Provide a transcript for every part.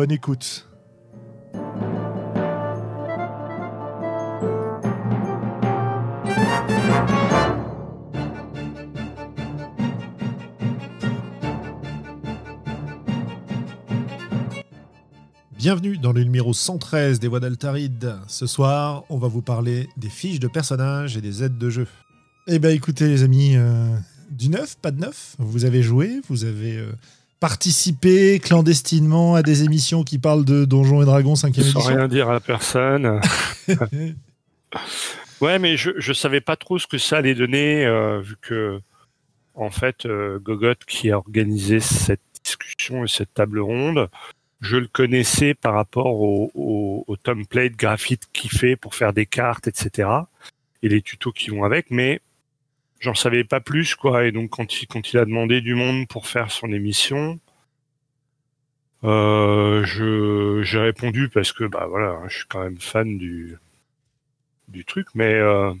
Bonne écoute. Bienvenue dans le numéro 113 des Voix d'Altaride. Ce soir, on va vous parler des fiches de personnages et des aides de jeu. Eh bien écoutez les amis, euh, du neuf, pas de neuf. Vous avez joué, vous avez euh, participé clandestinement à des émissions qui parlent de Donjons et Dragons 5 Sans édition. rien dire à la personne. ouais, mais je, je savais pas trop ce que ça allait donner, euh, vu que, en fait, euh, Gogot qui a organisé cette discussion et cette table ronde, je le connaissais par rapport au, au, au template graphite qu'il fait pour faire des cartes, etc. Et les tutos qui vont avec, mais j'en savais pas plus, quoi. Et donc, quand il, quand il a demandé du monde pour faire son émission, euh, je, j'ai répondu parce que, bah voilà, je suis quand même fan du, du truc, mais euh,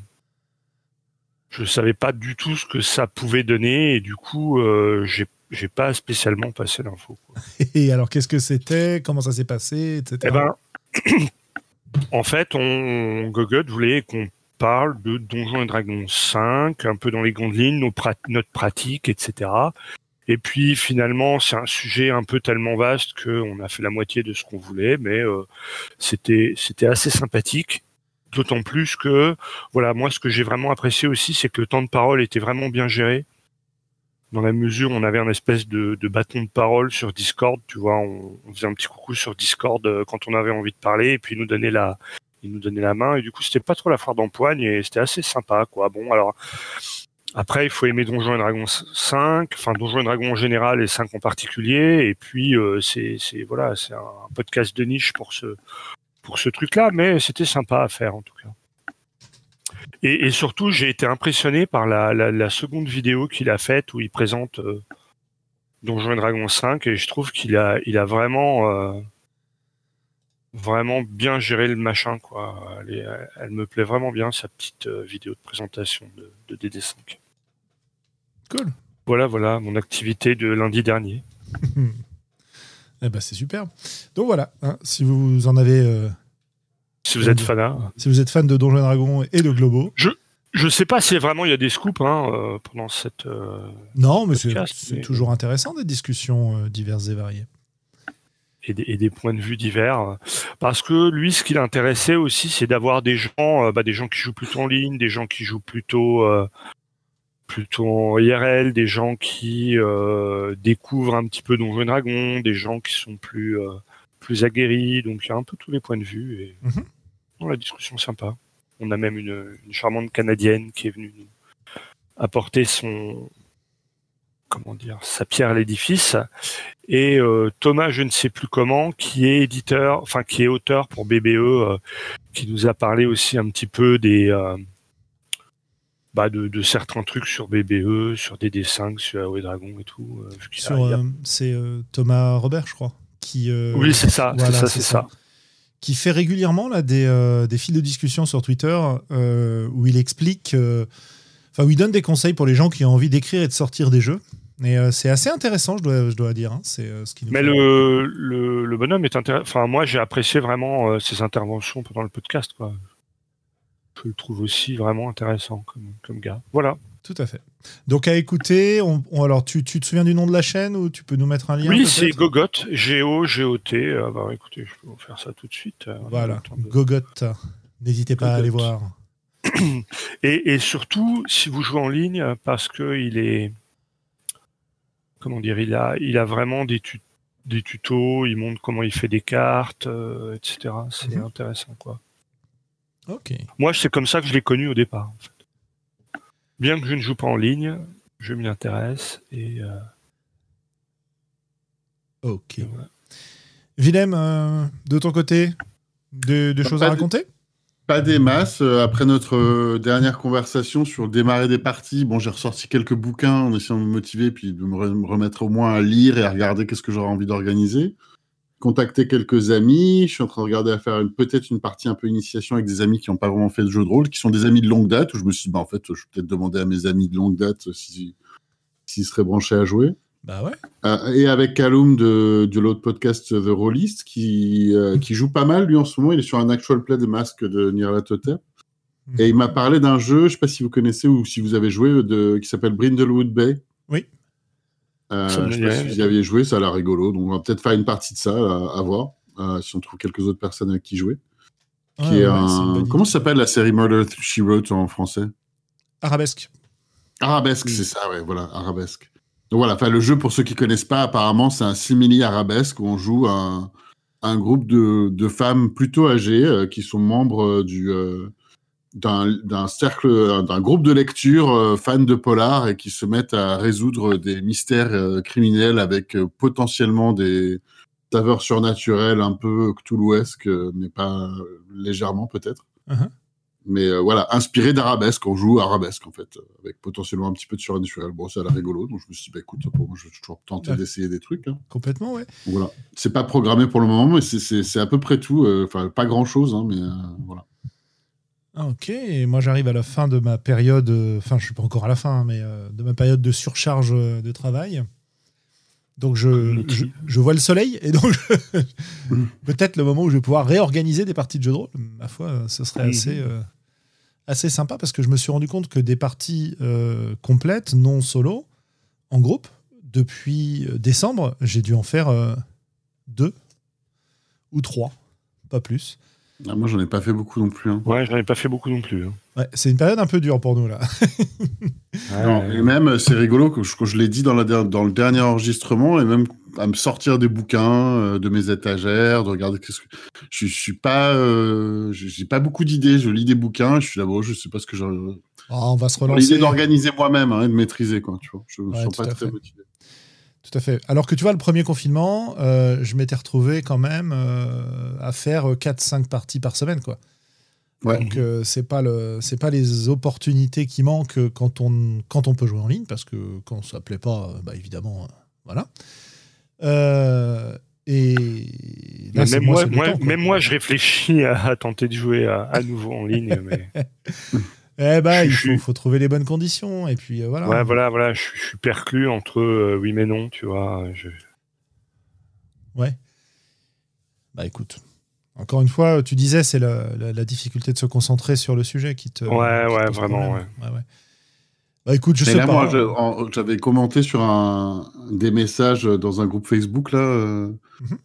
je savais pas du tout ce que ça pouvait donner et du coup, euh, j'ai, j'ai pas spécialement passé l'info. Et alors qu'est-ce que c'était? Comment ça s'est passé? Etc. Eh ben, en fait, on, Gogot voulait qu'on parle de Donjons et Dragons 5, un peu dans les grandes nos prat- notre pratique, etc. Et puis finalement, c'est un sujet un peu tellement vaste qu'on a fait la moitié de ce qu'on voulait, mais euh, c'était assez sympathique. D'autant plus que, voilà, moi, ce que j'ai vraiment apprécié aussi, c'est que le temps de parole était vraiment bien géré. Dans la mesure où on avait un espèce de, de bâton de parole sur Discord, tu vois, on, faisait un petit coucou sur Discord euh, quand on avait envie de parler, et puis nous donnait la, il nous donnait la main, et du coup, c'était pas trop la foire d'empoigne, et c'était assez sympa, quoi. Bon, alors, après, il faut aimer Donjons et Dragons 5, enfin Donjons et Dragons en général et 5 en particulier. Et puis euh, c'est voilà, c'est un podcast de niche pour ce pour ce truc-là, mais c'était sympa à faire en tout cas. Et, surtout, j'ai été impressionné par la, la, seconde vidéo qu'il a faite où il présente euh, Donjons et Dragons 5 et je trouve qu'il a a vraiment euh, vraiment bien géré le machin quoi. Elle, est- elle me plaît vraiment bien sa petite euh, vidéo de présentation de, de DD5. Cool. Voilà, voilà, mon activité de lundi dernier. Eh ben c'est super. Donc voilà, hein, si vous en avez, euh, Si vous êtes fanat. si vous êtes fan de Donjons et Dragons et de Globo, Je sais pas si vraiment il y a des scoops hein, euh, pendant cette. euh, non, mais c'est mais- toujours intéressant des discussions diverses et variées. Et, des, et des points de vue divers. Parce que lui, ce qui l'intéressait aussi, c'est d'avoir des gens, euh, bah, des gens qui jouent plutôt en ligne, des gens qui jouent plutôt, euh, plutôt en IRL, des gens qui euh, découvrent un petit peu Donjons et Dragons, des gens qui sont plus, euh, plus aguerris. Donc il y a un peu tous les points de vue. Et Mhm. non, la discussion est sympa. On a même une, une charmante Canadienne qui est venue nous apporter son, comment dire, sa pierre à l'édifice. Et euh, Thomas, je ne sais plus comment, qui est éditeur, enfin qui est auteur pour BBE, euh, qui nous a parlé aussi un petit peu des, euh, bah de, de certains trucs sur BBE, sur DD5, sur AOE Dragon et tout. c'est Thomas Robert, je crois, qui. oui, c'est ça, voilà, c'est ça, c'est c'est ça. ça. qui fait régulièrement là, des, des fils de discussion sur Twitter où il explique, enfin où il donne des conseils pour les gens qui ont envie d'écrire et de sortir des jeux. Et euh, c'est assez intéressant, je dois, je dois dire. hein. C'est euh, ce qui nous Mais le, le, le bonhomme est intéressant. Enfin, moi, j'ai apprécié vraiment euh, ses interventions pendant le podcast, quoi. Je le trouve aussi vraiment intéressant comme, comme gars. Voilà. Tout à fait. Donc à écouter, on, on- alors tu, tu te souviens du nom de la chaîne ou tu peux nous mettre un lien Oui, c'est Gogot, G-O-G-O-T. Euh, bah, écoutez, je peux vous faire ça tout de suite. Voilà, de- Gogot. N'hésitez pas à aller voir. Et, et surtout, si vous jouez en ligne, parce que il est, comment dire, il a, il a vraiment des, tu- des tutos, il montre comment il fait des cartes, euh, etc. C'est Mhm. intéressant, quoi. Ok. Moi, c'est comme ça que je l'ai connu au départ. en fait. Bien que je ne joue pas en ligne, je m'y intéresse et, euh, Ok. Willem, euh, de ton côté, des Bah, choses à de- raconter? Pas des masses. Euh, Après notre euh, dernière conversation sur démarrer des parties, bon, j'ai ressorti quelques bouquins en essayant de me motiver, puis de me, re- me remettre au moins à lire et à regarder qu'est-ce que j'aurais envie d'organiser. Contacter quelques amis. Je suis en train de regarder à faire peut-être une partie un peu initiation avec des amis qui n'ont pas vraiment fait de jeu de rôle, qui sont des amis de longue date, où je me suis dit, bah, en fait, je vais peut-être demander à mes amis de longue date euh, si- s'ils seraient branchés à jouer. Bah ouais. Euh, et avec Callum de, de l'autre podcast The Rollist qui, euh, qui joue pas mal lui en ce moment. Il est sur un actual play de masque de Nyarlathotep. Et il m'a parlé d'un jeu, je sais pas si vous connaissez ou si vous avez joué, de, qui s'appelle Brindlewood Bay. Oui. Euh, je sais pas si vous y aviez joué, ça a l'air rigolo. Donc on va peut-être faire une partie de ça à, à voir. euh, si on trouve quelques autres personnes avec qui jouer. Qui Ouais, est ouais, un- c'est une bonne Comment s'appelle la série Murder She Wrote en français? Arabesque. Arabesque, Oui. c'est ça, ouais, voilà, arabesque. Donc voilà, enfin, le jeu, pour ceux qui connaissent pas, apparemment, c'est un simili arabesque où on joue un, un groupe de, de femmes plutôt âgées euh, qui sont membres euh, du euh, d'un cercle, d'un groupe de lecture fans de polar et qui se mettent à résoudre des mystères criminels avec potentiellement des saveurs surnaturelles un peu cthulhuesques, mais pas légèrement peut-être. Uh-huh. Mais euh, voilà, inspiré d'arabesque, on joue arabesque en fait, euh, avec potentiellement un petit peu de surnaturel. Bon, ça a l'air rigolo, donc je me suis dit, bah, écoute, pour moi, je vais toujours tenter Ouais. d'essayer des trucs. hein. Complètement, ouais. Voilà, c'est pas programmé pour le moment, mais c'est- c'est c'est à peu près tout. euh, Enfin, pas grand chose, hein, mais voilà. Ah, ok, et moi j'arrive à la fin de ma période, enfin je suis pas encore à la fin, mais euh, de ma période de surcharge de travail. Donc je, je, je vois le soleil et donc peut-être le moment où je vais pouvoir réorganiser des parties de jeux de rôle. Ma foi, ce serait assez, euh, assez sympa parce que je me suis rendu compte que des parties euh, complètes, non solo, en groupe, depuis euh, décembre, j'ai dû en faire euh, deux ou trois, pas plus. Ah, moi, j'en ai pas fait beaucoup non plus. hein. Ouais, j'en ai pas fait beaucoup non plus. hein. Ouais, c'est une période un peu dure pour nous là. Non, Ouais. et même, c'est rigolo que je, que je l'ai dit dans, la, der- dans le dernier enregistrement, et même à me sortir des bouquins euh, de mes étagères, de regarder qu'est-ce que. Je, je suis pas. euh, j'ai pas beaucoup d'idées. Je lis des bouquins, je suis là, bon, je sais pas ce que j'ai. Ah, on va se relancer. L'idée d'organiser moi-même hein, et de maîtriser, quoi, tu vois. Je me Ouais, sens pas très fait. motivé. Tout à fait. Alors que tu vois, le premier confinement, euh, je m'étais retrouvé quand même euh, à faire 4-5 parties par semaine. Quoi. Ouais. Donc, euh, c'est pas le, c'est pas les opportunités qui manquent quand on, quand on peut jouer en ligne, parce que quand ça plaît pas, euh, bah, évidemment, euh, voilà. Euh, et là, même moi, c'est le moi- temps, quoi. même moi, je réfléchis à, à tenter de jouer à, à nouveau en ligne. Mais... Eh ben, il je faut, suis- faut trouver les bonnes conditions. Et puis euh, voilà. Ouais, voilà, voilà, je, suis- je suis perclus entre euh, oui mais non, tu vois. Je... Ouais. Bah écoute. Encore une fois, tu disais, c'est la, la- la difficulté de se concentrer sur le sujet qui te. Ouais, qui te ouais, pose vraiment, problème. Ouais, ouais. Bah écoute, je Mais sais là, pas. moi, je- j'avais commenté sur un, des messages dans un groupe Facebook, là, euh, Mhm.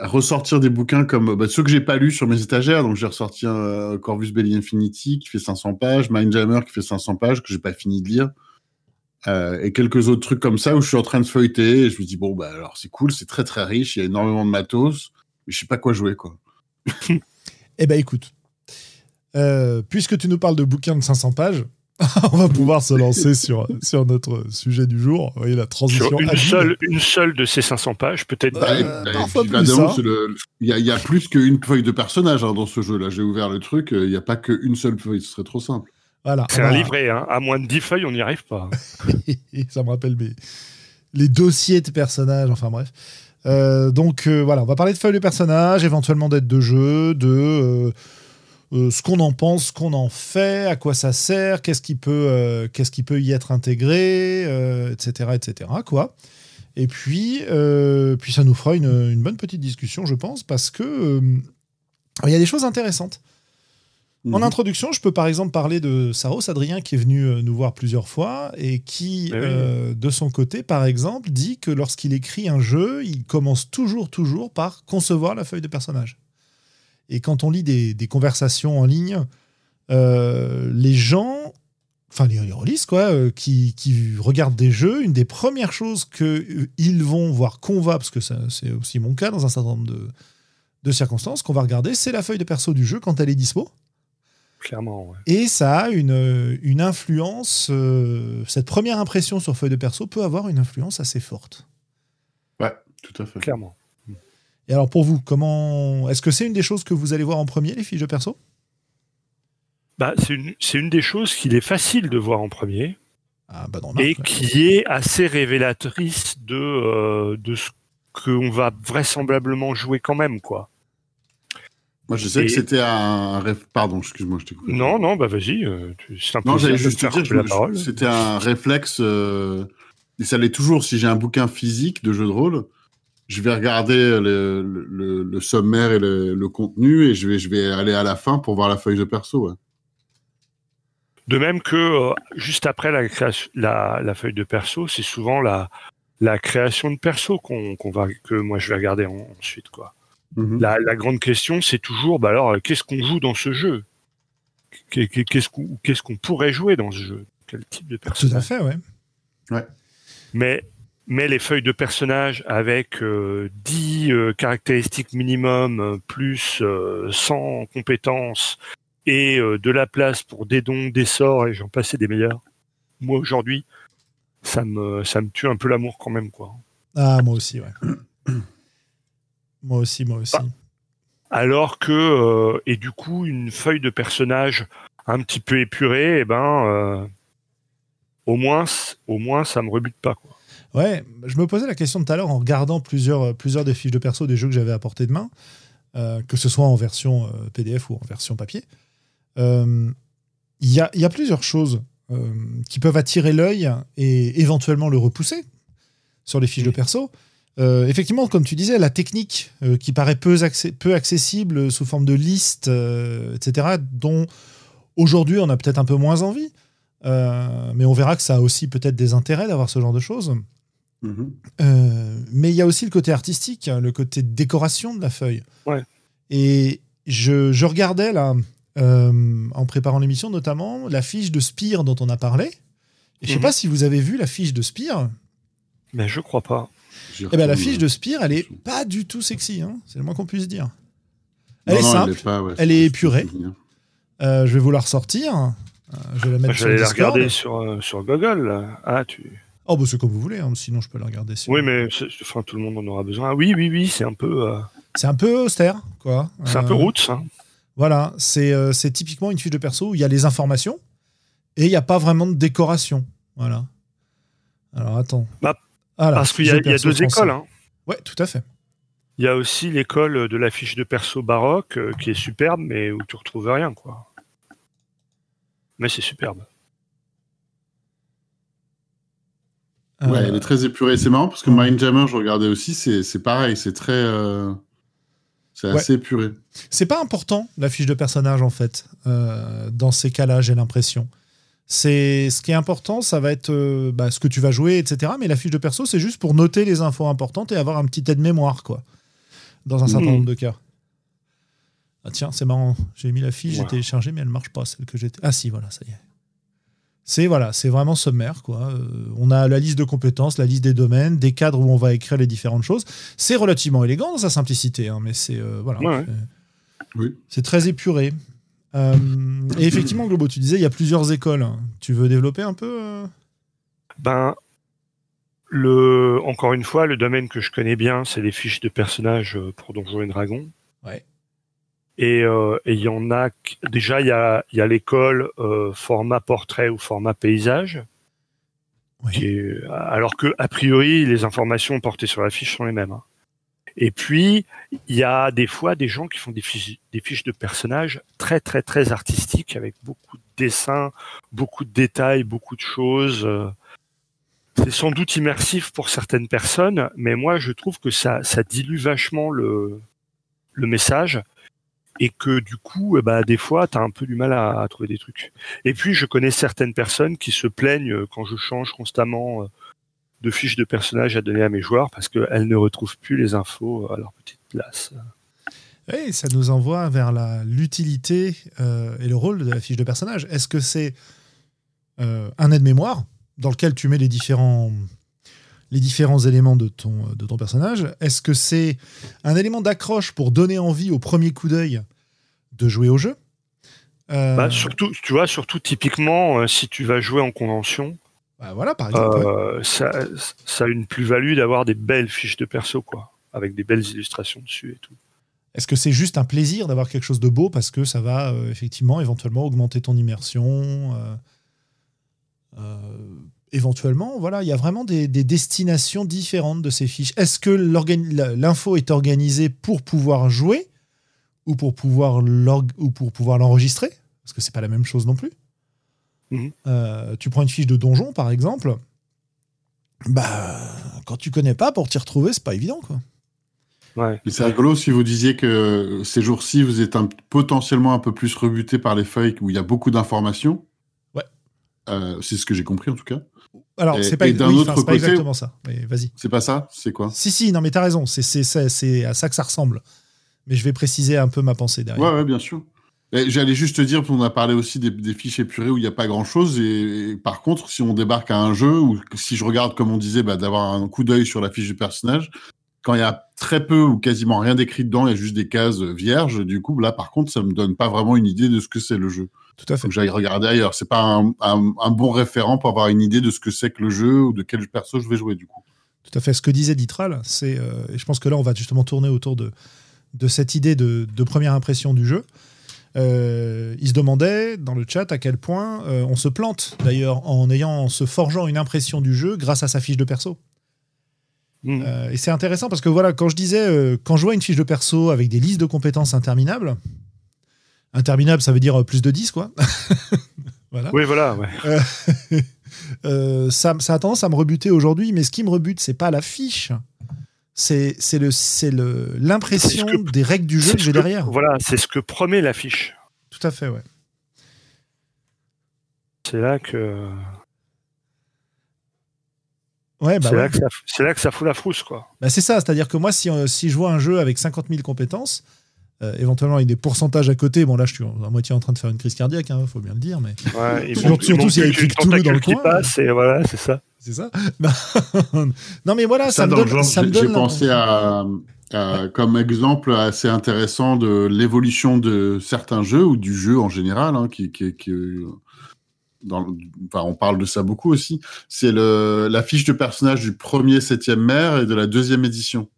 Ressortir des bouquins comme bah, ceux que j'ai pas lus sur mes étagères. Donc, j'ai ressorti un Corvus Belli Infinity qui fait 500 pages, Mindjammer qui fait 500 pages, que j'ai pas fini de lire. Euh, et quelques autres trucs comme ça où je suis en train de feuilleter et je me dis bon bah alors c'est cool c'est très très riche il y a énormément de matos mais je sais pas quoi jouer quoi Eh ben écoute, euh, puisque tu nous parles de bouquins de 500 pages, on va pouvoir se lancer sur, sur notre sujet du jour. Vous voyez la transition. Sur une seule, une seule de ces 500 pages, peut-être. Bah, parfois plus, évidemment, hein. il y, a, il y a plus qu'une feuille de personnage hein, dans ce jeu là j'ai ouvert le truc euh, il n'y a pas qu'une seule feuille ce serait trop simple Voilà. C'est un livret, hein. à moins de 10 feuilles, on n'y arrive pas. ça me rappelle mes- les dossiers de personnages, enfin bref. Euh, donc euh, voilà, on va parler de feuilles de personnages, éventuellement d'aide de jeu, de euh, euh, ce qu'on en pense, ce qu'on en fait, à quoi ça sert, qu'est-ce qui peut, euh, qu'est-ce qui peut y être intégré, euh, etc., etc. Quoi. Et puis, puis ça nous fera une, une bonne petite discussion, je pense, parce que il y a des choses intéressantes. En Mhm. introduction, je peux par exemple parler de Saros Adrien qui est venu nous voir plusieurs fois et qui, oui. euh, de son côté, par exemple, dit que lorsqu'il écrit un jeu, il commence toujours, toujours par concevoir la feuille de personnage. Et quand on lit des, des conversations en ligne, euh, les gens, enfin les, les releases, quoi, euh, qui, qui regardent des jeux, une des premières choses qu'ils vont voir, qu'on va, parce que c'est aussi mon cas dans un certain nombre de, de circonstances, qu'on va regarder, c'est la feuille de perso du jeu quand elle est dispo. Clairement, ouais. Et ça a une, une influence, euh, cette première impression sur feuille de perso peut avoir une influence assez forte. Ouais. tout à fait. Clairement. Et alors pour vous, comment est-ce que c'est une des choses que vous allez voir en premier, les fiches de perso? Bah, c'est une, une, des choses qu'il est facile de voir en premier. Ah, bah et qui est assez révélatrice de, euh, de ce qu'on va vraisemblablement jouer quand même, quoi. Moi, je sais que c'était un. Pardon, excuse-moi, je t'ai coupé. Non, non, bah vas-y. Euh, non, j'allais juste te dire, c'était un réflexe. Euh, et ça l'est toujours. Si j'ai un bouquin physique de jeu de rôle, je vais regarder le, le, le sommaire et le, contenu et je vais, je vais aller à la fin pour voir la feuille de perso. Ouais. De même que euh, juste après la, la, la, feuille de perso, c'est souvent la, la création de perso qu'on va que moi je vais regarder ensuite quoi. Mhm. La, la, grande question, c'est toujours, bah alors, qu'est-ce qu'on joue dans ce jeu? Qu'est-ce qu'on qu'est-ce qu'on pourrait jouer dans ce jeu? Quel type de personnage Tout à fait, ouais. ouais. Mais mais les feuilles de personnages avec euh, 10 euh, caractéristiques minimum euh, plus 100 compétences et de la place pour des dons, des sorts et j'en passais des meilleurs. Moi aujourd'hui, ça me ça me tue un peu l'amour quand même quoi. Ah moi aussi ouais. Moi aussi, moi aussi. Alors que, euh, et du coup, une feuille de personnage un petit peu épurée, eh ben, euh, au moins, au moins, ça me rebute pas, quoi. Ouais, je me posais la question tout à l'heure en regardant plusieurs, plusieurs des fiches de perso des jeux que j'avais à portée de main, euh, que ce soit en version PDF ou en version papier. Il y a, y, a, plusieurs choses qui peuvent attirer l'œil et éventuellement le repousser sur les fiches de perso. Euh, effectivement, comme tu disais, la technique euh, qui paraît peu, peu, accessible sous forme de liste, euh, etc., dont aujourd'hui on a peut-être un peu moins envie, mais on verra que ça a aussi peut-être des intérêts d'avoir ce genre de choses. Mm-hmm. mais il y a aussi le côté artistique, hein, le côté décoration de la feuille. Ouais. Et je, je, regardais là, en préparant l'émission notamment, la fiche de Spire dont on a parlé. Et je ne sais mm-hmm. pas si vous avez vu la fiche de Spire. Mais je crois pas. Eh ben, la fiche de Spire, elle est pas du tout sexy, hein. c'est le moins qu'on puisse dire. Elle est simple, elle est, épurée. Euh, je vais vous la ressortir. Euh, je vais la mettre sur la regarder sur, euh, sur Google. Ah, tu... Oh, bah c'est comme vous voulez, hein. sinon je peux la regarder. Sur... Oui, mais enfin, tout le monde en aura besoin. Oui, oui, oui, c'est un peu. C'est un peu austère, quoi. C'est un peu roots. Hein. Voilà, c'est typiquement une fiche de perso où il y a les informations et il n'y a pas vraiment de décoration. Voilà. Alors attends. Bah, parce qu'il y, a deux écoles. Hein. Ouais, tout à fait. Il y a aussi l'école de la fiche de perso baroque euh, qui est superbe, mais où tu retrouves rien, quoi. Mais c'est superbe. Ouais, elle est très épurée. C'est marrant parce que Mindjammer, je regardais aussi, c'est pareil, c'est très. Euh, c'est assez épuré. C'est pas important, la fiche de personnage, en fait, euh, dans ces cas-là, j'ai l'impression. C'est ce qui est important, ça va être euh, bah, ce que tu vas jouer, etc. Mais la fiche de perso, c'est juste pour noter les infos importantes et avoir un petit aide-mémoire, quoi, dans un certain mmh. nombre de cas. Ah tiens, c'est marrant, j'ai mis la fiche, j'ai téléchargé, mais elle marche pas, celle que j'ai. Ah si, voilà, ça y est. C'est voilà, c'est vraiment sommaire, quoi. Euh, on a la liste de compétences, la liste des domaines, des cadres où on va écrire les différentes choses. C'est relativement élégant dans sa simplicité, hein, mais c'est euh, voilà, c'est très épuré. Euh, et effectivement, Globo, tu disais, il y a plusieurs écoles. Tu veux développer un peu euh? Ben, le, encore une fois, le domaine que je connais bien, c'est les fiches de personnages pour Donjons et Dragons. Ouais. Et il y en a déjà, il y a, y a l'école format portrait ou format paysage. alors que a priori, les informations portées sur la fiche sont les mêmes. Hein. Et puis, il y a des fois des gens qui font des fiches, des fiches de personnages très, très, très artistiques avec beaucoup de dessins, beaucoup de détails, beaucoup de choses. C'est sans doute immersif pour certaines personnes, mais moi, je trouve que ça, ça dilue vachement le, le message et que du coup, eh ben, des fois, tu as un peu du mal à, trouver des trucs. Et puis, je connais certaines personnes qui se plaignent quand je change constamment de fiches de personnages à donner à mes joueurs parce qu'elles ne retrouvent plus les infos à leur petite place. Oui, ça nous envoie vers l'utilité euh, et le rôle de la fiche de personnage. Est-ce que c'est euh, un aide-mémoire dans lequel tu mets les différents, les différents éléments de ton, de ton personnage Est-ce que c'est un élément d'accroche pour donner envie au premier coup d'œil de jouer au jeu? Euh, bah, Surtout, tu vois, surtout typiquement, si tu vas jouer en convention, Bah, voilà, par exemple. Euh, ça, ça a une plus-value d'avoir des belles fiches de perso, quoi, avec des belles illustrations dessus et tout. Est-ce que c'est juste un plaisir d'avoir quelque chose de beau parce que ça va euh, effectivement éventuellement augmenter ton immersion euh, euh, Éventuellement, voilà, il y a vraiment des, des destinations différentes de ces fiches. Est-ce que l'info est organisée pour pouvoir jouer ou pour pouvoir l'org- ou pour pouvoir l'enregistrer? Parce que c'est pas la même chose non plus. Mhm. Euh, tu prends une fiche de donjon par exemple, bah quand tu connais pas pour t'y retrouver, c'est pas évident quoi. Ouais. C'est rigolo si vous disiez que ces jours-ci, vous êtes un- potentiellement un peu plus rebuté par les feuilles où il y a beaucoup d'informations. Ouais. Euh, c'est ce que j'ai compris en tout cas. Alors, c'est pas, oui, autre exactement ça. Mais vas-y. C'est pas ça C'est quoi? Si, si, non, mais t'as raison. C'est, à ça que ça ressemble. Mais je vais préciser un peu ma pensée derrière. Ouais, ouais, bien sûr. J'allais juste te dire, on a parlé aussi des, des fiches épurées où il n'y a pas grand-chose. Et, et par contre, si on débarque à un jeu, ou si je regarde, comme on disait, bah, d'avoir un coup d'œil sur la fiche du personnage, quand il y a très peu ou quasiment rien d'écrit dedans, il y a juste des cases vierges, du coup, là, par contre, ça me donne pas vraiment une idée de ce que c'est le jeu. Tout à fait. Faut que j'aille regarder ailleurs. C'est pas un, un- un bon référent pour avoir une idée de ce que c'est que le jeu ou de quel perso je vais jouer, du coup. Tout à fait. Ce que disait Ditral, c'est, euh, et je pense que là, on va justement tourner autour de, de cette idée de, de première impression du jeu. Euh, il se demandait dans le chat à quel point euh, on se plante d'ailleurs en ayant en se forgeant une impression du jeu grâce à sa fiche de perso. Euh, et c'est intéressant parce que voilà, quand je disais, euh, quand je vois une fiche de perso avec des listes de compétences interminables, interminable, ça veut dire euh, plus de 10, quoi. voilà. Oui, voilà. Ouais. Euh, ça, ça a tendance à me rebuter aujourd'hui, mais ce qui me rebute, c'est pas la fiche. C'est c'est le c'est le l'impression des règles du jeu que j'ai derrière. Voilà, c'est ce que promet l'affiche. Tout à fait, ouais. C'est là que Ouais, bah c'est ouais. là que ça c'est là que ça fout la frousse quoi. Bah, c'est ça, c'est-à-dire que moi, si, euh, si je vois un jeu avec 50 000 compétences, euh, éventuellement avec des pourcentages à côté, bon là, je suis à moitié en train de faire une crise cardiaque, hein, faut bien le dire, mais Ouais, il Surtout- il surtout s'il y a écrit Cthulhu dans le coin. passe et voilà, c'est ça. c'est ça. Non, mais voilà, ça, Ça, me donne, le genre, ça me j'ai donne j'ai pensé à, à- comme exemple assez intéressant de l'évolution de certains jeux ou du jeu en général, hein, qui, qui, qui dans, le- enfin, on parle de ça beaucoup aussi. C'est le la fiche de personnage du premier septième maire et de la deuxième édition.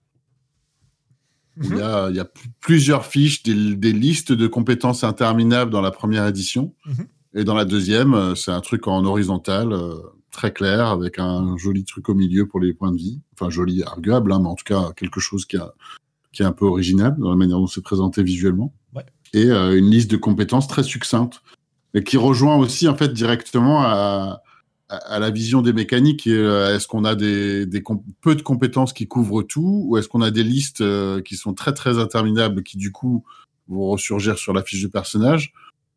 Mhm. Il y a, il y a pl- plusieurs fiches, des, des listes de compétences interminables dans la première édition. Mhm. Et dans la deuxième, euh, c'est un truc en horizontal, euh, très clair, avec un joli truc au milieu pour les points de vie. Enfin, joli, arguable, hein, mais en tout cas, quelque chose qui, a, qui est un peu original dans la manière dont c'est présenté visuellement. Ouais. Et euh, une liste de compétences très succincte. Et qui rejoint aussi, en fait, directement à, à, à la vision des mécaniques. Et, euh, Est-ce qu'on a des, peu de compétences qui couvrent tout ou est-ce qu'on a des listes euh, qui sont très, très interminables qui, du coup, vont ressurgir sur la fiche du personnage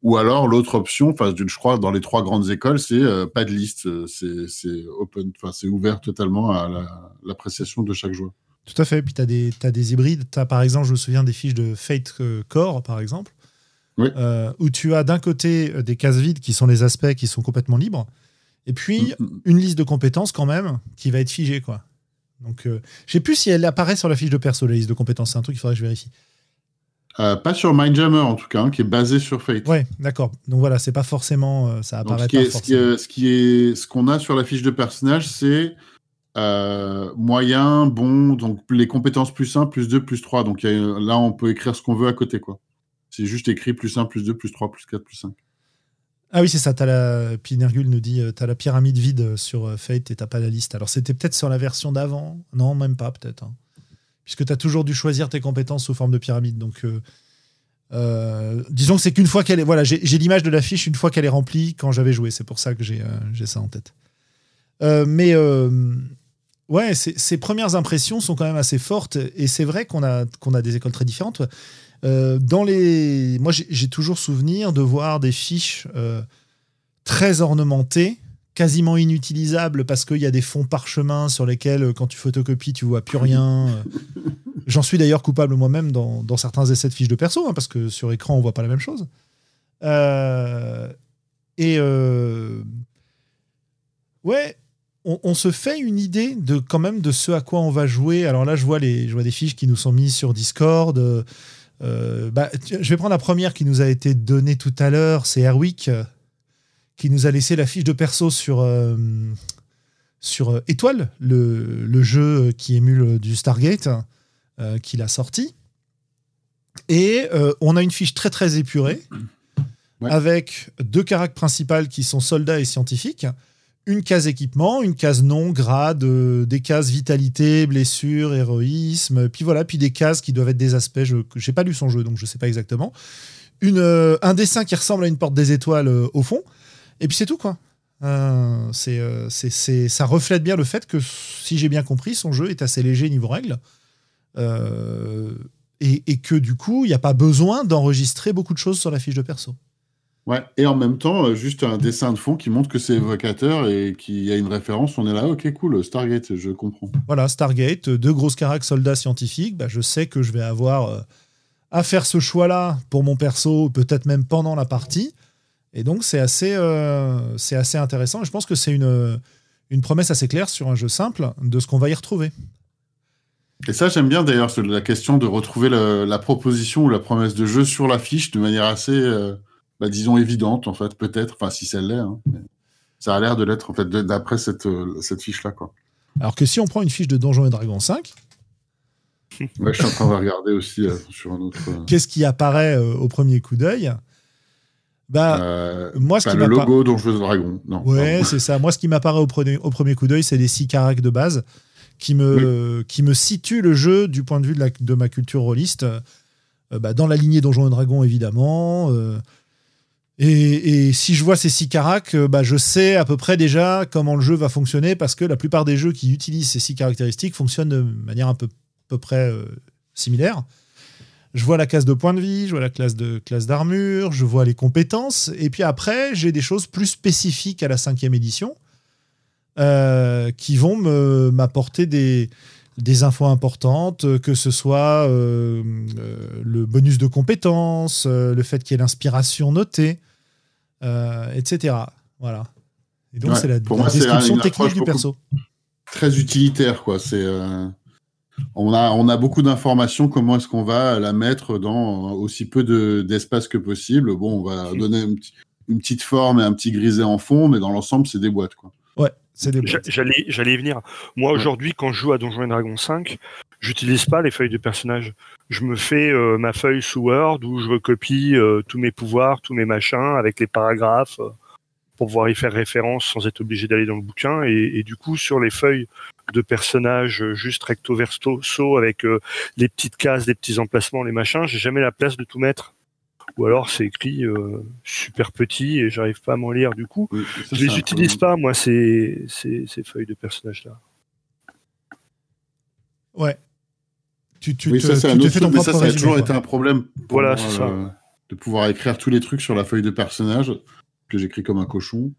ou alors l'autre option, enfin je crois dans les trois grandes écoles, c'est euh, pas de liste, c'est open, enfin c'est ouvert totalement à la- l'appréciation de chaque joueur. Tout à fait. Puis tu as des, t'as des hybrides. Tu as par exemple, je me souviens des fiches de Fate Core, par exemple, Oui. euh, où tu as d'un côté des cases vides qui sont les aspects qui sont complètement libres, et puis Mm, mm. une liste de compétences quand même qui va être figée. quoi. Donc, euh, je sais plus si elle apparaît sur la fiche de perso, la liste de compétences. C'est un truc qu'il faudrait que je vérifie. Euh, pas sur Mindjammer en tout cas, hein, qui est basé sur Fate. Ouais, d'accord. Donc voilà, c'est pas forcément. euh, ça Donc, apparaît ce qui pas est, ce forcément. ce qui est, ce qu'on a sur la fiche de personnage, c'est euh, moyen, bon, donc les compétences plus 1, plus 2, plus 3. Donc a- là, on peut écrire ce qu'on veut à côté, quoi. C'est juste écrit plus 1, plus 2, plus 3, plus 4, plus 5. Ah oui, c'est ça. T'as la... Puis Nergul nous dit euh, t'as la pyramide vide sur euh, Fate et t'as pas la liste. Alors c'était peut-être sur la version d'avant. Non, même pas, peut-être. hein. Puisque t'as toujours dû choisir tes compétences sous forme de pyramide. Donc, euh, disons que c'est qu'une fois qu'elle est. Voilà, j'ai l'image de la fiche une fois qu'elle est remplie quand j'avais joué. C'est pour ça que j'ai ça en tête. Mais ouais, ces premières impressions sont quand même assez fortes. Et c'est vrai qu'on a, qu'on a des écoles très différentes. Euh, dans les... Moi, j'ai toujours souvenir de voir des fiches euh, très ornementées, quasiment inutilisables parce qu'il y a des fonds parchemins sur lesquels, euh, quand tu photocopies, tu vois plus rien. J'en suis d'ailleurs coupable moi-même dans, dans certains essais de fiches de perso, hein, parce que sur écran, on voit pas la même chose. Euh, et ouais, on, on se fait une idée de quand même de ce à quoi on va jouer. Alors là, je vois, les, je vois des fiches qui nous sont mises sur Discord. Euh, euh, bah, je vais prendre la première qui nous a été donnée tout à l'heure, c'est Airwick, euh, qui nous a laissé la fiche de perso sur, euh, sur Étoile, le, le jeu qui émule du Stargate, qu'il a sorti. Et on a une fiche très très épurée, Ouais. avec deux caractères principales qui sont soldats et scientifiques, une case équipement, une case nom, grade, euh, des cases vitalité, blessure, héroïsme, puis voilà, puis des cases qui doivent être des aspects. Je n'ai pas lu son jeu, donc je sais pas exactement. Euh, un dessin qui ressemble à une porte des étoiles euh, au fond, et puis c'est tout quoi. C'est, ça reflète bien le fait que, si j'ai bien compris, son jeu est assez léger niveau règles. Et, et que du coup, il n'y a pas besoin d'enregistrer beaucoup de choses sur la fiche de perso. Ouais, et en même temps, euh, juste un dessin de fond qui montre que c'est évocateur et qu'il y a une référence. On est là, ok, cool, Stargate, je comprends. Voilà, Stargate, euh, deux grosses caracs soldats scientifiques. Bah, je sais que je vais avoir euh, à faire ce choix-là pour mon perso, peut-être même pendant la partie. Et donc, c'est assez, euh, c'est assez intéressant. Et je pense que c'est une, une promesse assez claire sur un jeu simple de ce qu'on va y retrouver. Et ça, j'aime bien d'ailleurs, la question de retrouver le- la proposition ou la promesse de jeu sur la fiche de manière assez, euh, bah, disons, évidente, en fait, peut-être. Enfin, si ça l'est. hein. Ça a l'air de l'être, en fait, d'après cette, euh, cette fiche-là, quoi. Alors que si on prend une fiche de Donjons et Dragons 5, Ouais, je suis en train de regarder aussi euh, sur un autre. euh, qu'est-ce qui apparaît euh, au premier coup d'œil? Bah, moi, ce qui le m'apparaît- logo dont je veux dragon. Non. Ouais, c'est ça. Moi, ce qui m'apparaît au, premier- au premier coup d'œil, c'est des six caracs de base qui me, qui me situent le jeu du point de vue de, la- de ma culture rôliste, bah, dans la lignée Donjons et Dragons, évidemment. Et, si je vois ces six caracs, euh, bah, je sais à peu près déjà comment le jeu va fonctionner parce que la plupart des jeux qui utilisent ces six caractéristiques fonctionnent de manière un peu, à peu près euh, similaire. Je vois la case de point de vie, je vois la classe de classe d'armure, je vois les compétences, et puis après j'ai des choses plus spécifiques à la cinquième édition euh, qui vont m'apporter des, des infos importantes, euh, que ce soit euh, euh, le bonus de compétences, euh, le fait qu'il y ait l'inspiration notée, euh, etc. Voilà. Et donc Ouais, c'est la, pour la moi, c'est description une technique du perso. Très utilitaire, quoi. C'est. euh, On a, on a beaucoup d'informations. Comment est-ce qu'on va la mettre dans aussi peu de- d'espace que possible Bon, on va donner un petit- une petite forme et un petit grisé en fond, mais dans l'ensemble, c'est des boîtes, quoi. C'est des. J'allais, j'allais y venir. Moi, aujourd'hui, quand je joue à Donjons et Dragons 5, j'utilise pas les feuilles de personnage. Je me fais euh, ma feuille sous Word où je recopie euh, tous mes pouvoirs, tous mes machins avec les paragraphes euh, pour pouvoir y faire référence sans être obligé d'aller dans le bouquin. Et, et du coup, sur les feuilles de personnages euh, juste recto verso avec les petites cases, les petits emplacements, les machins, j'ai jamais la place de tout mettre. Ou alors c'est écrit euh, super petit et j'arrive pas à m'en lire du coup. Oui, Je les utilise pas, moi, ces, ces, ces feuilles de personnages-là. Ouais. Tu, tu Oui, te, ça, c'est tu un te autre fais ton truc, mais ça, a résumé, toujours quoi. été un problème. pour Voilà, moi, c'est ça. euh, de pouvoir écrire tous les trucs sur la feuille de personnage que j'écris comme un cochon.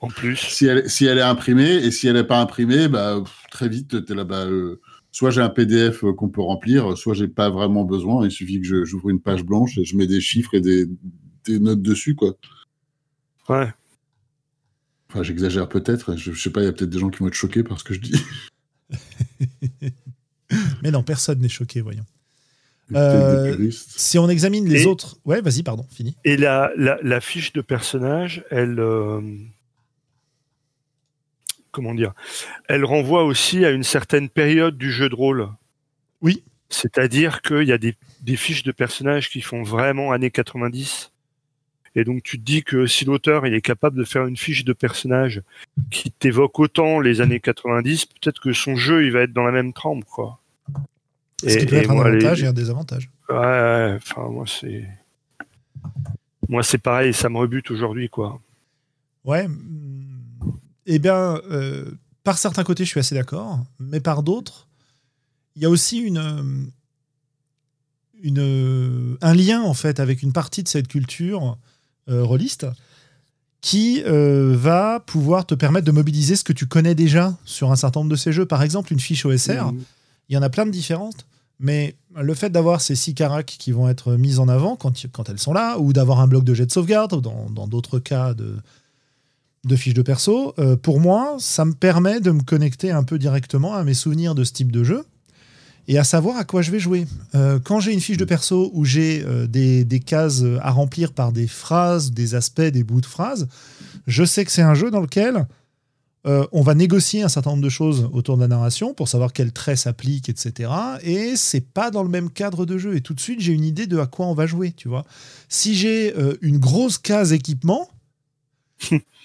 En plus, si elle, si elle est imprimée et si elle n'est pas imprimée, bah, pff, très vite, t'es là, bah, euh, soit j'ai un PDF euh, qu'on peut remplir, soit j'ai pas vraiment besoin. Il suffit que j'ouvre une page blanche et je mets des chiffres et des, des notes dessus, quoi. ouais. Enfin, j'exagère peut-être. Je, je sais pas, il y a peut-être des gens qui vont être choqués par ce que je dis. Mais non, personne n'est choqué, voyons. Euh. Si on examine les Et- autres. Ouais, vas-y, pardon, fini. Et la, la, la fiche de personnage, elle. euh, comment dire Elle renvoie aussi à une certaine période du jeu de rôle. Oui. C'est-à-dire qu'il y a des, des fiches de personnages qui font vraiment années 90. Et donc tu te dis que si l'auteur il est capable de faire une fiche de personnage qui t'évoque autant les années 90, peut-être que son jeu il va être dans la même trempe quoi. Ce qui peut être un les- avantage et un désavantage. Ouais, ouais, enfin moi c'est moi c'est pareil, ça me rebute aujourd'hui quoi. Ouais. Eh bien, euh, par certains côtés, je suis assez d'accord, mais par d'autres, il y a aussi une, une, un lien en fait avec une partie de cette culture euh, rôliste qui euh, va pouvoir te permettre de mobiliser ce que tu connais déjà sur un certain nombre de ces jeux. Par exemple, une fiche OSR, il y en a plein de différentes, mais le fait d'avoir ces six caracs qui vont être mises en avant quand, quand elles sont là, ou d'avoir un bloc de jet de sauvegarde, ou dans d'autres cas de, de fiches de perso, euh, pour moi, ça me permet de me connecter un peu directement à mes souvenirs de ce type de jeu. et à savoir à quoi je vais jouer. Euh, quand j'ai une fiche de perso où j'ai euh, des, des cases à remplir par des phrases, des aspects, des bouts de phrases, je sais que c'est un jeu dans lequel euh, on va négocier un certain nombre de choses autour de la narration pour savoir quels traits s'appliquent, etc. Et c'est pas dans le même cadre de jeu. Et tout de suite, j'ai une idée de à quoi on va jouer, tu vois. Si j'ai une grosse case équipement,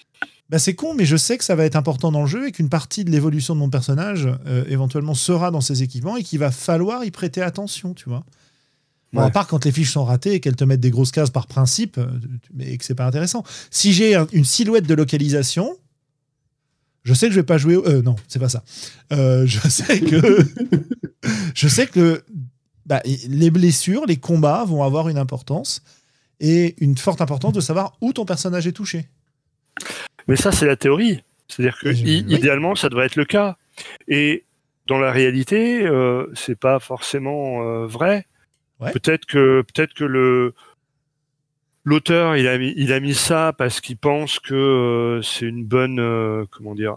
bah c'est con, mais je sais que ça va être important dans le jeu et qu'une partie de l'évolution de mon personnage euh, éventuellement sera dans ces équipements et qu'il va falloir y prêter attention, tu vois. Bon, Ouais. à part quand les fiches sont ratées et qu'elles te mettent des grosses cases par principe, euh, mais que c'est pas intéressant. Si j'ai un- une silhouette de localisation, je sais que je vais pas jouer. au- Euh, non, c'est pas ça. Euh, je sais que je sais que bah, les blessures, les combats vont avoir une importance et une forte importance de savoir où ton personnage est touché. Mais ça, c'est la théorie. C'est-à-dire que oui. idéalement, ça devrait être le cas. Et dans la réalité, euh, c'est pas forcément euh, vrai. Ouais. Peut-être que peut-être que le l'auteur il a mis il a mis ça parce qu'il pense que euh, c'est une bonne euh, comment dire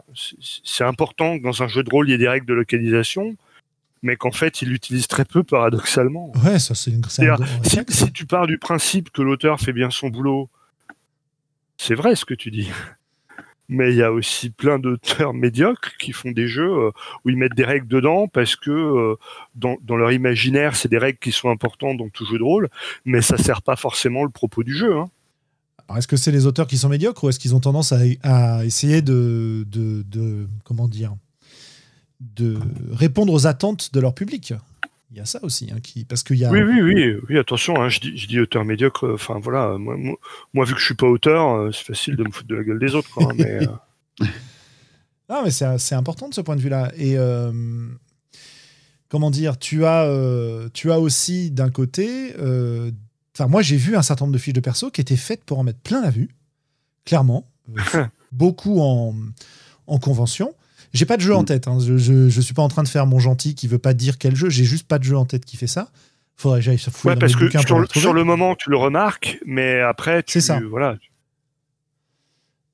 c'est- important que dans un jeu de rôle il y ait des règles de localisation, mais qu'en fait il l'utilise très peu paradoxalement. Ouais, ça c'est une. un si, si tu pars du principe que l'auteur fait bien son boulot, c'est vrai ce que tu dis. Mais il y a aussi plein d'auteurs médiocres qui font des jeux euh, où ils mettent des règles dedans parce que euh, dans, leur imaginaire, c'est des règles qui sont importantes dans tout jeu de rôle, mais ça sert pas forcément le propos du jeu. Hein. Est-ce que c'est les auteurs qui sont médiocres ou est-ce qu'ils ont tendance à, essayer de- comment dire de répondre aux attentes de leur public? Il y a ça aussi, hein, qui, parce qu'il y a. Oui, oui, oui, oui, attention, hein, je, dis, je dis auteur médiocre, euh, enfin voilà, moi, vu que je suis pas auteur, euh, c'est facile de me foutre de la gueule des autres. Quoi, hein, mais, euh, Non, mais c'est c'est important de ce point de vue-là. Et euh, comment dire, tu as, euh, tu as aussi d'un côté. Enfin, moi, j'ai vu un certain nombre de fiches de perso qui étaient faites pour en mettre plein la vue, clairement. Beaucoup en, en convention. J'ai pas de jeu en Mm. tête. hein. Je, je, je suis pas en train de faire mon gentil qui veut pas dire quel jeu. J'ai juste pas de jeu en tête qui fait ça. Faudrait que j'aille se fouiller ouais, dans parce que sur, le sur le moment, tu le remarques, mais après, tu, C'est ça. voilà,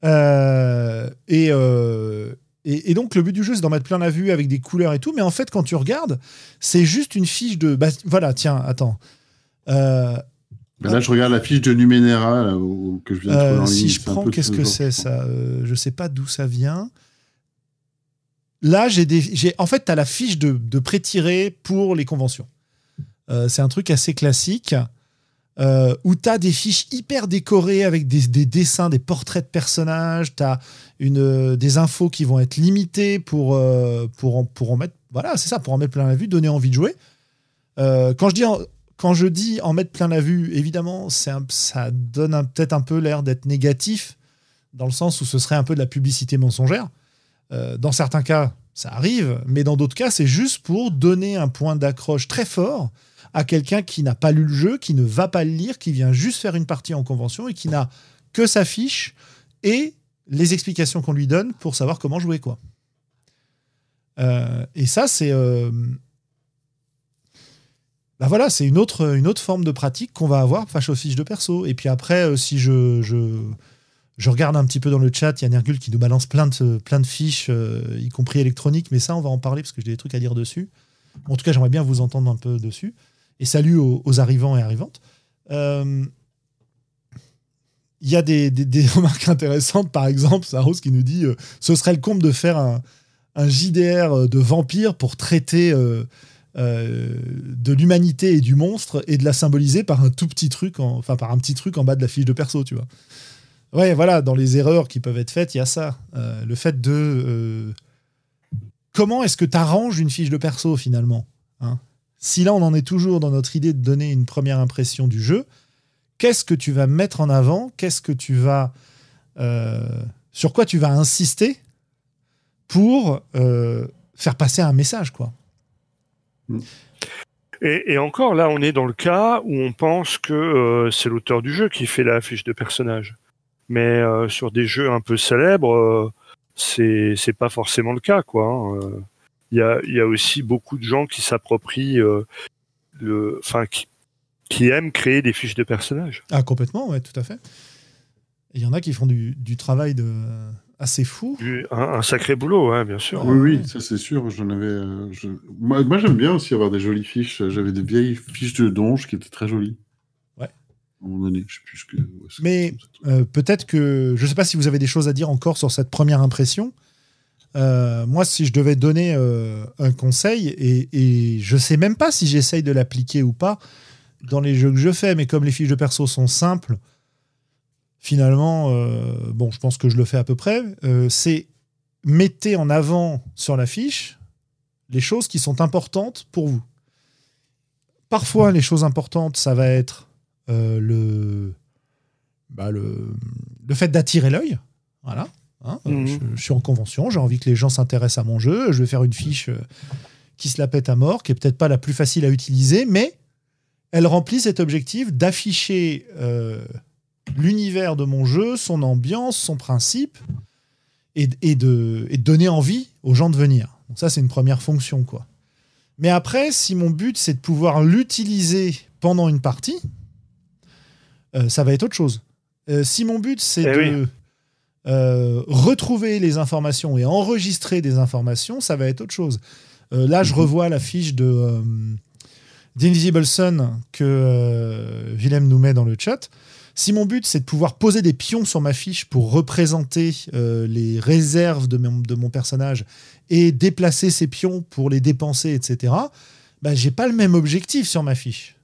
Euh, et, euh, et, et donc, le but du jeu, c'est d'en mettre plein la vue avec des couleurs et tout. Mais en fait, quand tu regardes, c'est juste une fiche de. bah, voilà, tiens, attends. Euh, Ben là, je regarde la fiche de Numenera là, où- que je viens de trouver euh, en si ligne. je C'est un prends, qu'est-ce ce que c'est je ça? Euh, Je sais pas d'où ça vient. Là, j'ai En fait, tu as la fiche de, de pré-tiré pour les conventions. Euh, c'est un truc assez classique. euh, où tu as des fiches hyper décorées avec des, des dessins, des portraits de personnages, tu as euh, des infos qui vont être limitées pour, pour, en, mettre. Voilà, c'est ça, pour en mettre plein la vue, donner envie de jouer. Quand, je dis en, quand je dis en mettre plein la vue, évidemment, un- ça donne peut-être un peu l'air d'être négatif, dans le sens où ce serait un peu de la publicité mensongère. Euh, dans certains cas, ça arrive, mais dans d'autres cas, c'est juste pour donner un point d'accroche très fort à quelqu'un qui n'a pas lu le jeu, qui ne va pas le lire, qui vient juste faire une partie en convention et qui n'a que sa fiche et les explications qu'on lui donne pour savoir comment jouer quoi. Euh, et ça, c'est bah voilà, c'est une autre, une autre forme de pratique qu'on va avoir face aux fiches de perso. Et puis après, si je, je regarde un petit peu dans le chat, il y a Nergul qui nous balance plein de, fiches, euh, y compris électroniques, mais ça, on va en parler parce que j'ai des trucs à dire dessus. En tout cas, j'aimerais bien vous entendre un peu dessus. Et salut aux, arrivants et arrivantes. Euh, Il y a des, remarques intéressantes, par exemple, Saros qui nous dit euh, ce serait le comble de faire un, JDR de vampire pour traiter euh, euh, de l'humanité et du monstre et de la symboliser par un tout petit truc, en- enfin par un petit truc en bas de la fiche de perso, tu vois. Ouais, voilà, dans les erreurs qui peuvent être faites, il y a ça. Euh, le fait de. euh, comment est-ce que tu arranges une fiche de perso finalement hein? Si là, on en est toujours dans notre idée de donner une première impression du jeu, qu'est-ce que tu vas mettre en avant? Qu'est-ce que tu vas. euh, sur quoi tu vas insister pour faire passer un message, quoi? Et, et encore, là, on est dans le cas où on pense que c'est l'auteur du jeu qui fait la fiche de personnage. Mais euh, sur des jeux un peu célèbres, euh, c'est c'est pas forcément le cas, quoi. hein. Euh, Il y, a, il y a aussi beaucoup de gens qui s'approprient euh, le, enfin, qui, qui aiment créer des fiches de personnages. Ah, complètement, ouais, tout à fait. Il y en a qui font du, du travail de. assez fou. Un, sacré boulot, ouais, bien sûr. Oui, oui, ça c'est sûr. J'en avais. euh, je- Moi, moi, j'aime bien aussi avoir des jolies fiches. J'avais des vieilles fiches de donge qui étaient très jolies. Ouais. À un moment donné, je sais plus ce que. où est-ce que- Mais euh, peut-être que je ne sais pas si vous avez des choses à dire encore sur cette première impression. Euh, moi, si je devais donner euh, un conseil, et, et je sais même pas si j'essaye de l'appliquer ou pas dans les jeux que je fais, mais comme les fiches de perso sont simples, finalement, bon, je pense que je le fais à peu près. c'est mettez en avant sur la fiche les choses qui sont importantes pour vous. Parfois, les choses importantes, ça va être euh, le, bah, le, le fait d'attirer l'œil. Voilà. Hein, euh, Mhm. je, je suis en convention, j'ai envie que les gens s'intéressent à mon jeu. Je vais faire une fiche euh, qui se la pète à mort, qui est peut-être pas la plus facile à utiliser, mais elle remplit cet objectif d'afficher euh, l'univers de mon jeu, son ambiance, son principe, et, et de, et de donner envie aux gens de venir. Donc ça, c'est une première fonction, quoi. Mais après, si mon but, c'est de pouvoir l'utiliser pendant une partie, euh, ça va être autre chose. Euh, si mon but, c'est Eh de euh, retrouver les informations et enregistrer des informations, ça va être autre chose. Là, je Mhm. revois la fiche de d'Invisible Sun que Willem nous met dans le chat. Si mon but, c'est de pouvoir poser des pions sur ma fiche pour représenter les réserves de mon, de mon personnage et déplacer ces pions pour les dépenser, etc., bah, j'ai pas le même objectif sur ma fiche.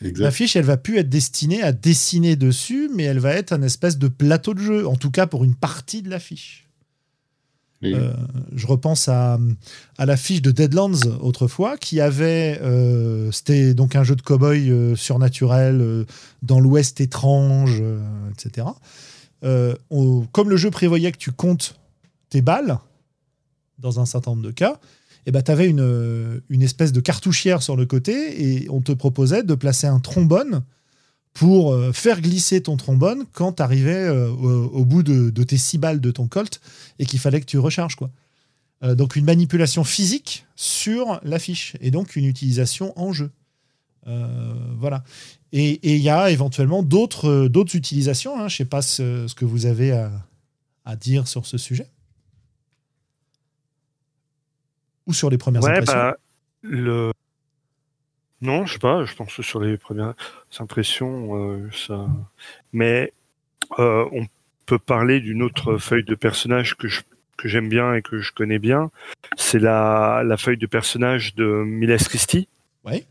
La Exact. fiche, elle va plus être destinée à dessiner dessus, mais elle va être un espèce de plateau de jeu, en tout cas pour une partie de la fiche. Euh, je repense à, à la fiche de Deadlands autrefois, qui avait. euh, C'était donc un jeu de cow-boy euh, surnaturel dans l'Ouest étrange, etc. On- comme le jeu prévoyait que tu comptes tes balles, dans un certain nombre de cas, et ben, tu avais une, euh, une espèce de cartouchière sur le côté et on te proposait de placer un trombone pour euh, faire glisser ton trombone quand tu arrivais au, au bout de, tes six balles de ton colt et qu'il fallait que tu recharges. Quoi. Euh, donc une manipulation physique sur l'affiche et donc une utilisation en jeu. Euh, voilà. Et il y a éventuellement d'autres euh, utilisations. hein. Je ne sais pas ce, ce que vous avez à, à dire sur ce sujet. Ou sur les premières Ouais, impressions. bah, le. Non, je sais pas, je pense que sur les premières impressions, euh, ça. Mais euh, on peut parler d'une autre feuille de personnage que je que j'aime bien et que je connais bien. C'est la, la feuille de personnage de Miles Christie. Ouais.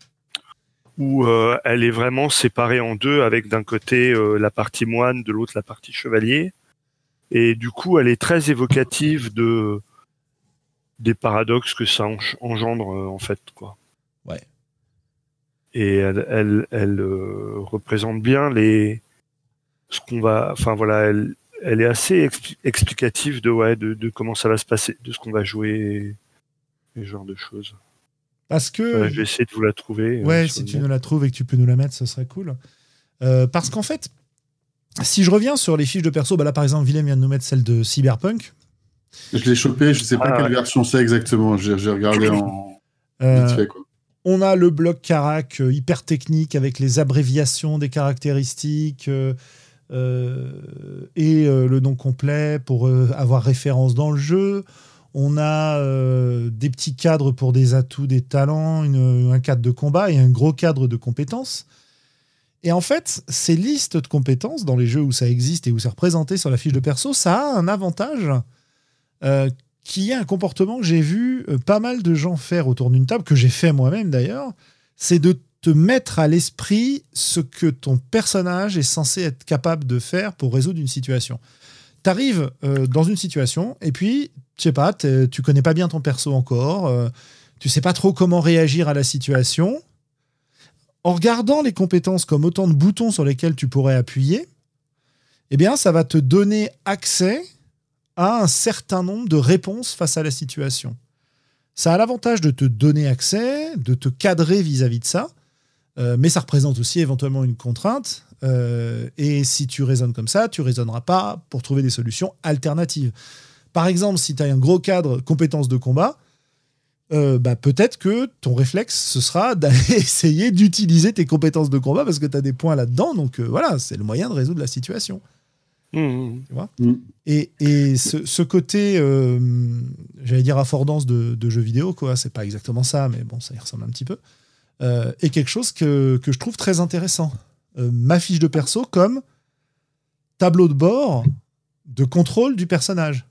Où euh, elle est vraiment séparée en deux, avec d'un côté euh, la partie moine, de l'autre la partie chevalier. Et du coup, elle est très évocative de des paradoxes que ça en- engendre euh, en fait quoi. Ouais. Et elle elle, elle euh, représente bien les ce qu'on va enfin voilà elle elle est assez expli- explicative de ouais de, de comment ça va se passer de ce qu'on va jouer et, ce genre de choses. Parce que. Je vais essayer de vous la trouver. euh, Ouais, si tu nous la trouves et que tu peux nous la mettre, ce serait cool. Euh, parce qu'en fait, si je reviens sur les fiches de perso, bah là par exemple, Willem vient de nous mettre celle de Cyberpunk. Je l'ai chopé, je sais pas Ah, quelle ouais. version c'est exactement. J'ai regardé en Euh, vite fait, quoi. on a le bloc Carac euh, hyper technique avec les abréviations des caractéristiques euh, euh, et euh, le nom complet pour euh, avoir référence dans le jeu. On a euh, des petits cadres pour des atouts, des talents, une- un cadre de combat et un gros cadre de compétences. Et en fait, ces listes de compétences dans les jeux où ça existe et où c'est représenté sur la fiche de perso, ça a un avantage euh, qui est un comportement que j'ai vu euh, pas mal de gens faire autour d'une table, que j'ai fait moi-même d'ailleurs, c'est de te mettre à l'esprit ce que ton personnage est censé être capable de faire pour résoudre une situation. Tu arrives dans une situation et puis, je sais pas, tu connais pas bien ton perso encore, euh, tu sais pas trop comment réagir à la situation. En regardant les compétences comme autant de boutons sur lesquels tu pourrais appuyer, eh bien, ça va te donner accès à un certain nombre de réponses face à la situation. Ça a l'avantage de te donner accès, de te cadrer vis-à-vis de ça, euh, mais ça représente aussi éventuellement une contrainte. euh, et si tu raisonnes comme ça, tu raisonneras pas pour trouver des solutions alternatives. Par exemple, si tu as un gros cadre compétences de combat, euh, bah, peut-être que ton réflexe, ce sera d'aller essayer d'utiliser tes compétences de combat parce que tu as des points là-dedans. Donc voilà, c'est le moyen de résoudre la situation. Mmh. Tu vois Mm. Et, et ce, ce côté, euh, j'allais dire affordance de, de jeux vidéo, quoi, c'est pas exactement ça, mais bon, ça y ressemble un petit peu, euh, est quelque chose que, que je trouve très intéressant. Euh, ma fiche de perso comme tableau de bord de contrôle du personnage.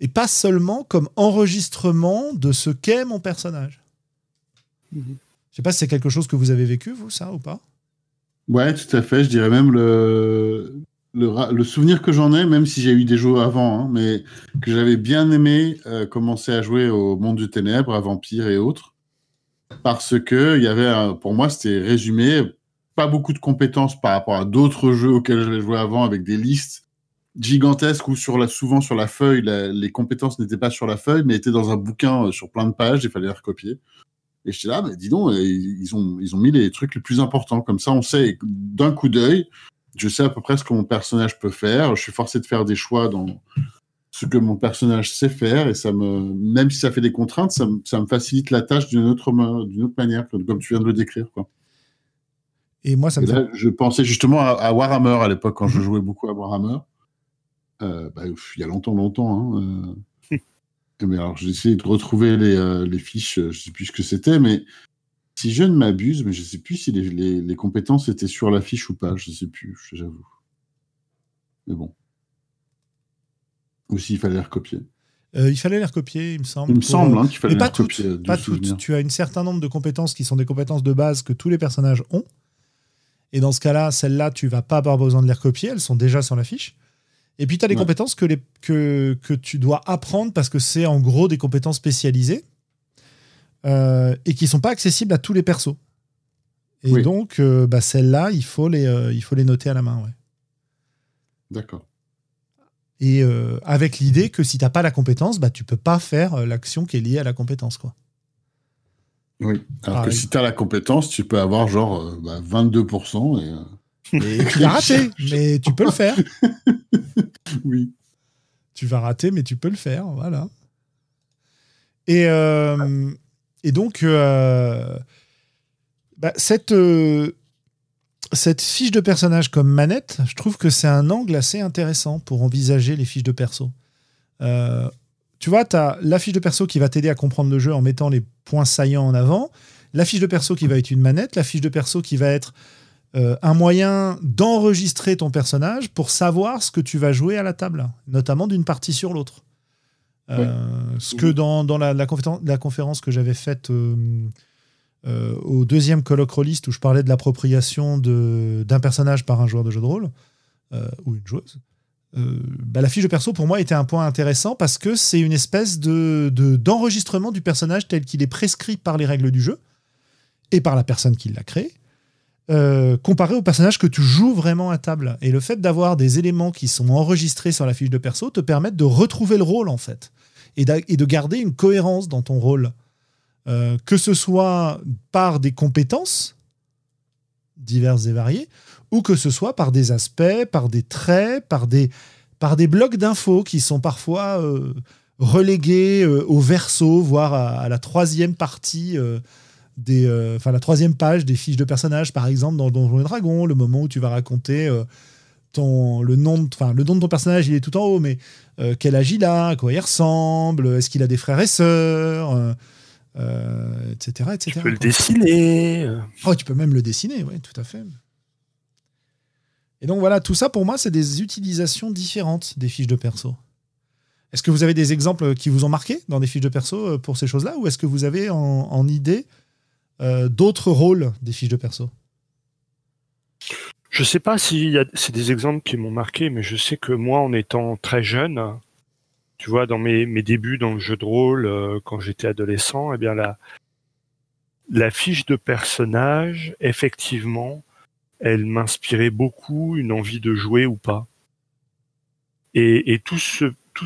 Et pas seulement comme enregistrement de ce qu'est mon personnage. Mhm. Je sais pas si c'est quelque chose que vous avez vécu, vous, ça, ou pas? Ouais, tout à fait. Je dirais même le, le, le souvenir que j'en ai, même si j'ai eu des jeux avant, hein, mais que j'avais bien aimé euh, commencer à jouer au Monde du Ténèbres, à Vampire et autres, parce que il y avait, pour moi, c'était résumé, pas beaucoup de compétences par rapport à d'autres jeux auxquels j'avais joué avant, avec des listes gigantesques où sur la, souvent sur la feuille, les compétences n'étaient pas sur la feuille, mais étaient dans un bouquin euh, sur plein de pages, il fallait les recopier. Et j'étais là, mais dis donc, euh, ils ont, ils ont mis les trucs les plus importants. Comme ça, on sait d'un coup d'œil, je sais à peu près ce que mon personnage peut faire. Je suis forcé de faire des choix dans ce que mon personnage sait faire. Et ça me, même si ça fait des contraintes, ça me, ça me facilite la tâche d'une autre, ma- d'une autre manière, comme tu viens de le décrire. Quoi. Et moi, ça me Et fait là, je pensais justement à, à Warhammer à l'époque, quand je jouais beaucoup à Warhammer. Euh, bah, il y a longtemps, longtemps. Hein, euh. mais alors, j'ai essayé de retrouver les, euh, les fiches, je sais plus ce que c'était, mais si je ne m'abuse, mais je sais plus si les, les, les compétences étaient sur la fiche ou pas, je sais plus, j'avoue. Mais bon. Ou s'il fallait les recopier. Euh, il fallait les recopier, il me semble. Il me pour, semble hein, qu'il fallait mais les pas toutes, recopier. pas toutes. Tu as un certain nombre de compétences qui sont des compétences de base que tous les personnages ont. Et dans ce cas-là, celles-là, tu vas pas avoir besoin de les recopier, elles sont déjà sur la fiche. Et puis, tu as des Ouais. compétences que, les, que, que tu dois apprendre parce que c'est en gros des compétences spécialisées euh, et qui sont pas accessibles à tous les persos. Et Oui. donc, euh, bah, celles-là, il, faut les, euh, il faut les noter à la main. Ouais. D'accord. Et avec l'idée que si tu n'as pas la compétence, bah, tu peux pas faire l'action qui est liée à la compétence. Quoi. Oui. Alors que Pareil. si tu as la compétence, tu peux avoir genre euh, bah, 22% et. Et tu vas rater, mais tu peux le faire. oui. Tu vas rater, mais tu peux le faire, voilà. Et, euh, et donc, euh, bah, cette, euh, cette fiche de personnage comme manette, je trouve que c'est un angle assez intéressant pour envisager les fiches de perso. Euh, tu vois, tu as la fiche de perso qui va t'aider à comprendre le jeu en mettant les points saillants en avant, la fiche de perso qui va être une manette, la fiche de perso qui va être un moyen d'enregistrer ton personnage pour savoir ce que tu vas jouer à la table, notamment d'une partie sur l'autre. Euh, Ce que dans, dans la, la, conféren- la conférence que j'avais faite euh, euh, au deuxième colloque rôliste où je parlais de l'appropriation d'un personnage par un joueur de jeu de rôle ou une joueuse, bah, la fiche de perso pour moi était un point intéressant parce que c'est une espèce de, de- d'enregistrement du personnage tel qu'il est prescrit par les règles du jeu et par la personne qui l'a créé euh, comparé au personnage que tu joues vraiment à table. Et le fait d'avoir des éléments qui sont enregistrés sur la fiche de perso te permettent de retrouver le rôle, en fait, et, de garder une cohérence dans ton rôle. Euh, que ce soit par des compétences diverses et variées, ou que ce soit par des aspects, par des traits, par des, blocs d'infos qui sont parfois euh, relégués au verso, voire à la troisième partie euh, euh, enfin la troisième page des fiches de personnages, par exemple dans Donjons et Dragons, le moment où tu vas raconter euh, ton, le nom, de- enfin le nom de ton personnage, il est tout en haut, mais euh, quel âge il a, à quoi il ressemble, est-ce qu'il a des frères et sœurs, euh, euh, etc., etc. Tu peux le dessiner. Oh, tu peux même le dessiner, oui, tout à fait. Et donc voilà, tout ça pour moi, c'est des utilisations différentes des fiches de perso. Est-ce que vous avez des exemples qui vous ont marqué dans des fiches de perso pour ces choses-là, ou est-ce que vous avez en, en idée euh, d'autres rôles des fiches de perso Je sais pas si c'est des exemples qui m'ont marqué, mais je sais que moi, en étant très jeune, tu vois, dans mes, débuts dans le jeu de rôle, euh, quand j'étais adolescent, eh bien la, la fiche de personnage, effectivement, elle m'inspirait beaucoup une envie de jouer ou pas. Et, tout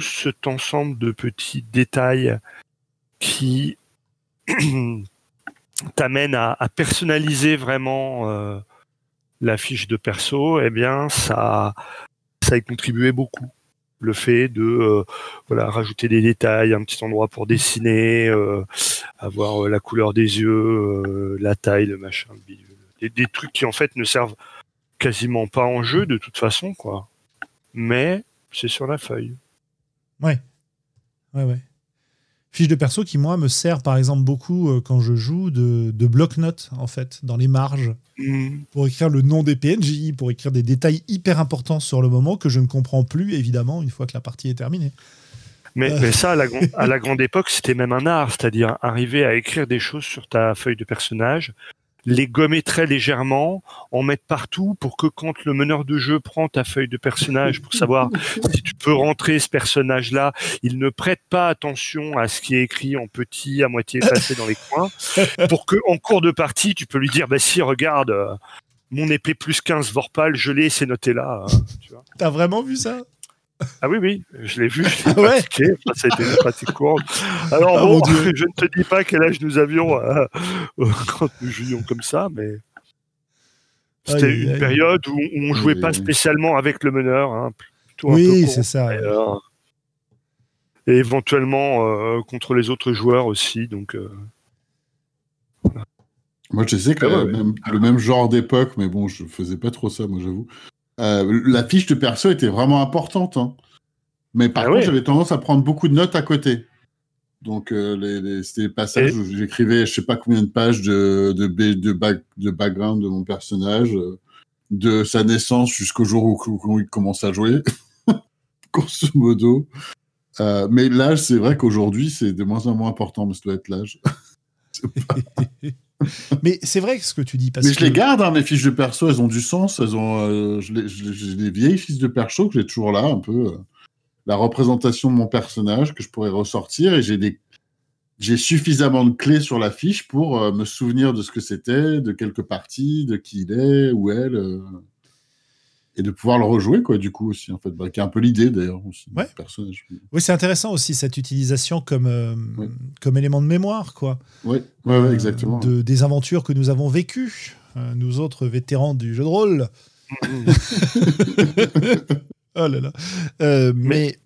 cet ensemble de petits détails qui t'amènent à, à personnaliser vraiment euh, la fiche de perso, eh bien, ça, ça a contribué beaucoup. Le fait de euh, voilà rajouter des détails, un petit endroit pour dessiner, euh, avoir euh, la couleur des yeux, euh, la taille, le machin. Des, des trucs qui en fait ne servent quasiment pas en jeu de toute façon, quoi. mais c'est sur la feuille. Ouais. Ouais, ouais. Fiche de perso qui, moi, me sert par exemple beaucoup euh, quand je joue de, de bloc-notes, en fait, dans les marges, Mhm. pour écrire le nom des PNJ, pour écrire des détails hyper importants sur le moment que je ne comprends plus, évidemment, une fois que la partie est terminée. Mais, Euh. mais ça, à la, gran- à la grande époque, c'était même un art, c'est-à-dire arriver à écrire des choses sur ta feuille de personnage, les gommer très légèrement, en mettre partout pour que quand le meneur de jeu prend ta feuille de personnage pour savoir si tu peux rentrer ce personnage-là, il ne prête pas attention à ce qui est écrit en petit, à moitié effacé dans les coins, pour que en cours de partie, tu peux lui dire, bah si, regarde, euh, mon épée plus 15 Vorpal, je l'ai, c'est noté là. hein, tu vois. T'as vraiment vu ça? Ah oui, oui, je l'ai vu, je l'ai Ah ouais pratiqué. Enfin, ça a été une pratique courante. Alors Ah, bon, je ne te dis pas quel âge nous avions euh, quand nous jouions comme ça, mais c'était une aïe. période où on jouait Oui, pas spécialement avec le meneur, hein, plutôt un Oui, peu c'est ça. euh, et éventuellement euh, contre les autres joueurs aussi. Donc, euh, Moi, je sais que Ah ouais, euh, ouais. même- le même genre d'époque, mais bon, je faisais pas trop ça, moi, j'avoue. Euh, la fiche de perso était vraiment importante. hein. Mais par Ah contre, ouais. j'avais tendance à prendre beaucoup de notes à côté. Donc, euh, les, les- c'était les passages Et- où j'écrivais, je sais pas combien de pages de, de, de, back- de background de mon personnage, euh, de sa naissance jusqu'au jour où, où il commence à jouer, grosso modo. Euh, mais l'âge, c'est vrai qu'aujourd'hui, c'est de moins en moins important, mais ça doit être l'âge. Mais c'est vrai ce que tu dis. Parce Mais je que... les garde, hein, mes fiches de perso, elles ont du sens. Elles ont, euh, j'ai des vieilles fiches de perso que j'ai toujours là, un peu euh, la représentation de mon personnage que je pourrais ressortir et j'ai des, j'ai suffisamment de clés sur la fiche pour euh, me souvenir de ce que c'était, de quelques parties, de qui il est, où elle, et de pouvoir le rejouer quoi. Du coup aussi en fait, bah, qui est un peu l'idée d'ailleurs aussi Ouais. personnage. Oui, c'est intéressant aussi cette utilisation comme, euh, Oui. comme élément de mémoire, quoi. Ouais, ouais, ouais, exactement. De, des aventures que nous avons vécues, euh, nous autres vétérans du jeu de rôle. oh là là. Euh, mais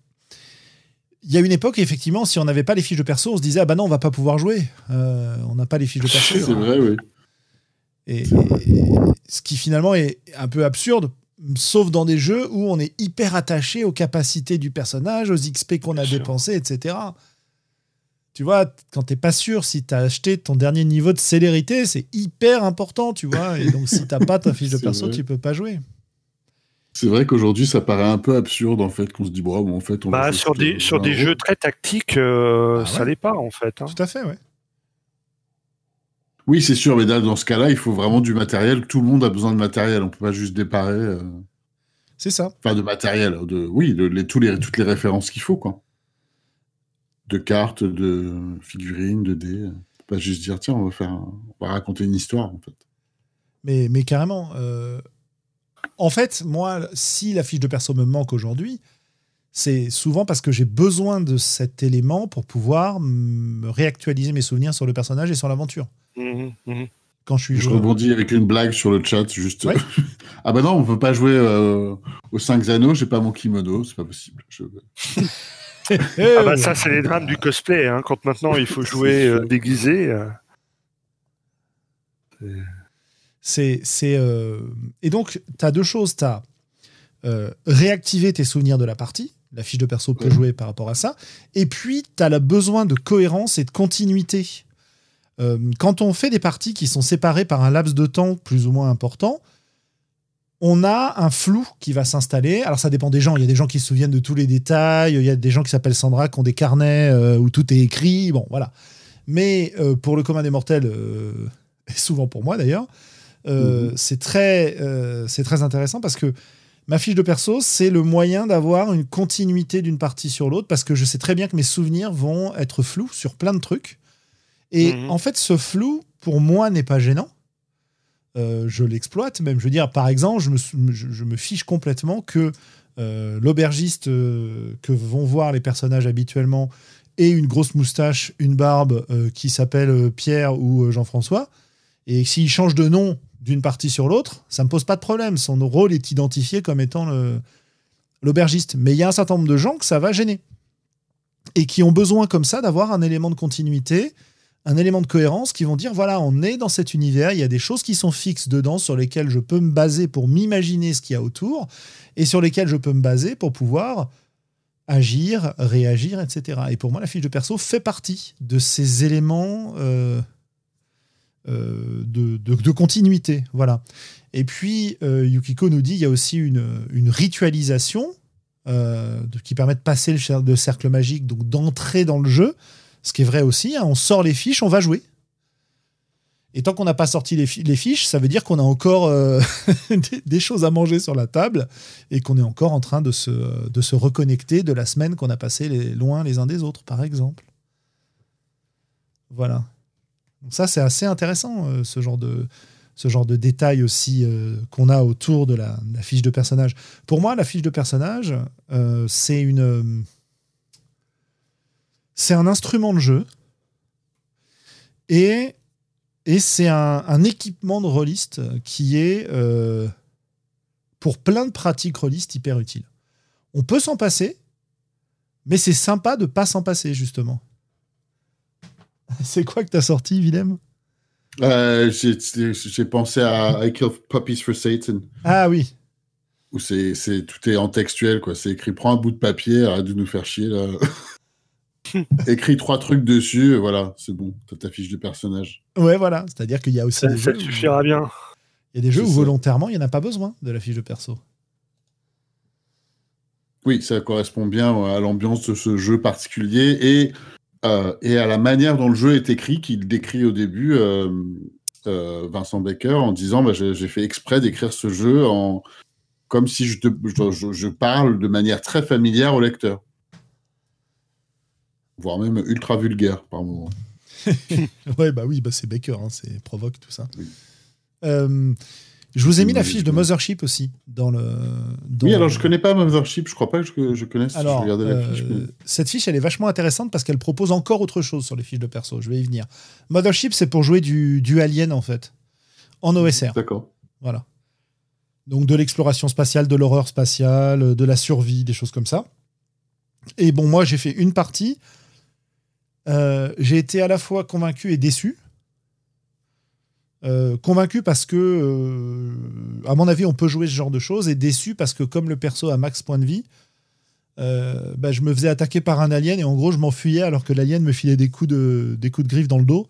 il y a une époque, effectivement, si on n'avait pas les fiches de perso, on se disait ah bah non, on va pas pouvoir jouer. Euh, on n'a pas les fiches de perso. C'est vrai, oui. Et, et- ce qui finalement est un peu absurde, sauf dans des jeux où on est hyper attaché aux capacités du personnage, aux XP qu'on a dépensés, etc. Tu vois, quand t'es pas sûr si t'as acheté ton dernier niveau de célérité, c'est hyper important, tu vois. Et donc, si t'as pas ta fiche de perso, vrai. tu peux pas jouer. C'est vrai qu'aujourd'hui, ça paraît un peu absurde en fait qu'on se dit bon, en fait, on bah, jouer sur des, sur des jeux très tactiques, euh, Ah ça ouais. l'est pas en fait. hein. Tout à fait, ouais. Oui, c'est sûr, mais dans ce cas-là, il faut vraiment du matériel. Tout le monde a besoin de matériel. On peut pas juste déparer. euh, C'est ça. Enfin, de matériel. De... Oui, de, les, tous les, toutes les références qu'il faut, quoi. De cartes, de figurines, de dés. On peut pas juste dire, tiens, on va faire, un- on va raconter une histoire, en fait. Mais, mais carrément. euh, En fait, moi, si la fiche de perso me manque aujourd'hui, c'est souvent parce que j'ai besoin de cet élément pour pouvoir me réactualiser mes souvenirs sur le personnage et sur l'aventure. Mhm, mhm. Quand je suis Je joueur. rebondis avec une blague sur le chat, juste. Ouais. ah bah non, on peut pas jouer euh, aux 5 anneaux, j'ai pas mon kimono, c'est pas possible. Je- Ah bah ça, c'est les drames du cosplay. Hein, quand maintenant il faut jouer euh, déguisé. euh, C'est, c'est, euh, Et donc, tu as deux choses. Tu as réactiver tes souvenirs de la partie. La fiche de perso peut Ouais. jouer par rapport à ça. Et puis, tu as le besoin de cohérence et de continuité. Euh, quand on fait des parties qui sont séparées par un laps de temps plus ou moins important, on a un flou qui va s'installer. Alors, ça dépend des gens. Il y a des gens qui se souviennent de tous les détails. Il y a des gens qui s'appellent Sandra, qui ont des carnets euh, où tout est écrit. Bon, voilà. Mais euh, pour le commun des mortels, euh, et souvent pour moi d'ailleurs, Mhm. c'est très, c'est très intéressant parce que ma fiche de perso, c'est le moyen d'avoir une continuité d'une partie sur l'autre parce que je sais très bien que mes souvenirs vont être flous sur plein de trucs. Et Mhm. en fait, ce flou, pour moi, n'est pas gênant. Euh, je l'exploite même. Je veux dire, par exemple, je me, sou- je, je me fiche complètement que euh, l'aubergiste euh, que vont voir les personnages habituellement ait une grosse moustache, une barbe qui s'appelle Pierre ou Jean-François. Et s'il change de nom d'une partie sur l'autre, ça me pose pas de problème. Son rôle est identifié comme étant l'aubergiste. Mais il y a un certain nombre de gens que ça va gêner. Et qui ont besoin comme ça d'avoir un élément de continuité un élément de cohérence qui vont dire voilà, on est dans cet univers, il y a des choses qui sont fixes dedans sur lesquelles je peux me baser pour m'imaginer ce qu'il y a autour et sur lesquelles je peux me baser pour pouvoir agir, réagir, etc. Et pour moi, la fiche de perso fait partie de ces éléments euh, euh, de, continuité. Voilà. Et puis, euh, Yukiko nous dit il y a aussi une, une ritualisation qui permet de passer le cercle magique, donc d'entrer dans le jeu. Ce qui est vrai aussi, hein, on sort les fiches, on va jouer. Et tant qu'on n'a pas sorti les, fiches, ça veut dire qu'on a encore euh, des, choses à manger sur la table et qu'on est encore en train de se, de se reconnecter de la semaine qu'on a passée loin les uns des autres, par exemple. Voilà. Donc ça, c'est assez intéressant, euh, ce genre de, ce genre de détails aussi euh, qu'on a autour de la, fiche de personnage. Pour moi, la fiche de personnage, c'est une c'est un instrument de jeu et, et c'est un, équipement de rôliste qui est, euh, pour plein de pratiques rôlistes, hyper utile. On peut s'en passer, mais c'est sympa de pas s'en passer, justement. C'est quoi que tu as sorti, Willem? Euh, J'ai pensé à I Kill Puppies for Satan. Ah oui. Où c'est tout est en textuel, quoi. C'est écrit prends un bout de papier, arrête de nous faire chier, là. Écris trois trucs dessus, voilà, c'est bon, t'as ta fiche de personnage. Ouais, voilà, c'est-à-dire qu'il y a aussi. Ça, ça suffira bien. Il y a des jeux où volontairement, il n'y en a pas besoin de la fiche de perso. Oui, ça correspond bien à l'ambiance de ce jeu particulier et, euh, et à la manière dont le jeu est écrit, qu'il décrit au début, euh, euh, Vincent Becker, en disant bah, j'ai fait exprès d'écrire ce jeu en, comme si je, te, je, je, parle de manière très familière au lecteur voire même ultra vulgaire par moment. ouais, bah oui, bah c'est Baker, hein, c'est provoque tout ça. Euh, je vous ai mis la fiche de Mothership aussi dans le. oui, alors je connais pas Mothership, je crois pas que je, connaisse. Alors, euh, cette fiche, elle est vachement intéressante parce qu'elle propose encore autre chose sur les fiches de perso. Je vais y venir. Mothership, c'est pour jouer du, du Alien en fait, en OSR. D'accord. Voilà. Donc de l'exploration spatiale, de l'horreur spatiale, de la survie, des choses comme ça. Et bon, moi, j'ai fait une partie euh, j'ai été à la fois convaincu et déçu. Euh, convaincu parce que, euh, à mon avis, on peut jouer ce genre de choses, et déçu parce que, comme le perso a max point de vie, bah, je me faisais attaquer par un alien et en gros, je m'enfuyais alors que l'alien me filait des coups de, des coups de griffe dans le dos.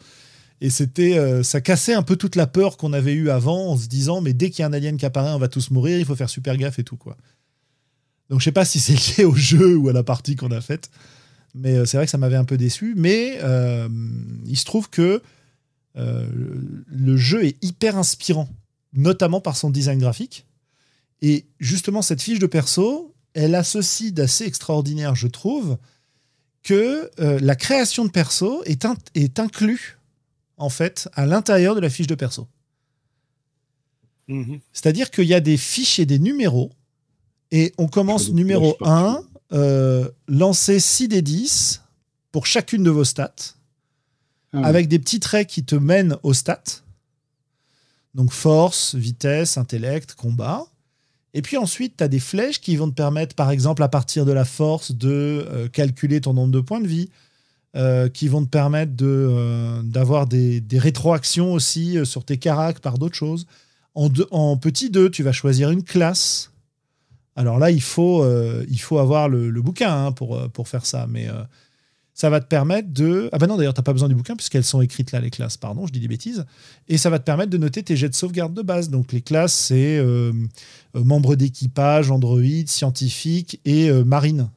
Et c'était, ça cassait un peu toute la peur qu'on avait eue avant en se disant, mais dès qu'il y a un alien qui apparaît, on va tous mourir, il faut faire super gaffe et tout, quoi. Donc, je sais pas si c'est lié au jeu ou à la partie qu'on a faite. Mais euh, c'est vrai que ça m'avait un peu déçu. Mais euh, il se trouve que euh, le jeu est hyper inspirant, notamment par son design graphique. Et justement, cette fiche de perso, elle a ceci d'assez extraordinaire, je trouve, que la création de perso est, est inclus en fait à l'intérieur de la fiche de perso. Mhm. C'est-à-dire qu'il y a des fiches et des numéros, et on commence numéro 1, euh, lancer 6 des 10 pour chacune de vos stats, ah avec des petits traits qui te mènent aux stats. Donc force, vitesse, intellect, combat. Et puis ensuite, tu as des flèches qui vont te permettre, par exemple, à partir de la force, de euh, calculer ton nombre de points de vie, euh, qui vont te permettre d'avoir des, des, rétroactions aussi sur tes caracs par d'autres choses. En, en petit 2, tu vas choisir une classe alors là, il faut, euh, avoir le, bouquin hein, pour, euh, pour faire ça. Mais euh, ça va te permettre de. Ah ben non, d'ailleurs, tu n'as pas besoin du bouquin puisqu'elles sont écrites là, les classes. Pardon, je dis des bêtises. Et ça va te permettre de noter tes jets de sauvegarde de base. Donc les classes, c'est membre d'équipage, androïde, scientifique et marine.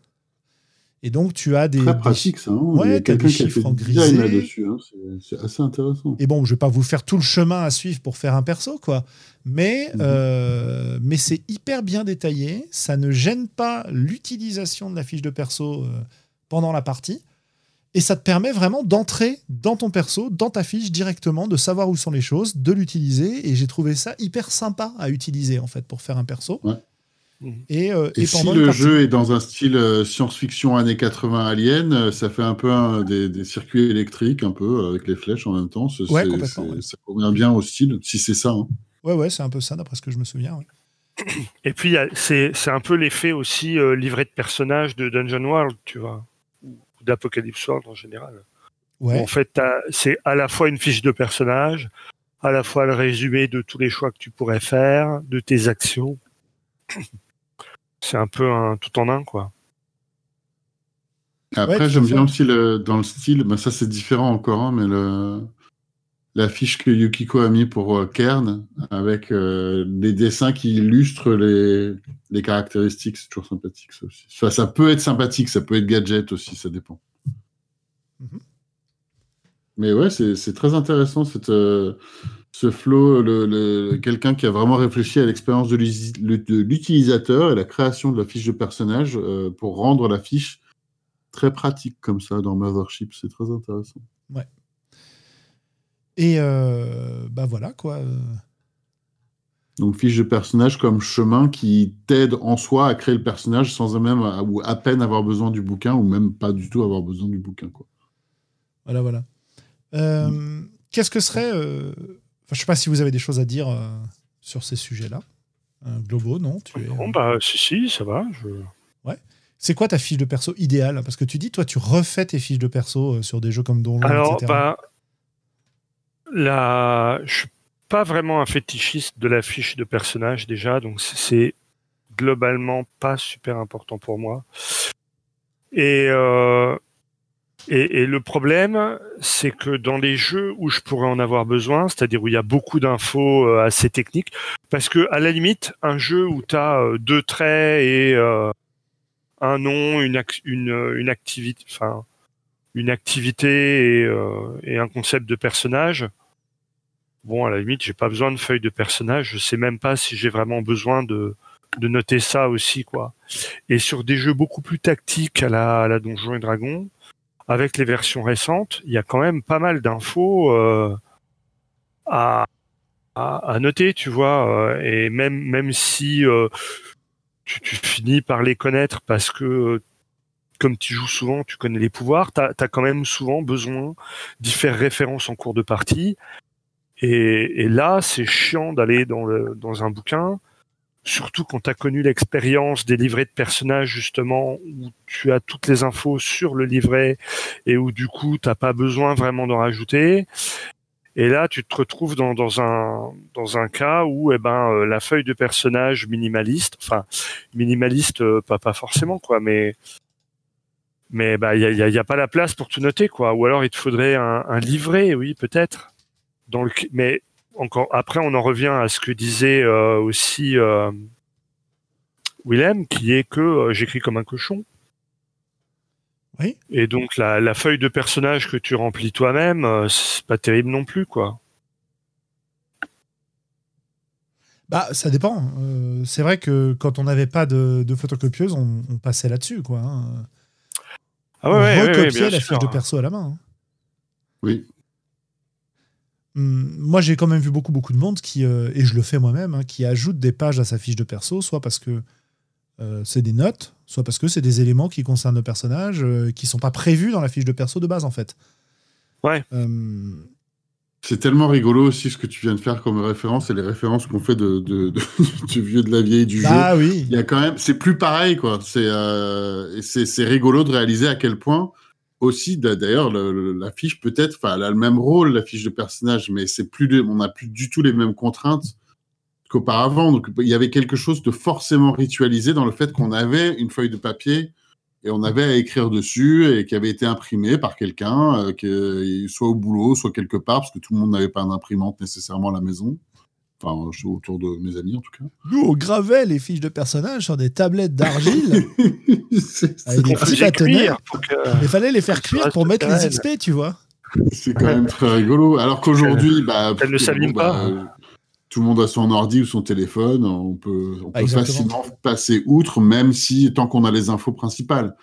Et donc, tu as des. Très pratique, ça. Hein ouais, Il y a quelqu'un qui a fait design là-dessus. Hein. C'est assez intéressant. Et bon, je vais pas vous faire tout le chemin à suivre pour faire un perso, quoi. Mais, mhm. euh, mais c'est hyper bien détaillé. Ça ne gêne pas l'utilisation de la fiche de perso euh, pendant la partie. Et ça te permet vraiment d'entrer dans ton perso, dans ta fiche directement, de savoir où sont les choses, de l'utiliser. Et j'ai trouvé ça hyper sympa à utiliser, en fait, pour faire un perso. Ouais. Et, euh, et, si le jeu est dans un style euh, science-fiction années 80 alien, euh, ça fait un peu des, circuits électriques, un peu, avec les flèches en même temps. Ouais, Ça convient bien au style, si c'est ça. Hein. Ouais, ouais, c'est un peu ça, d'après ce que je me souviens. Et puis, c'est un peu l'effet aussi livret de personnages de Dungeon World, tu vois, ou d'Apocalypse World en général. Ouais. En fait, c'est à la fois une fiche de personnage, à la fois le résumé de tous les choix que tu pourrais faire, de tes actions. C'est un peu un tout en un, quoi. Après, Ouais, j'aime bien aussi le, dans le style, mais ça c'est différent encore, hein, mais le, la fiche que Yukiko a mis pour euh, Kern, avec euh, des dessins qui illustrent les, les caractéristiques, c'est toujours sympathique ça aussi. Enfin, ça peut être sympathique, ça peut être gadget aussi, ça dépend. Mhm. Mais ouais, c'est c'est très intéressant cette, euh, ce flow, le, le- quelqu'un qui a vraiment réfléchi à l'expérience de l'utilisateur et la création de la fiche de personnage euh, pour rendre la fiche très pratique comme ça dans Mothership. C'est très intéressant. Et euh, bah voilà quoi. euh. Donc fiche de personnage comme chemin qui t'aide en soi à créer le personnage sans même à- ou à peine avoir besoin du bouquin ou même pas du tout avoir besoin du bouquin. Quoi. Voilà, voilà. Euh, Qu'est-ce que serait. Euh, je sais pas si vous avez des choses à dire euh, sur ces sujets-là. Euh, Globo, non tu es, Bon, bah, si, si, ça va. Je... C'est quoi ta fiche de perso idéale? Parce que tu dis, toi, tu refais tes fiches de perso euh, sur des jeux comme Donjon, Alors, etc. bah, la... je suis pas vraiment un fétichiste de la fiche de personnage déjà, donc c'est globalement pas super important pour moi. Et, euh, et, et le problème, c'est que dans les jeux où je pourrais en avoir besoin, c'est-à-dire où il y a beaucoup d'infos euh, assez techniques, parce que à la limite, un jeu où tu as deux traits et euh, un nom, une, une, euh, une activité, enfin une activité et, euh, et un concept de personnage. Bon, à la limite, j'ai pas besoin de feuille de personnage. Je sais même pas si j'ai vraiment besoin de, de noter ça aussi, quoi. Et sur des jeux beaucoup plus tactiques à la, à la Donjons et Dragons, avec les versions récentes, il y a quand même pas mal d'infos euh, à, à, noter, tu vois. euh, Et même même si euh, tu, finis par les connaître parce que comme tu joues souvent, tu connais les pouvoirs, tu as, quand même souvent besoin d'y faire référence en cours de partie. Et, et là, c'est chiant d'aller dans, dans un bouquin, surtout quand tu as connu l'expérience des livrets de personnages, justement, où tu as toutes les infos sur le livret et où du coup, t'as pas besoin vraiment d'en rajouter. Et là, tu te retrouves dans, dans, un, dans un cas où eh ben, euh, la feuille de personnage minimaliste, enfin, minimaliste, euh, pas, pas forcément, quoi, mais mais bah il y a, y a- y a pas la place pour tout noter quoi ou alors il te faudrait un, un livret oui peut-être dans le mais encore après on en revient à ce que disait euh, aussi euh, Willem qui est que euh, j'écris comme un cochon Oui. et donc la, la feuille de personnage que tu remplis toi-même euh, c'est pas terrible non plus quoi Bah, ça dépend. Euh, c'est vrai que quand on n'avait pas de, de photocopieuse, on, on passait là-dessus, quoi. hein. ah on ouais, ouais, ouais, ouais, recopiait la sûr. fiche de perso à la main. hein. Oui. Hum, Moi, j'ai quand même vu beaucoup, beaucoup de monde qui, euh, et je le fais moi-même, hein, qui ajoute des pages à sa fiche de perso, soit parce que euh, c'est des notes, soit parce que c'est des éléments qui concernent le personnage, euh, qui sont pas prévus dans la fiche de perso de base, en fait. Ouais. Hum, C'est tellement rigolo aussi ce que tu viens de faire comme référence et les références qu'on fait de, de- de- du vieux de la vieille du jeu. bah oui. Il y a quand même, c'est plus pareil quoi. C'est euh, c'est rigolo de réaliser à quel point aussi d'a- d'ailleurs le- le- la fiche peut-être, enfin elle a le même rôle la fiche de personnage, mais c'est plus de- on n'a plus du tout les mêmes contraintes qu'auparavant. Donc il y avait quelque chose de forcément ritualisé dans le fait qu'on avait une feuille de papier et on avait à écrire dessus et qui avait été imprimé par quelqu'un, euh, soit au boulot, soit quelque part, parce que tout le monde n'avait pas d'imprimante nécessairement à la maison. Enfin, autour de mes amis en tout cas. Nous, on gravait les fiches de personnages sur des tablettes d'argile. C'est- Avec des petits bâtonnets. Il fallait les faire cuire pour mettre les XP, tu vois. C'est quand même très rigolo. Alors qu'aujourd'hui, bah, Elle ne s'abîme bah, pas. tout le monde a son ordi ou son téléphone. On peut, on Ah, peut facilement passer outre, même si tant qu'on a les infos principales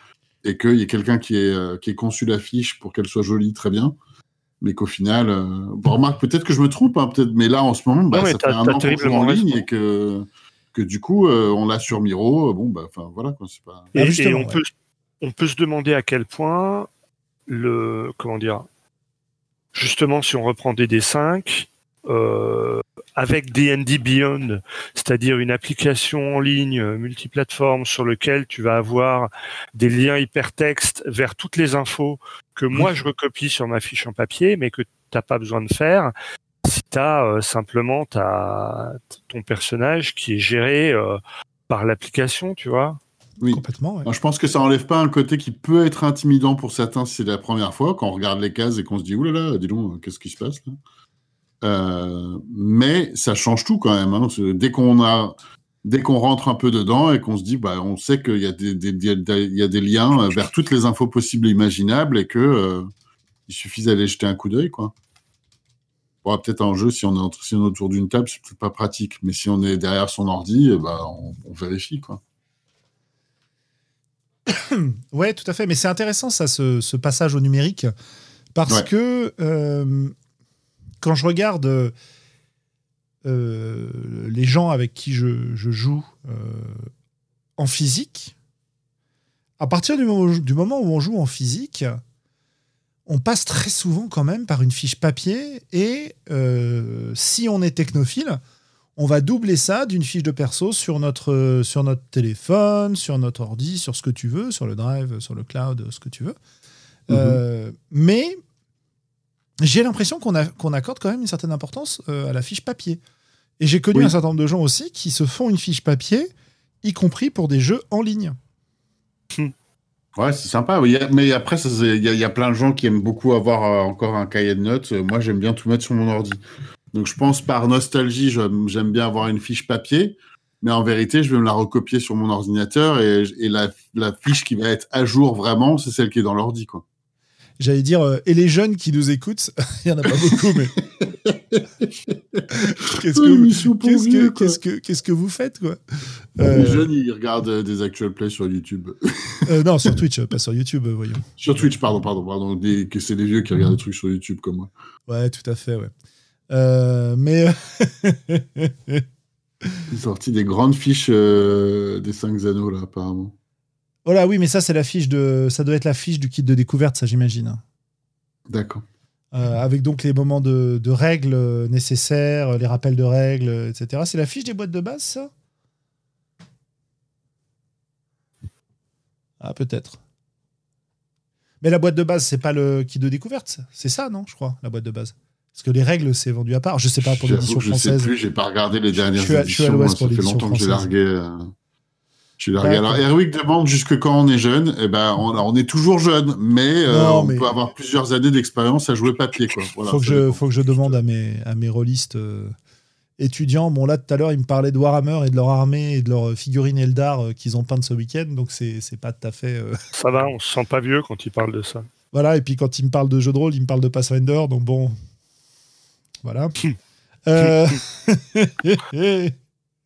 et qu'il y ait quelqu'un qui ait, euh, qui ait conçu la fiche pour qu'elle soit jolie, très bien. Mais qu'au final, euh, bon, remarque, peut-être que je me trompe, hein, peut-être, mais là, en ce moment, bah, ça fait un an qu'on joue en ligne et que, que du coup, euh, on l'a sur Miro. Bon, bah, enfin, voilà, quoi, c'est pas. Ah, Et, justement, et on, ouais. peut, on peut se demander à quel point le comment dire justement si on reprend des D5 euh, avec D&D Beyond, c'est-à-dire une application en ligne euh, multiplateforme sur lequel tu vas avoir des liens hypertextes vers toutes les infos que moi je recopie sur ma fiche en papier, mais que t'as pas besoin de faire si tu as euh, simplement ton personnage qui est géré euh, par l'application, tu vois. Oui. Complètement. ouais. Moi, je pense que ça enlève pas un côté qui peut être intimidant pour certains si c'est la première fois, quand on regarde les cases et qu'on se dit, oulala, dis donc, qu'est-ce qui se passe là? Euh, Mais ça change tout quand même. hein. Dès qu'on a, dès qu'on rentre un peu dedans et qu'on se dit, bah, on sait qu'il y, a des- des- des- il y a des liens euh, vers toutes les infos possibles et imaginables et que euh, il suffit d'aller jeter un coup d'œil, quoi. Bon, peut-être un jeu, si on est, entre- si on est autour d'une table, c'est peut-être pas pratique. Mais si on est derrière son ordi, eh ben, on, on vérifie, quoi. Ouais, tout à fait. Mais c'est intéressant, ça, ce, ce passage au numérique. Parce Ouais. que euh, quand je regarde euh, euh, les gens avec qui je, je joue euh, en physique, à partir du moment, du moment où on joue en physique, on passe très souvent quand même par une fiche papier. Et euh, si on est technophile, on va doubler ça d'une fiche de perso sur notre, sur notre téléphone, sur notre ordi, sur ce que tu veux, sur le drive, sur le cloud, ce que tu veux. Mhm. Mais j'ai l'impression qu'on accorde quand même une certaine importance euh, à la fiche papier. Et j'ai connu Oui. un certain nombre de gens aussi qui se font une fiche papier, y compris pour des jeux en ligne. Ouais, c'est sympa. oui. Mais après, il y, a- il y a plein de gens qui aiment beaucoup avoir euh, encore un cahier de notes. Moi, j'aime bien tout mettre sur mon ordi. Donc, je pense par nostalgie, j'aime j'aime bien avoir une fiche papier. Mais en vérité, je vais me la recopier sur mon ordinateur et, et la, la fiche qui va être à jour vraiment, c'est celle qui est dans l'ordi, quoi. J'allais dire, euh, et les jeunes qui nous écoutent, il n'y en a pas beaucoup, mais. qu'est-ce, que, Oh, vous- qu'est-ce, que, quoi. qu'est-ce, que, qu'est-ce que vous faites, quoi Les Euh, jeunes, ils regardent euh, des actual plays sur YouTube. euh, Non, sur Twitch, pas sur YouTube, euh, voyons. sur Twitch, pardon, pardon, pardon. Des- que c'est les vieux qui regardent des trucs sur YouTube comme moi. Ouais, tout à fait, ouais. Euh, mais. Ils ont sorti des grandes fiches euh, des 5 anneaux, là, apparemment. Oh là, oui, mais ça, c'est la fiche de. Ça doit être la fiche du kit de découverte, ça, j'imagine. D'accord. Euh, avec donc les moments de, de règles nécessaires, les rappels de règles, etc. C'est la fiche des boîtes de base, ça? Ah, peut-être. Mais la boîte de base, c'est pas le kit de découverte, c'est ça, non Je crois, la boîte de base? Parce que les règles, c'est vendu à part. Je sais pas pour l'édition que Je sais française. plus, j'ai pas regardé les dernières Je suis à- je suis à éditions. l'ouest hein, pour ça fait longtemps que j'ai française. largué. euh, largué. D'accord. Alors, Erwick demande jusque quand on est jeune. Eh ben, on, est toujours jeune, mais, euh, on mais- peut avoir plusieurs années d'expérience à jouer papier, quoi. Voilà, faut, que je, faut que je demande à mes, à mes rôlistes euh, étudiants. Bon, là, tout à l'heure, ils me parlaient de Warhammer et de leur armée et de leurs figurines Eldar euh, qu'ils ont peintes ce week-end. Donc, c'est c'est pas tout à fait. euh, Ça va, on se sent pas vieux quand il parle de ça. Voilà, et puis quand il me parle de jeux de rôle, il me parle de Pathfinder, donc bon. Voilà. Euh,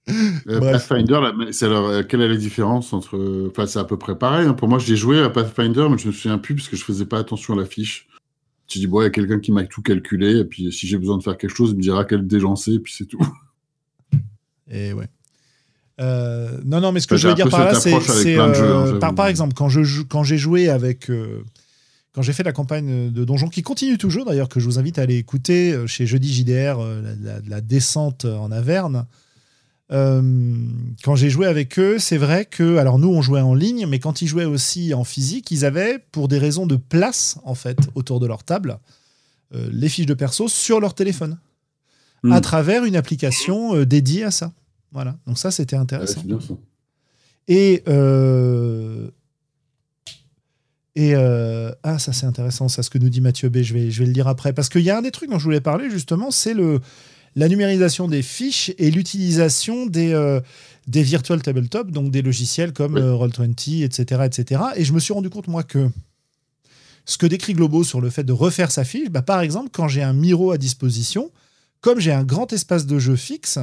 Euh. Pathfinder, c'est alors, euh, quelle est la différence entre. Enfin, c'est à peu près pareil. hein. Pour moi, j'ai joué à Pathfinder, mais je me souviens plus parce que je faisais pas attention à la fiche. Tu dis, bon, il y a quelqu'un qui m'a tout calculé, et puis si j'ai besoin de faire quelque chose, il me dira quel dé lancer, et puis c'est tout. et ouais. Euh, non, non, mais ce que je veux dire par là, c'est. jeux, hein, euh, j'avoue. par, par exemple, quand je joue- quand j'ai joué avec. quand j'ai fait la campagne de Donjon, qui continue toujours d'ailleurs, que je vous invite à aller écouter chez Jeudi JDR, la, la- la descente en Averne. Euh, quand j'ai joué avec eux, c'est vrai que, alors nous on jouait en ligne, mais quand ils jouaient aussi en physique, ils avaient, pour des raisons de place en fait, autour de leur table, euh, les fiches de perso sur leur téléphone, Hmm. à travers une application euh, dédiée à ça. Voilà, donc ça c'était Ouais, intéressant. c'est bien ça. Et. euh, Et. euh, Ah, ça, c'est intéressant, ça, ce que nous dit Mathieu B. Je vais, je vais le dire après. Parce qu'il y a un des trucs dont je voulais parler, justement, c'est le, la numérisation des fiches et l'utilisation des, euh, des virtual tabletop, donc des logiciels comme Oui. euh, Roll20, etc., etc. Et je me suis rendu compte, moi, que ce que décrit Globo sur le fait de refaire sa fiche, bah, par exemple, quand j'ai un Miro à disposition, comme j'ai un grand espace de jeu fixe,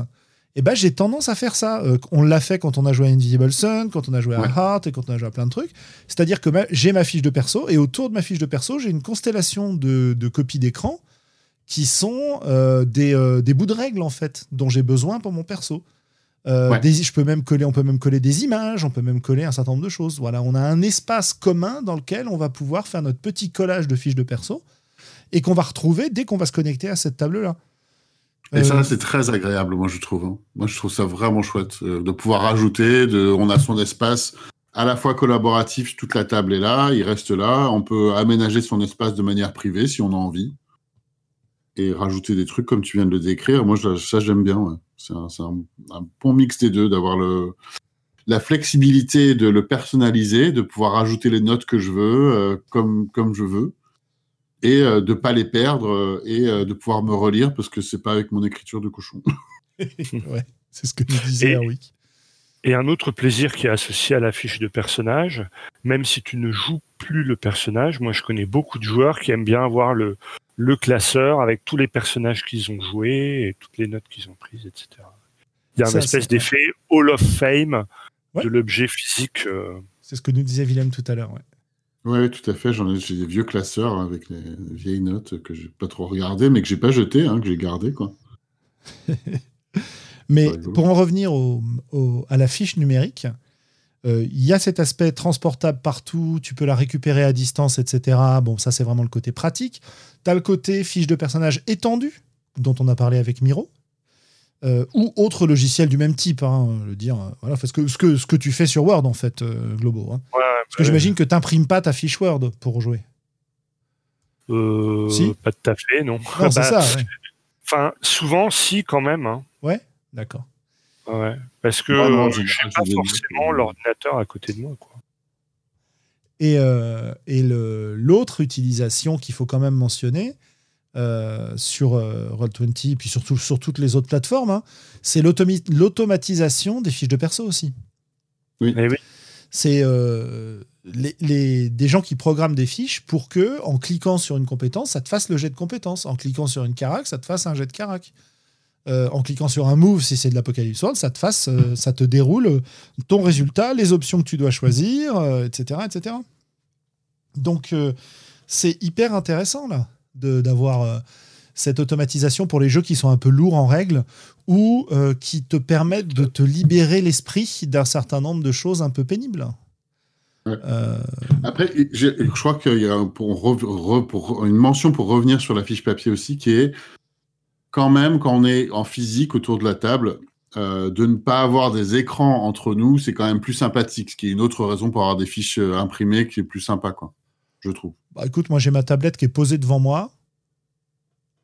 eh ben, j'ai tendance à faire ça. Euh, on l'a fait quand on a joué à Invisible Sun, quand on a joué à Ouais. Heart et quand on a joué à plein de trucs. C'est-à-dire que j'ai ma fiche de perso et autour de ma fiche de perso, j'ai une constellation de, de copies d'écran qui sont euh, des, euh, des bouts de règles en fait dont j'ai besoin pour mon perso. Euh, Ouais. des- je peux même coller, on peut même coller des images, on peut même coller un certain nombre de choses. Voilà, on a un espace commun dans lequel on va pouvoir faire notre petit collage de fiches de perso et qu'on va retrouver dès qu'on va se connecter à cette table-là. Et ça, c'est très agréable, moi, je trouve. hein. Moi, je trouve ça vraiment chouette de pouvoir rajouter. De, on a son espace à la fois collaboratif, toute la table est là, il reste là. On peut aménager son espace de manière privée si on a envie. Et rajouter des trucs comme tu viens de le décrire. Moi, je- ça, j'aime bien. ouais. C'est un, c'est un- un bon mix des deux, d'avoir le, la flexibilité de le personnaliser, de pouvoir rajouter les notes que je veux, euh, comme, comme je veux et euh, de pas les perdre euh, et euh, de pouvoir me relire parce que c'est pas avec mon écriture de cochon. ouais, c'est ce que Et- Erwick. Et un autre plaisir qui est associé à la fiche de personnage, même si tu ne joues plus le personnage, moi je connais beaucoup de joueurs qui aiment bien avoir le, le classeur avec tous les personnages qu'ils ont joués et toutes les notes qu'ils ont prises, etc. Il y a un espèce d'effet Hall of Fame Ouais. de l'objet physique. euh, C'est ce que nous disait Willem tout à l'heure. ouais. Oui, tout à fait. J'en ai, j'ai des vieux classeurs avec les vieilles notes que j'ai pas trop regardées, mais que j'ai pas jetées, hein, que j'ai gardées, quoi. Mais pour en revenir au- au- à la fiche numérique, euh, il y a cet aspect transportable partout, tu peux la récupérer à distance, etc. Bon, ça c'est vraiment le côté pratique. Tu as le côté fiche de personnage étendue, dont on a parlé avec Miro, euh, ou autre logiciel du même type. Hein, le dire, euh, voilà, parce que, ce, que, ce que tu fais sur Word, en fait, euh, Globo. hein. ouais, Parce que j'imagine que tu n'imprimes pas ta fiche Word pour jouer. euh, Si. Pas tout à fait, non. Non, c'est Bah, ça, ouais. Enfin, souvent, si, quand même. hein. D'accord. Ouais. Parce que Ouais, non, j'ai général, pas forcément l'ordinateur à côté de moi. Quoi. Et, euh, et le- l'autre utilisation qu'il faut quand même mentionner euh, sur euh, Roll20, puis surtout sur toutes les autres plateformes, hein, c'est l'automi- l'automatisation des fiches de perso aussi. Eh oui. C'est euh, les, les- des gens qui programment des fiches pour que, en cliquant sur une compétence, ça te fasse le jet de compétence. En cliquant sur une carac, ça te fasse un jet de carac. Euh, en cliquant sur un move, si c'est de l'Apocalypse World, ça te fasse, euh, ça te déroule ton résultat, les options que tu dois choisir, euh, etc., etc. Donc, c'est hyper intéressant là d'avoir cette automatisation pour les jeux qui sont un peu lourds en règle ou qui te permettent de te libérer l'esprit d'un certain nombre de choses un peu pénibles. Ouais. Euh, Après, je crois qu'il y a pour, pour une mention pour revenir sur la fiche papier aussi, qui est quand même, quand on est en physique autour de la table, euh, de ne pas avoir des écrans entre nous, c'est quand même plus sympathique, ce qui est une autre raison pour avoir des fiches euh, imprimées qui est plus sympa, quoi, je trouve. bah, écoute, moi j'ai ma tablette qui est posée devant moi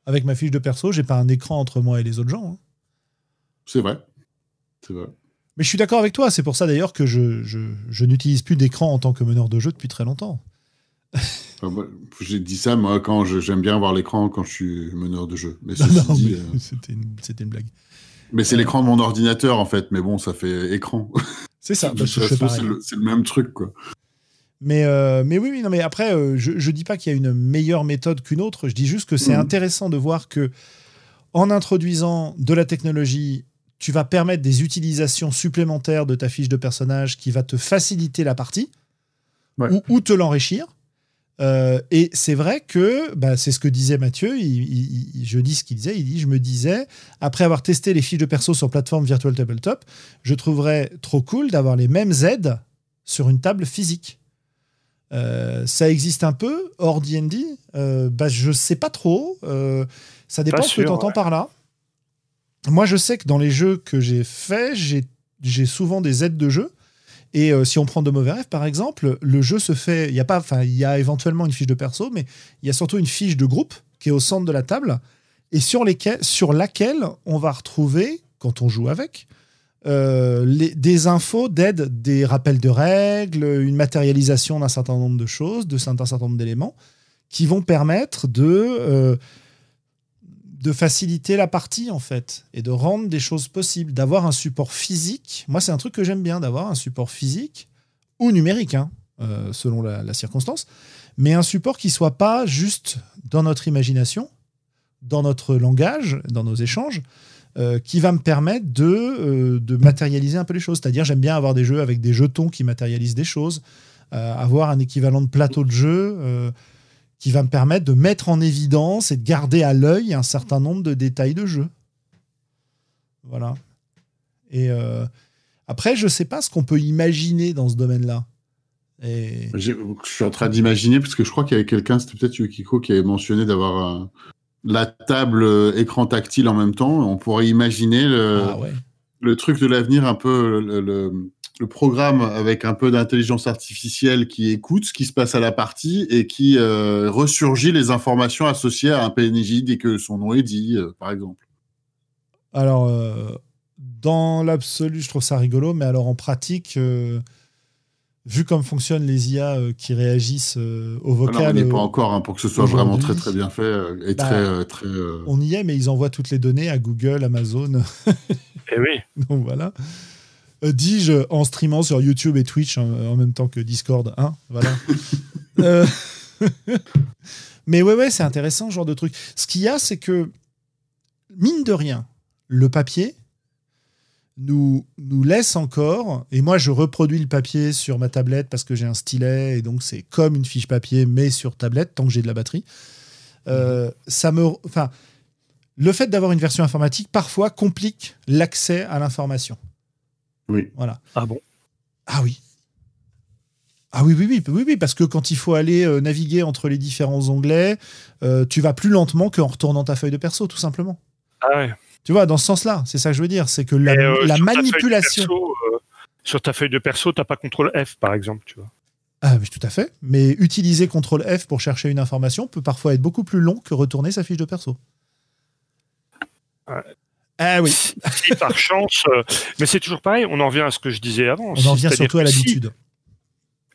avec ma fiche de perso. J'ai pas un écran entre moi et les autres gens. hein. C'est vrai. C'est vrai. Mais je suis d'accord avec toi. C'est pour ça d'ailleurs que je, je- je n'utilise plus d'écran en tant que meneur de jeu depuis très longtemps. Enfin, moi, J'ai dit ça, moi, quand j'aime bien voir l'écran quand je suis meneur de jeu. Mais, euh, c'était une, blague. mais c'est l'écran de mon ordinateur, en fait. Mais bon, ça fait écran. C'est ça. bah, c'est le, même truc, quoi. Mais, euh, mais oui, oui, non, mais après, euh, je ne dis pas qu'il y a une meilleure méthode qu'une autre. Je dis juste que c'est Mhm. intéressant de voir que en introduisant de la technologie, tu vas permettre des utilisations supplémentaires de ta fiche de personnage qui va te faciliter la partie Ouais. ou, ou te l'enrichir. Euh, et c'est vrai que bah, c'est ce que disait Mathieu. il- il- il- je dis ce qu'il disait. Il dit Je me disais, après avoir testé les fiches de perso sur plateforme Virtual Tabletop, je trouverais trop cool d'avoir les mêmes aides sur une table physique. Euh, ça existe un peu hors D&D. Euh, bah, je sais pas trop. Euh, ça dépend Pas ce que tu entends ouais. par là. Moi, je sais que dans les jeux que j'ai faits, j'ai j'ai souvent des aides de jeu. Et euh, si on prend de mauvais rêves, par exemple, le jeu se fait. Il y a pas, enfin, il y a éventuellement une fiche de perso, mais il y a surtout une fiche de groupe qui est au centre de la table et sur, lesquelles, sur laquelle on va retrouver, quand on joue avec, euh, des infos d'aide, des rappels de règles, une matérialisation d'un certain nombre de choses, de d'un certain nombre d'éléments qui vont permettre de, euh, de faciliter la partie en fait et de rendre des choses possibles, d'avoir un support physique. Moi, c'est un truc que j'aime bien, d'avoir un support physique ou numérique, hein, euh, selon la, circonstance, mais un support qui soit pas juste dans notre imagination, dans notre langage, dans nos échanges, euh, qui va me permettre de, euh, de matérialiser un peu les choses. C'est-à-dire, j'aime bien avoir des jeux avec des jetons qui matérialisent des choses, avoir un équivalent de plateau de jeu qui va me permettre de mettre en évidence et de garder à l'œil un certain nombre de détails de jeu. Voilà. Et euh, après, je sais pas ce qu'on peut imaginer dans ce domaine-là. Et... Je suis en train d'imaginer, parce que je crois qu'il y avait quelqu'un, c'était peut-être Yukiko, qui avait mentionné d'avoir un, la table euh, écran tactile en même temps. On pourrait imaginer le, Ah ouais. le truc de l'avenir, un peu le, le- le programme avec un peu d'intelligence artificielle qui écoute ce qui se passe à la partie et qui euh, ressurgit les informations associées à un PNJ dès que son nom est dit, euh, par exemple. Alors, euh, dans l'absolu, je trouve ça rigolo, mais alors en pratique, euh, vu comme fonctionnent les IA euh, qui réagissent euh, au Alors, on vocal, n'y est euh, pas encore hein, pour que ce soit vraiment très très bien fait euh, et bah, très euh, très. euh, on y est, mais ils envoient toutes les données à Google, Amazon. Eh oui. Donc voilà. Euh, Dis-je en streamant sur YouTube et Twitch hein, en même temps que Discord. Hein, voilà. Euh, Mais ouais, ouais, c'est intéressant ce genre de truc. Ce qu'il y a, c'est que, mine de rien, le papier nous, nous laisse encore, et moi je reproduis le papier sur ma tablette parce que j'ai un stylet, et donc c'est comme une fiche papier, mais sur tablette, tant que j'ai de la batterie. Euh, Ça me. Enfin, le fait d'avoir une version informatique parfois complique l'accès à l'information. Oui. Voilà. Ah bon? Ah oui. Ah oui, oui, oui, oui, oui, parce que quand il faut aller euh, naviguer entre les différents onglets, euh, tu vas plus lentement qu'en retournant ta feuille de perso, tout simplement. Ah ouais. Tu vois, dans ce sens-là, c'est ça que je veux dire, c'est que la, euh, la sur ta feuille de manipulation. perso, euh, sur ta feuille de perso, t'as pas contrôle F, par exemple, tu vois. Ah oui, tout à fait. Mais utiliser CTRL F pour chercher une information peut parfois être beaucoup plus long que retourner sa fiche de perso. Ouais. Ah oui, Si, par chance, euh, mais c'est toujours pareil. On en revient à ce que je disais avant. on en vient C'est-à-dire surtout à l'habitude.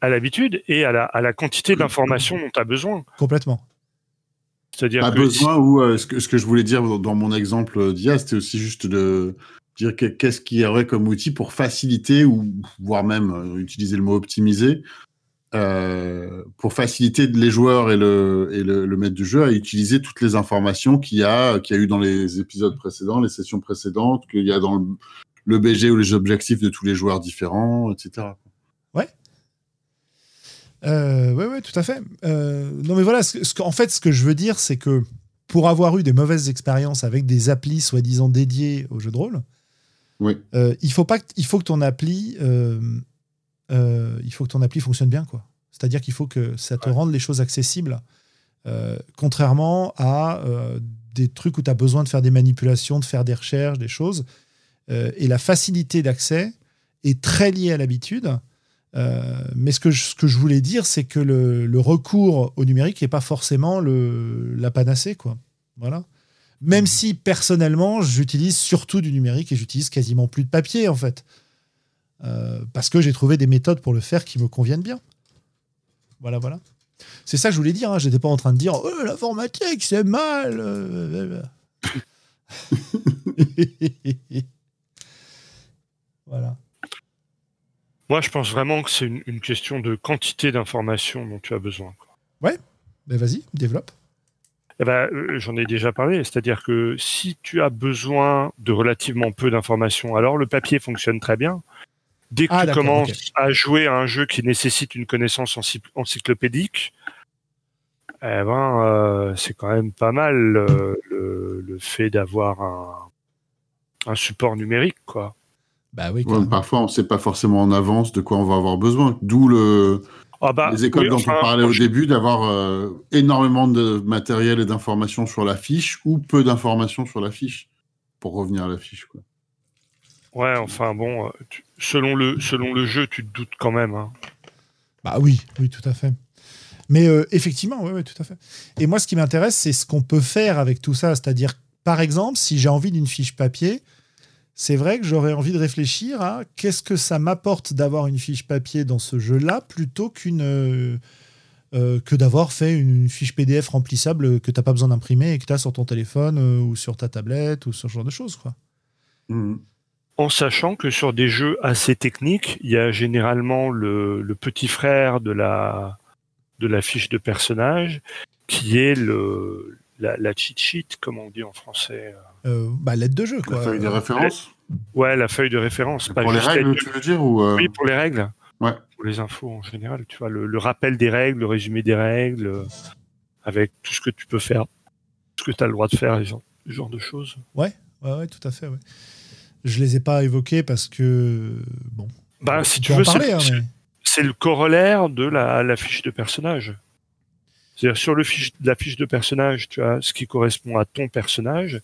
à l'habitude et à la, à la quantité d'informations dont tu as besoin. Complètement. C'est-à-dire Pas que besoin ou euh, ce, que, ce que je voulais dire dans mon exemple d'IA, c'était aussi juste de dire que- qu'est-ce qu'il y aurait comme outil pour faciliter ou voire même euh, utiliser le mot optimiser euh, pour faciliter les joueurs et le, et le, le maître du jeu à utiliser toutes les informations qu'il y a qu'il y a eu dans les épisodes précédents, les sessions précédentes, qu'il y a dans le, le BG ou les objectifs de tous les joueurs différents, etc. Euh, ouais, ouais, tout à fait. Euh, non, mais voilà, ce, ce en fait, ce que je veux dire, c'est que pour avoir eu des mauvaises expériences avec des applis soi-disant dédiées au jeu de rôle, Oui. euh, il faut pas, que- il faut que ton appli, euh, il faut que ton appli fonctionne bien, quoi. C'est-à-dire qu'il faut que ça te Ouais. rende les choses accessibles, euh, contrairement à euh, des trucs où tu as besoin de faire des manipulations, de faire des recherches, des choses. Et la facilité d'accès est très liée à l'habitude. Mais ce que, je, ce que je voulais dire, c'est que le, le recours au numérique n'est pas forcément le, la panacée. Quoi. Voilà. Même si personnellement, j'utilise surtout du numérique et j'utilise quasiment plus de papier, en fait. Euh, parce que j'ai trouvé des méthodes pour le faire qui me conviennent bien. Voilà, voilà. C'est ça que je voulais dire. Hein. J'étais pas en train de dire oh, l'informatique, c'est mal. euh, voilà. moi, je pense vraiment que c'est une, une question de quantité d'informations dont tu as besoin. quoi. Ben vas-y, développe. Eh ben, euh, j'en ai déjà parlé, c'est-à-dire que si tu as besoin de relativement peu d'informations, alors le papier fonctionne très bien. Dès que Ah, tu commences à jouer à un jeu qui nécessite une connaissance ency- encyclopédique, eh ben, euh, c'est quand même pas mal euh, le, le fait d'avoir un, un support numérique, quoi. Bah oui, Ouais, parfois, on ne sait pas forcément en avance de quoi on va avoir besoin. D'où le, Ah bah, les écoles oui, dont enfin, on parlait au début, d'avoir euh, énormément de matériel et d'informations sur la fiche ou peu d'informations sur la fiche, pour revenir à la fiche. Quoi. Ouais, enfin bon, tu- selon le selon le jeu, tu te doutes quand même. hein. Bah oui, oui, tout à fait. Mais euh, effectivement, oui, oui, tout à fait. Et moi, ce qui m'intéresse, c'est ce qu'on peut faire avec tout ça. C'est-à-dire, par exemple, si j'ai envie d'une fiche papier, c'est vrai que j'aurais envie de réfléchir à qu'est-ce que ça m'apporte d'avoir une fiche papier dans ce jeu-là plutôt qu'une euh, euh, que d'avoir fait une fiche PDF remplissable que tu n'as pas besoin d'imprimer et que tu as sur ton téléphone euh, ou sur ta tablette ou ce genre de choses. Quoi. Mhm. En sachant que sur des jeux assez techniques, il y a généralement le, le petit frère de la de la fiche de personnage qui est le la, la cheat sheet, comme on dit en français. Euh, bah, l'aide de jeu. La Quoi. feuille des références Ouais, la feuille de référence. pas Pour les règles, tu veux dire ou euh, Oui, pour les règles. Ouais. Pour les infos en général, tu vois, le, le rappel des règles, le résumé des règles, euh, avec tout ce que tu peux faire, ce que tu as le droit de faire, les genre, ce genre de choses. Ouais, ouais, tout à fait. Ouais. Je les ai pas évoqués parce que bon. Bah, si tu veux, c'est hein, c'est mais- le corollaire de la, la fiche de personnage. C'est-à-dire sur le fiche, la fiche de personnage, tu as ce qui correspond à ton personnage,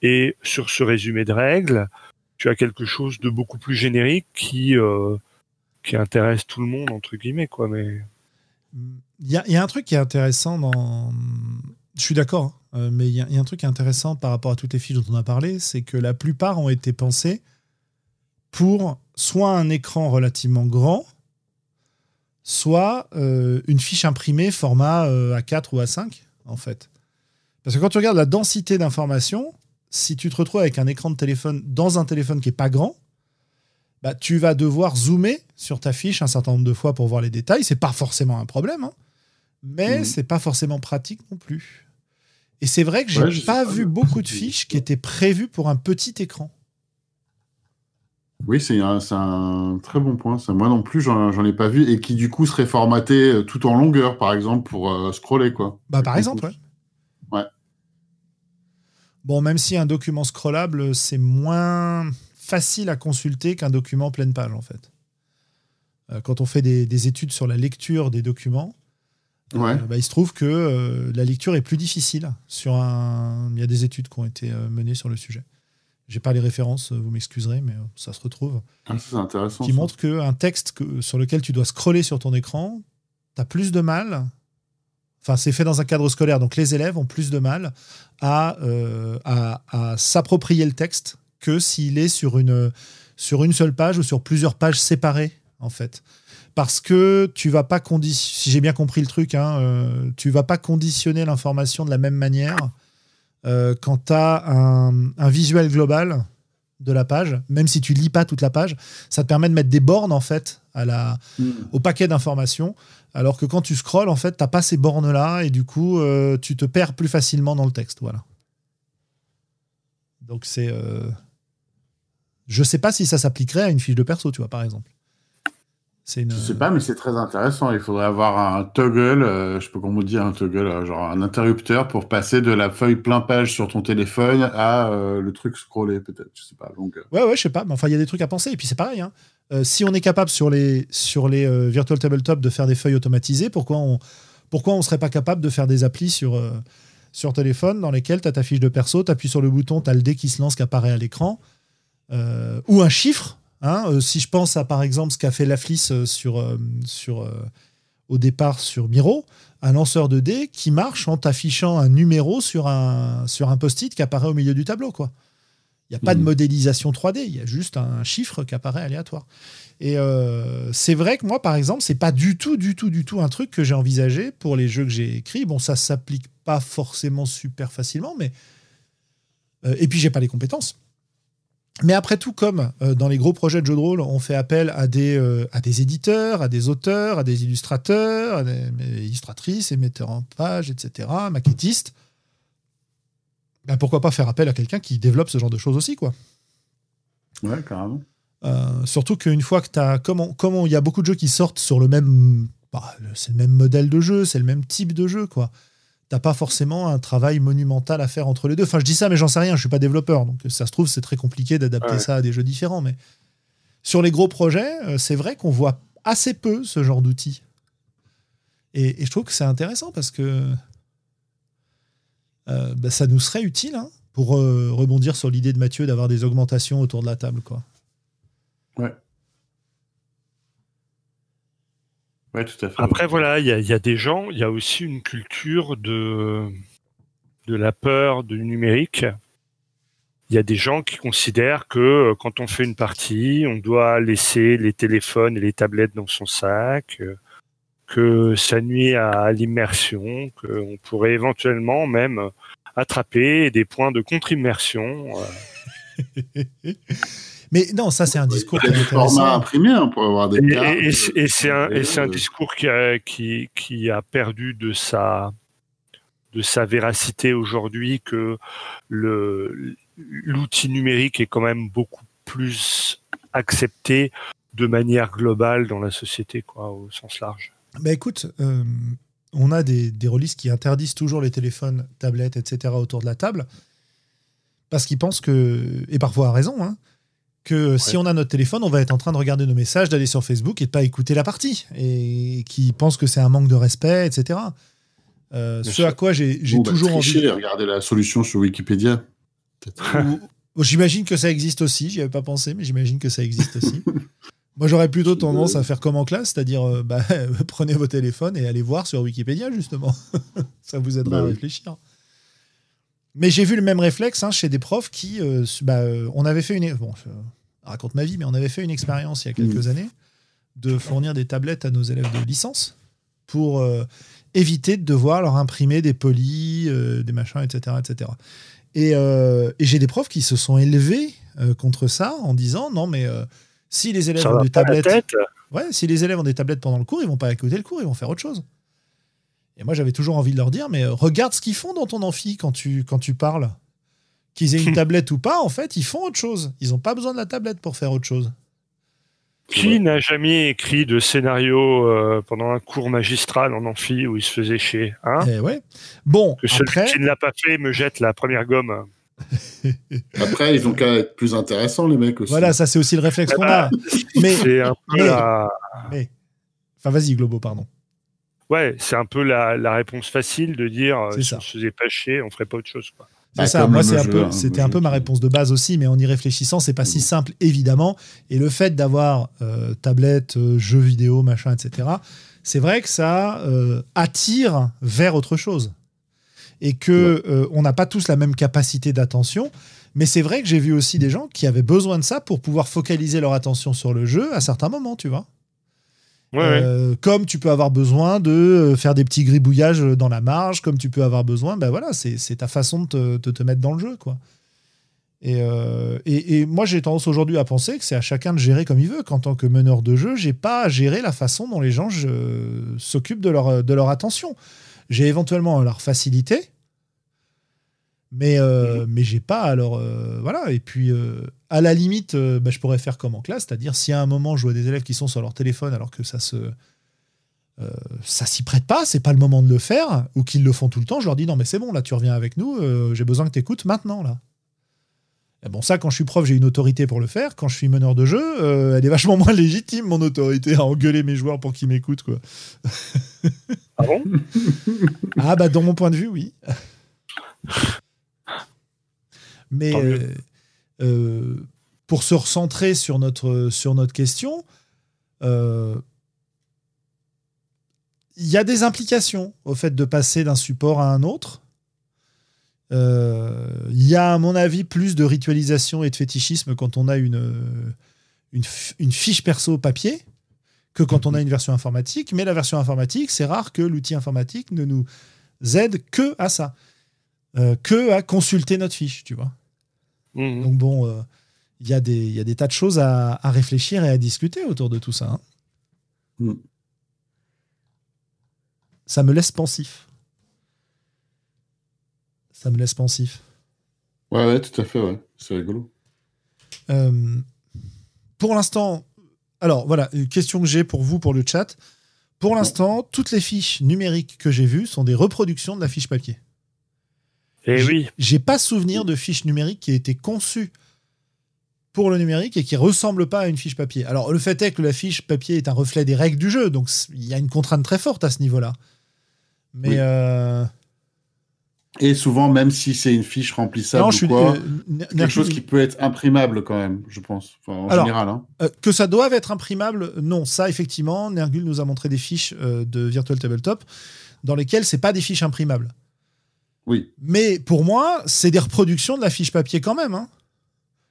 et sur ce résumé de règles, tu as quelque chose de beaucoup plus générique qui euh, qui intéresse tout le monde entre guillemets quoi. Mais il y a, y a, un truc qui est intéressant dans. Je suis d'accord, hein, euh, mais il y, y, a un truc intéressant par rapport à toutes les fiches dont on a parlé, c'est que la plupart ont été pensées pour soit un écran relativement grand, soit euh, une fiche imprimée format euh, A4 ou A5, en fait. Parce que quand tu regardes la densité d'informations, si tu te retrouves avec un écran de téléphone dans un téléphone qui est pas grand, bah, tu vas devoir zoomer sur ta fiche un certain nombre de fois pour voir les détails. C'est pas forcément un problème, hein, mais mmh. c'est pas forcément pratique non plus. Et c'est vrai que j'ai ouais, pas vu beaucoup de fiches qui étaient prévues pour un petit écran. Oui, c'est un, un, très bon point. Ça. Moi non plus, j'en ai pas vu et qui du coup serait formaté euh, tout en longueur, par exemple, pour euh, scroller quoi. Bah par exemple, ouais. Ouais. Bon, même si un document scrollable, c'est moins facile à consulter qu'un document pleine page, en fait. Euh, quand on fait des, des, études sur la lecture des documents, ouais. euh, bah, il se trouve que euh, la lecture est plus difficile. Sur un... Il y a des études qui ont été euh, menées sur le sujet. J'ai pas les références, vous m'excuserez, mais ça se retrouve. Ah, c'est intéressant. Qui ça. montre qu'un texte que, sur lequel tu dois scroller sur ton écran, tu as plus de mal. Enfin, c'est fait dans un cadre scolaire, donc les élèves ont plus de mal à, euh, à, à s'approprier le texte que s'il est sur une, sur une seule page ou sur plusieurs pages séparées, en fait. Parce que tu vas pas conditionner, si j'ai bien compris le truc, hein, euh, tu vas pas conditionner l'information de la même manière euh, quand tu as un, un, visuel global de la page, même si tu lis pas toute la page, ça te permet de mettre des bornes en fait à la, mmh. au paquet d'informations. Alors que quand tu scrolls, en fait, t'as pas ces bornes là et du coup, euh, tu te perds plus facilement dans le texte. Voilà. Donc c'est, je sais pas si ça s'appliquerait à une fiche de perso, tu vois, par exemple. Une... Je sais pas, mais c'est très intéressant. Il faudrait avoir un toggle, euh, je sais pas comment dire un toggle, euh, genre un interrupteur pour passer de la feuille plein page sur ton téléphone à euh, le truc scrollé, peut-être. Je sais pas. Donc, ouais, ouais, je sais pas. Mais enfin, il y a des trucs à penser. Et puis c'est pareil. Hein. Euh, si on est capable sur les, sur les euh, Virtual Tabletop de faire des feuilles automatisées, pourquoi on pourquoi on serait pas capable de faire des applis sur, euh, sur téléphone dans lesquelles tu as ta fiche de perso, tu appuies sur le bouton, tu as le dé qui se lance qui apparaît à l'écran, ou un chiffre Hein, euh, si je pense à par exemple ce qu'a fait Laflis euh, sur, euh, sur, au départ sur Miro, un lanceur de dés qui marche en t'affichant un numéro sur un, sur un post-it qui apparaît au milieu du tableau. quoi. Il n'y a pas mmh. de modélisation 3D, il y a juste un chiffre qui apparaît aléatoire. Et c'est vrai que moi, par exemple, c'est pas du tout, du tout, du tout un truc que j'ai envisagé pour les jeux que j'ai écrits. Bon, ça s'applique pas forcément super facilement, mais et puis j'ai pas les compétences. Mais après tout, comme euh, dans les gros projets de jeux de rôle, on fait appel à des, euh, à des éditeurs, à des auteurs, à des illustrateurs, à des illustratrices, et metteurs en page, etc., maquettistes, ben pourquoi pas faire appel à quelqu'un qui développe ce genre de choses aussi, quoi. Ouais, carrément. Euh, surtout qu'une fois que tu as. Comme il y a beaucoup de jeux qui sortent sur le même. Bah, c'est le même modèle de jeu, c'est le même type de jeu, quoi t'as pas forcément un travail monumental à faire entre les deux. Enfin, je dis ça, mais j'en sais rien, je suis pas développeur, donc ça se trouve, c'est très compliqué d'adapter ouais. ça à des jeux différents. Mais sur les gros projets, euh, c'est vrai qu'on voit assez peu ce genre d'outils. Et, et, je trouve que c'est intéressant parce que euh, bah, ça nous serait utile hein, pour euh, rebondir sur l'idée de Mathieu d'avoir des augmentations autour de la table. Quoi. Ouais, tout à fait. Après, voilà, il y, y, a des gens, il y a aussi une culture de, de la peur du numérique. Il y a des gens qui considèrent que euh, quand on fait une partie, on doit laisser les téléphones et les tablettes dans son sac, euh, que ça nuit à l'immersion, qu'on pourrait éventuellement même attraper des points de contre-immersion. Euh. Mais non, ça c'est un discours format imprimé hein, pour avoir des cartes. Et, et, et c'est un, un, discours qui a, qui, qui a perdu de sa de sa véracité aujourd'hui que l'outil numérique est quand même beaucoup plus accepté de manière globale dans la société, quoi, au sens large. Bah écoute, euh, on a des, des releases qui interdisent toujours les téléphones, tablettes, etc. autour de la table parce qu'ils pensent que, et parfois à raison, hein, que ouais. si on a notre téléphone, on va être en train de regarder nos messages, d'aller sur Facebook et de pas écouter la partie, et qui pensent que c'est un manque de respect, etc. Euh, ce sûr. à quoi j'ai bah, toujours envie. et regarder la solution sur Wikipédia. J'imagine que ça existe aussi. J'y avais pas pensé, mais j'imagine que ça existe aussi. Moi, j'aurais plutôt tendance à faire comme en classe, c'est-à-dire euh, bah, prenez vos téléphones et allez voir sur Wikipédia, justement. ça vous aidera Bah à oui. réfléchir. Mais j'ai vu le même réflexe hein, chez des profs qui. euh, bah, euh, on avait fait une. Bon, raconte ma vie, mais on avait fait une expérience il y a quelques années de fournir des tablettes à nos élèves de licence pour euh, éviter de devoir leur imprimer des polis, euh, des machins, etc. etc. Et, euh, et j'ai des profs qui se sont élevés contre ça en disant non, mais si les élèves Ça ont des tablettes. Ouais, si les élèves ont des tablettes pendant le cours, ils vont pas écouter le cours, ils vont faire autre chose. Et moi, j'avais toujours envie de leur dire, mais regarde ce qu'ils font dans ton amphi quand tu, quand tu parles. Qu'ils aient une tablette ou pas, en fait, ils font autre chose. Ils n'ont pas besoin de la tablette pour faire autre chose. Qui n'a jamais écrit de scénario euh, pendant un cours magistral en amphi où il se faisait chier hein? Eh ouais. Bon, Que celui après, qui ne l'a pas fait me jette la première gomme. Après, ils ont qu'à être plus intéressants, les mecs aussi. voilà, ça c'est aussi le réflexe qu'on a. Mais, C'est un peu mais- la... mais- enfin, vas-y, Globo, pardon. Ouais, c'est un peu la, la réponse facile de dire euh, si ça. on se faisait pas chier, on ferait pas autre chose. Quoi. C'est Bah, ça, moi un peu, hein, c'était un peu ma réponse de base aussi, mais en y réfléchissant, c'est pas si simple évidemment. Et le fait d'avoir euh, tablette, euh, jeux vidéo, machin, etc. C'est vrai que ça euh, attire vers autre chose et que on n'a pas tous la même capacité d'attention. Mais c'est vrai que j'ai vu aussi des gens qui avaient besoin de ça pour pouvoir focaliser leur attention sur le jeu à certains moments, tu vois. Ouais, ouais. Euh, Comme tu peux avoir besoin de euh, faire des petits gribouillages dans la marge, comme tu peux avoir besoin, ben voilà, c'est ta façon de te, de te mettre dans le jeu, quoi. Et, euh, et, et moi, j'ai tendance aujourd'hui à penser que c'est à chacun de gérer comme il veut. Qu'en tant que meneur de jeu, j'ai pas à gérer la façon dont les gens s'occupent de leur, de leur attention. J'ai éventuellement à leur faciliter, mais, euh, mais j'ai pas à leur. euh, voilà. Et puis, à la limite, euh, bah, je pourrais faire comme en classe, c'est-à-dire si à un moment je vois des élèves qui sont sur leur téléphone alors que ça se. euh, ça s'y prête pas, c'est pas le moment de le faire, ou qu'ils le font tout le temps, je leur dis non, mais c'est bon, là, tu reviens avec nous, euh, j'ai besoin que tu écoutes maintenant, là. Et bon, ça, quand je suis prof, j'ai une autorité pour le faire. Quand je suis meneur de jeu, elle est vachement moins légitime, mon autorité, à engueuler mes joueurs pour qu'ils m'écoutent, quoi. Ah bon? Ah bah dans mon point de vue, oui. Mais. Euh, pour se recentrer sur notre, sur notre question, euh, il y a des implications au fait de passer d'un support à un autre. Euh, Il y a, à mon avis, plus de ritualisation et de fétichisme quand on a une, une, fiche perso papier que quand on a une version informatique. Mais la version informatique, c'est rare que l'outil informatique ne nous aide que à ça, que à consulter notre fiche, tu vois. Mhm. Donc bon, euh, il y, a des- il y a des tas de choses à, à réfléchir et à discuter autour de tout ça. hein. Mm. Ça me laisse pensif. Ça me laisse pensif. Ouais, ouais, tout à fait, ouais. C'est rigolo. Euh, pour l'instant, alors voilà, une question que j'ai pour vous, pour le chat. Pour l'instant, toutes les fiches numériques que j'ai vues sont des reproductions de la fiche papier. Eh J'ai- oui, J'ai pas souvenir de fiche numérique qui a été conçue pour le numérique et qui ressemble pas à une fiche papier. Alors le fait est que la fiche papier est un reflet des règles du jeu, donc il y a une contrainte très forte à ce niveau-là. Mais Oui. euh, Et souvent, même si c'est une fiche remplissable non, ou je suis quoi, euh, quelque chose qui peut être imprimable quand même, je pense. Enfin, en Alors, général. Hein. Euh, que ça doive être imprimable, non. Ça, effectivement, Nergul nous a montré des fiches euh, de Virtual Tabletop dans lesquelles c'est pas des fiches imprimables. Oui. Mais pour moi, c'est des reproductions de la fiche papier quand même. hein.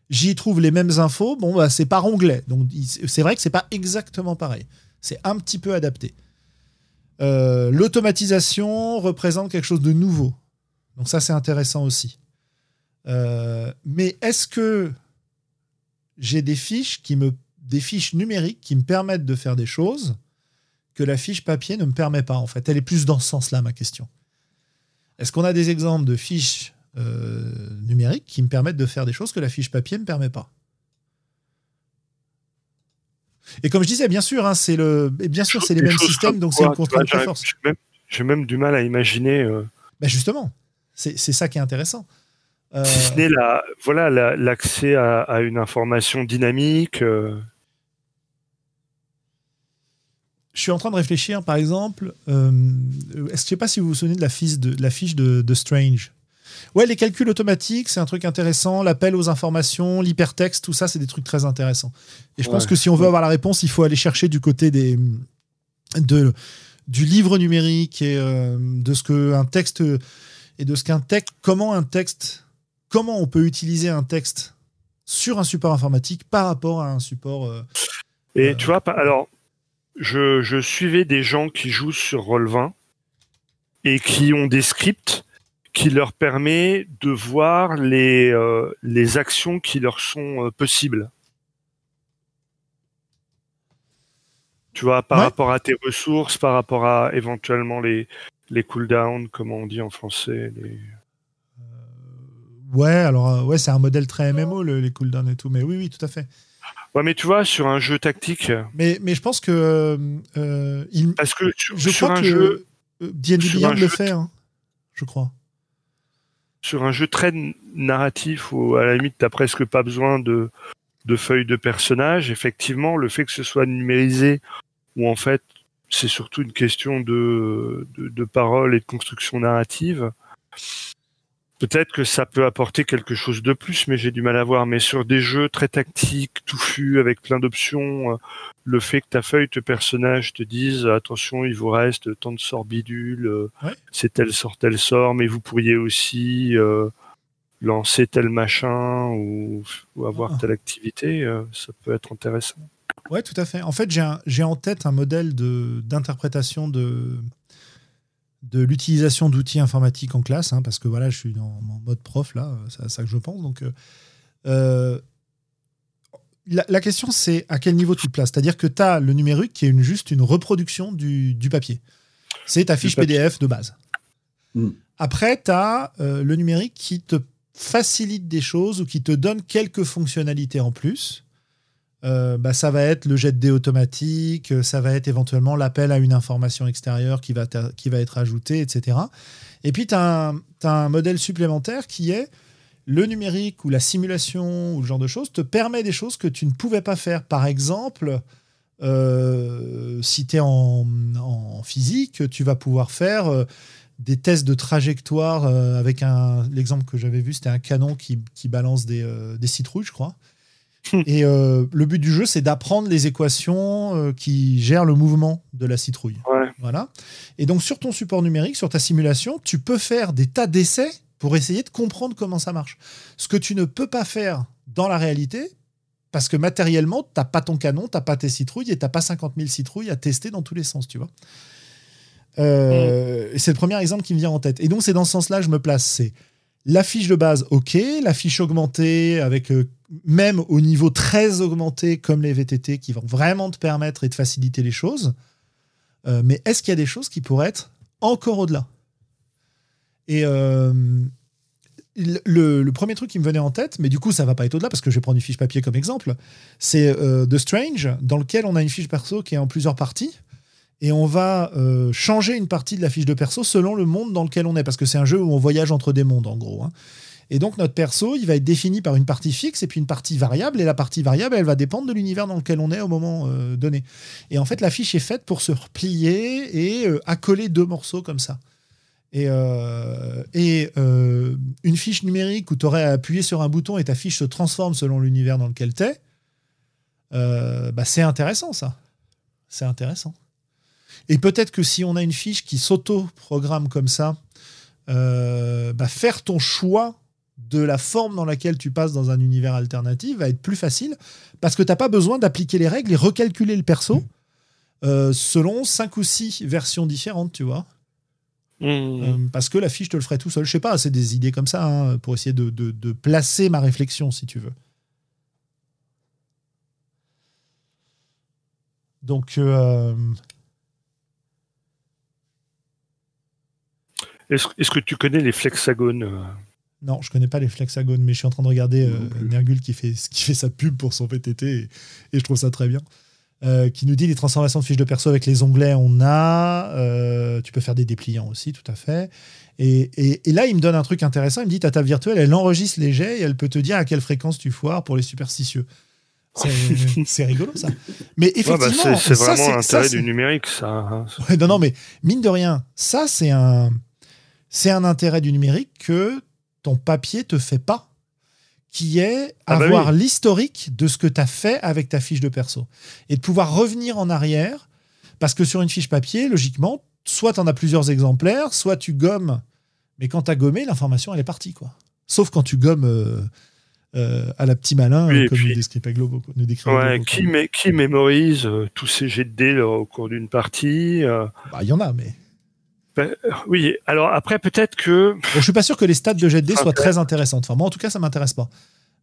J'y trouve les mêmes infos. Bon, bah, c'est par onglet. Donc, c'est vrai que c'est pas exactement pareil. C'est un petit peu adapté. Euh, L'automatisation représente quelque chose de nouveau. Donc, ça, c'est intéressant aussi. Euh, mais est-ce que j'ai des fiches qui me des fiches numériques qui me permettent de faire des choses que la fiche papier ne me permet pas en fait? Elle est plus dans ce sens-là ma question est-ce qu'on a des exemples de fiches euh, numériques qui me permettent de faire des choses que la fiche papier ne me permet pas? Et comme je disais bien sûr hein, c'est le et bien sûr c'est les mêmes systèmes donc c'est une vois, contrainte j'arrive- forte J'ai même, du mal à imaginer, euh, Ben justement c'est c'est ça qui est intéressant Euh, si ce n'est la, voilà, la- l'accès à, à une information dynamique. euh, je suis en train de réfléchir, par exemple, euh, est-ce que je sais pas si vous vous souvenez de la fiche de, la fiche de, de Strange Ouais, les calculs automatiques, c'est un truc intéressant. L'appel aux informations, l'hypertexte, tout ça, c'est des trucs très intéressants. Et je pense que si on veut avoir la réponse, il faut aller chercher du côté des, de, du livre numérique et euh, de ce que un texte et de ce qu'un texte, comment un texte, comment on peut utiliser un texte sur un support informatique par rapport à un support. euh, Et Euh, tu vois, alors, je, je suivais des gens qui jouent sur Roll20 et qui ont des scripts qui leur permet de voir les, euh, les actions qui leur sont euh, possibles. Tu vois, par Ouais. rapport à tes ressources, par rapport à éventuellement les, les cooldowns, comment on dit en français. les- Ouais, alors euh, ouais, c'est un modèle très MMO le- les cooldowns et tout, mais oui, oui, tout à fait. Ouais, mais tu vois, sur un jeu tactique, Mais, mais je pense que euh, euh, il, parce que sur, je sur crois un que jeu, euh, D&D Beyond le jeu- fait, hein, je crois. sur un jeu très narratif où à la limite t'as presque pas besoin de, de feuilles de personnages, effectivement le fait que ce soit numérisé où en fait c'est surtout une question de, de, de parole et de construction narrative, peut-être que ça peut apporter quelque chose de plus, mais j'ai du mal à voir. Mais sur des jeux très tactiques, touffus, avec plein d'options, euh, le fait que ta feuille de personnage te dise attention, il vous reste tant de sorts bidules, euh, Ouais. c'est tel sort, tel sort, mais vous pourriez aussi euh, lancer tel machin ou, ou avoir Ah. telle activité, euh, ça peut être intéressant. Ouais, tout à fait. En fait, j'ai en tête un modèle d'interprétation de, de l'utilisation d'outils informatiques en classe, hein, parce que voilà, je suis dans mon mode prof, là, c'est à ça que je pense. Donc, euh, euh, la, la question, c'est à quel niveau tu te places? C'est-à-dire que tu as le numérique qui est une, juste une reproduction du, du papier. C'est ta fiche. PDF de base. Mm. Après, tu as le numérique qui te facilite des choses ou qui te donne quelques fonctionnalités en plus. Euh, bah, ça va être le jet de dés automatique, euh, ça va être éventuellement l'appel à une information extérieure qui va, qui va être ajoutée, etc. Et puis, tu as, un modèle supplémentaire qui est le numérique ou la simulation ou ce genre de choses te permet des choses que tu ne pouvais pas faire. Par exemple, euh, si tu es en, physique, tu vas pouvoir faire des tests de trajectoire avec un. L'exemple que j'avais vu, c'était un canon qui, qui balance des, des citrouilles, je crois. Et euh, le but du jeu, c'est d'apprendre les équations euh, qui gèrent le mouvement de la citrouille. Ouais. Voilà. Et donc, sur ton support numérique, sur ta simulation, tu peux faire des tas d'essais pour essayer de comprendre comment ça marche. Ce que tu ne peux pas faire dans la réalité, parce que matériellement, tu n'as pas ton canon, tu n'as pas tes citrouilles et tu n'as pas 50 000 citrouilles à tester dans tous les sens, tu vois. Euh, C'est le premier exemple qui me vient en tête. Et donc, c'est dans ce sens-là que je me place. C'est la fiche de base, ok. La fiche augmentée, avec euh, même au niveau très augmenté, comme les VTT, qui vont vraiment te permettre et te faciliter les choses. Euh, mais est-ce qu'il y a des choses qui pourraient être encore au-delà? Et euh, le, premier truc qui me venait en tête, mais du coup, ça va pas être au-delà parce que je vais prendre une fiche papier comme exemple, c'est euh, The Strange, dans lequel on a une fiche perso qui est en plusieurs parties. Et on va changer une partie de la fiche de perso selon le monde dans lequel on est, parce que c'est un jeu où on voyage entre des mondes, en gros. hein. Et donc notre perso, il va être défini par une partie fixe et puis une partie variable. Et la partie variable, elle va dépendre de l'univers dans lequel on est au moment euh, donné. Et en fait, la fiche est faite pour se replier et euh, accoler deux morceaux comme ça. Et, euh, une fiche numérique où tu aurais à appuyer sur un bouton et ta fiche se transforme selon l'univers dans lequel tu es, bah, c'est intéressant ça. C'est intéressant. Et peut-être que si on a une fiche qui s'auto-programme comme ça, bah, faire ton choix de la forme dans laquelle tu passes dans un univers alternatif va être plus facile parce que tu n'as pas besoin d'appliquer les règles et recalculer le perso euh, selon cinq ou six versions différentes, tu vois. Mmh. Euh, parce que la fiche te le ferait tout seul. Je sais pas, c'est des idées comme ça hein, pour essayer de, de- de placer ma réflexion, si tu veux. Donc, euh, Est-ce est-ce que tu connais les flexagones non, je connais pas les flexagones, mais je suis en train de regarder euh. Nergul qui fait, qui fait sa pub pour son VTT et, et je trouve ça très bien. Euh, qui nous dit les transformations de fiches de perso avec les onglets, on a. euh, tu peux faire des dépliants aussi, tout à fait. Et, et- et là, il me donne un truc intéressant. Il me dit ta table virtuelle, elle enregistre les jets et elle peut te dire à quelle fréquence tu foires pour les superstitieux. C'est rigolo ça. Mais Ouais, bah, effectivement, c'est vraiment l'intérêt du numérique, ça. hein. Ouais, non, non, mais mine de rien, ça, c'est un, c'est un intérêt du numérique que ton papier te fait pas, qui est Ah bah avoir l'historique de ce que tu as fait avec ta fiche de perso. Et de pouvoir revenir en arrière, parce que sur une fiche papier, logiquement, soit tu en as plusieurs exemplaires, soit tu gommes. Mais quand tu as gommé, l'information, elle est partie. quoi. Sauf quand tu gommes euh, euh, à la petit malin, Oui, euh, comme puis- nous décrit Globo. Nous décrit Ouais, Globo, qui, quoi. mé- qui mémorise euh, tous ces jets de dés au cours d'une partie Bah, Il y en a, mais. Ben, euh, Oui, alors après, peut-être que. Bon, je suis pas sûr que les stats de jet soient très intéressantes. Enfin, moi, en tout cas, ça m'intéresse pas.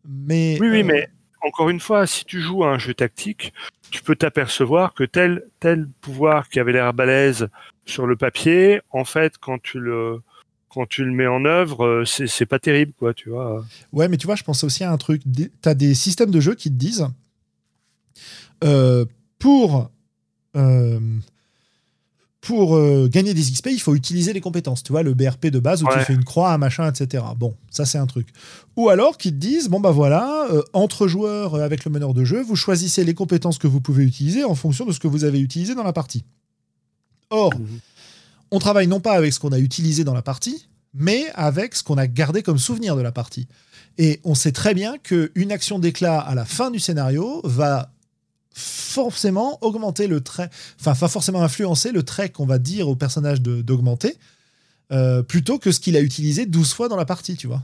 Mais, Oui, oui, euh, mais encore une fois, si tu joues à un jeu tactique, tu peux t'apercevoir que tel, tel pouvoir qui avait l'air balèze sur le papier, en fait, quand tu le, quand tu le mets en œuvre, euh, c'est pas terrible, quoi, tu vois. Ouais, mais tu vois, je pensais aussi à un truc. Des- T'as des systèmes de jeu qui te disent euh, pour euh, pour euh, gagner des XP, il faut utiliser les compétences. Tu vois, le BRP de base où tu fais une croix, un machin, etc. Bon, ça c'est un truc. Ou alors qu'ils te disent bon bah voilà, euh, entre joueurs euh, avec le meneur de jeu, vous choisissez les compétences que vous pouvez utiliser en fonction de ce que vous avez utilisé dans la partie. Or, Mhm. on travaille non pas avec ce qu'on a utilisé dans la partie, mais avec ce qu'on a gardé comme souvenir de la partie. Et on sait très bien qu'une action d'éclat à la fin du scénario va forcément augmenter le trait, enfin, va forcément influencer le trait qu'on va dire au personnage d'augmenter, euh, plutôt que ce qu'il a utilisé 12 fois dans la partie, tu vois.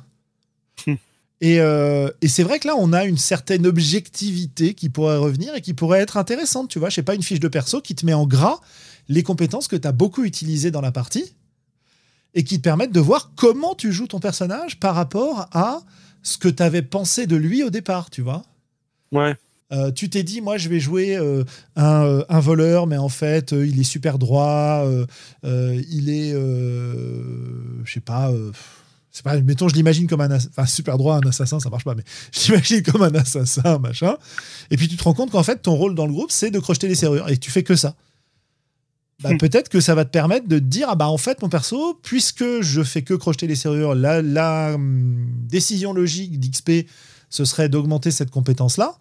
Hmm. Et, euh, et c'est vrai que là, on a une certaine objectivité qui pourrait revenir et qui pourrait être intéressante, tu vois. Je sais pas, une fiche de perso qui te met en gras les compétences que tu as beaucoup utilisées dans la partie et qui te permettent de voir comment tu joues ton personnage par rapport à ce que tu avais pensé de lui au départ, tu vois. Ouais. Euh, tu t'es dit, moi, je vais jouer euh, un, euh, un voleur, mais en fait, il est super droit, il est, je sais pas, c'est pas, mettons, je l'imagine comme un, enfin, super droit, un assassin, ça marche pas, mais je l'imagine comme un assassin, machin. Et puis tu te rends compte qu'en fait, ton rôle dans le groupe, c'est de crocheter les serrures, et tu fais que ça. Bah, Hmm. Peut-être que ça va te permettre de te dire, ah bah en fait, mon perso, puisque je fais que crocheter les serrures, la, la hum, décision logique d'XP, ce serait d'augmenter cette compétence-là.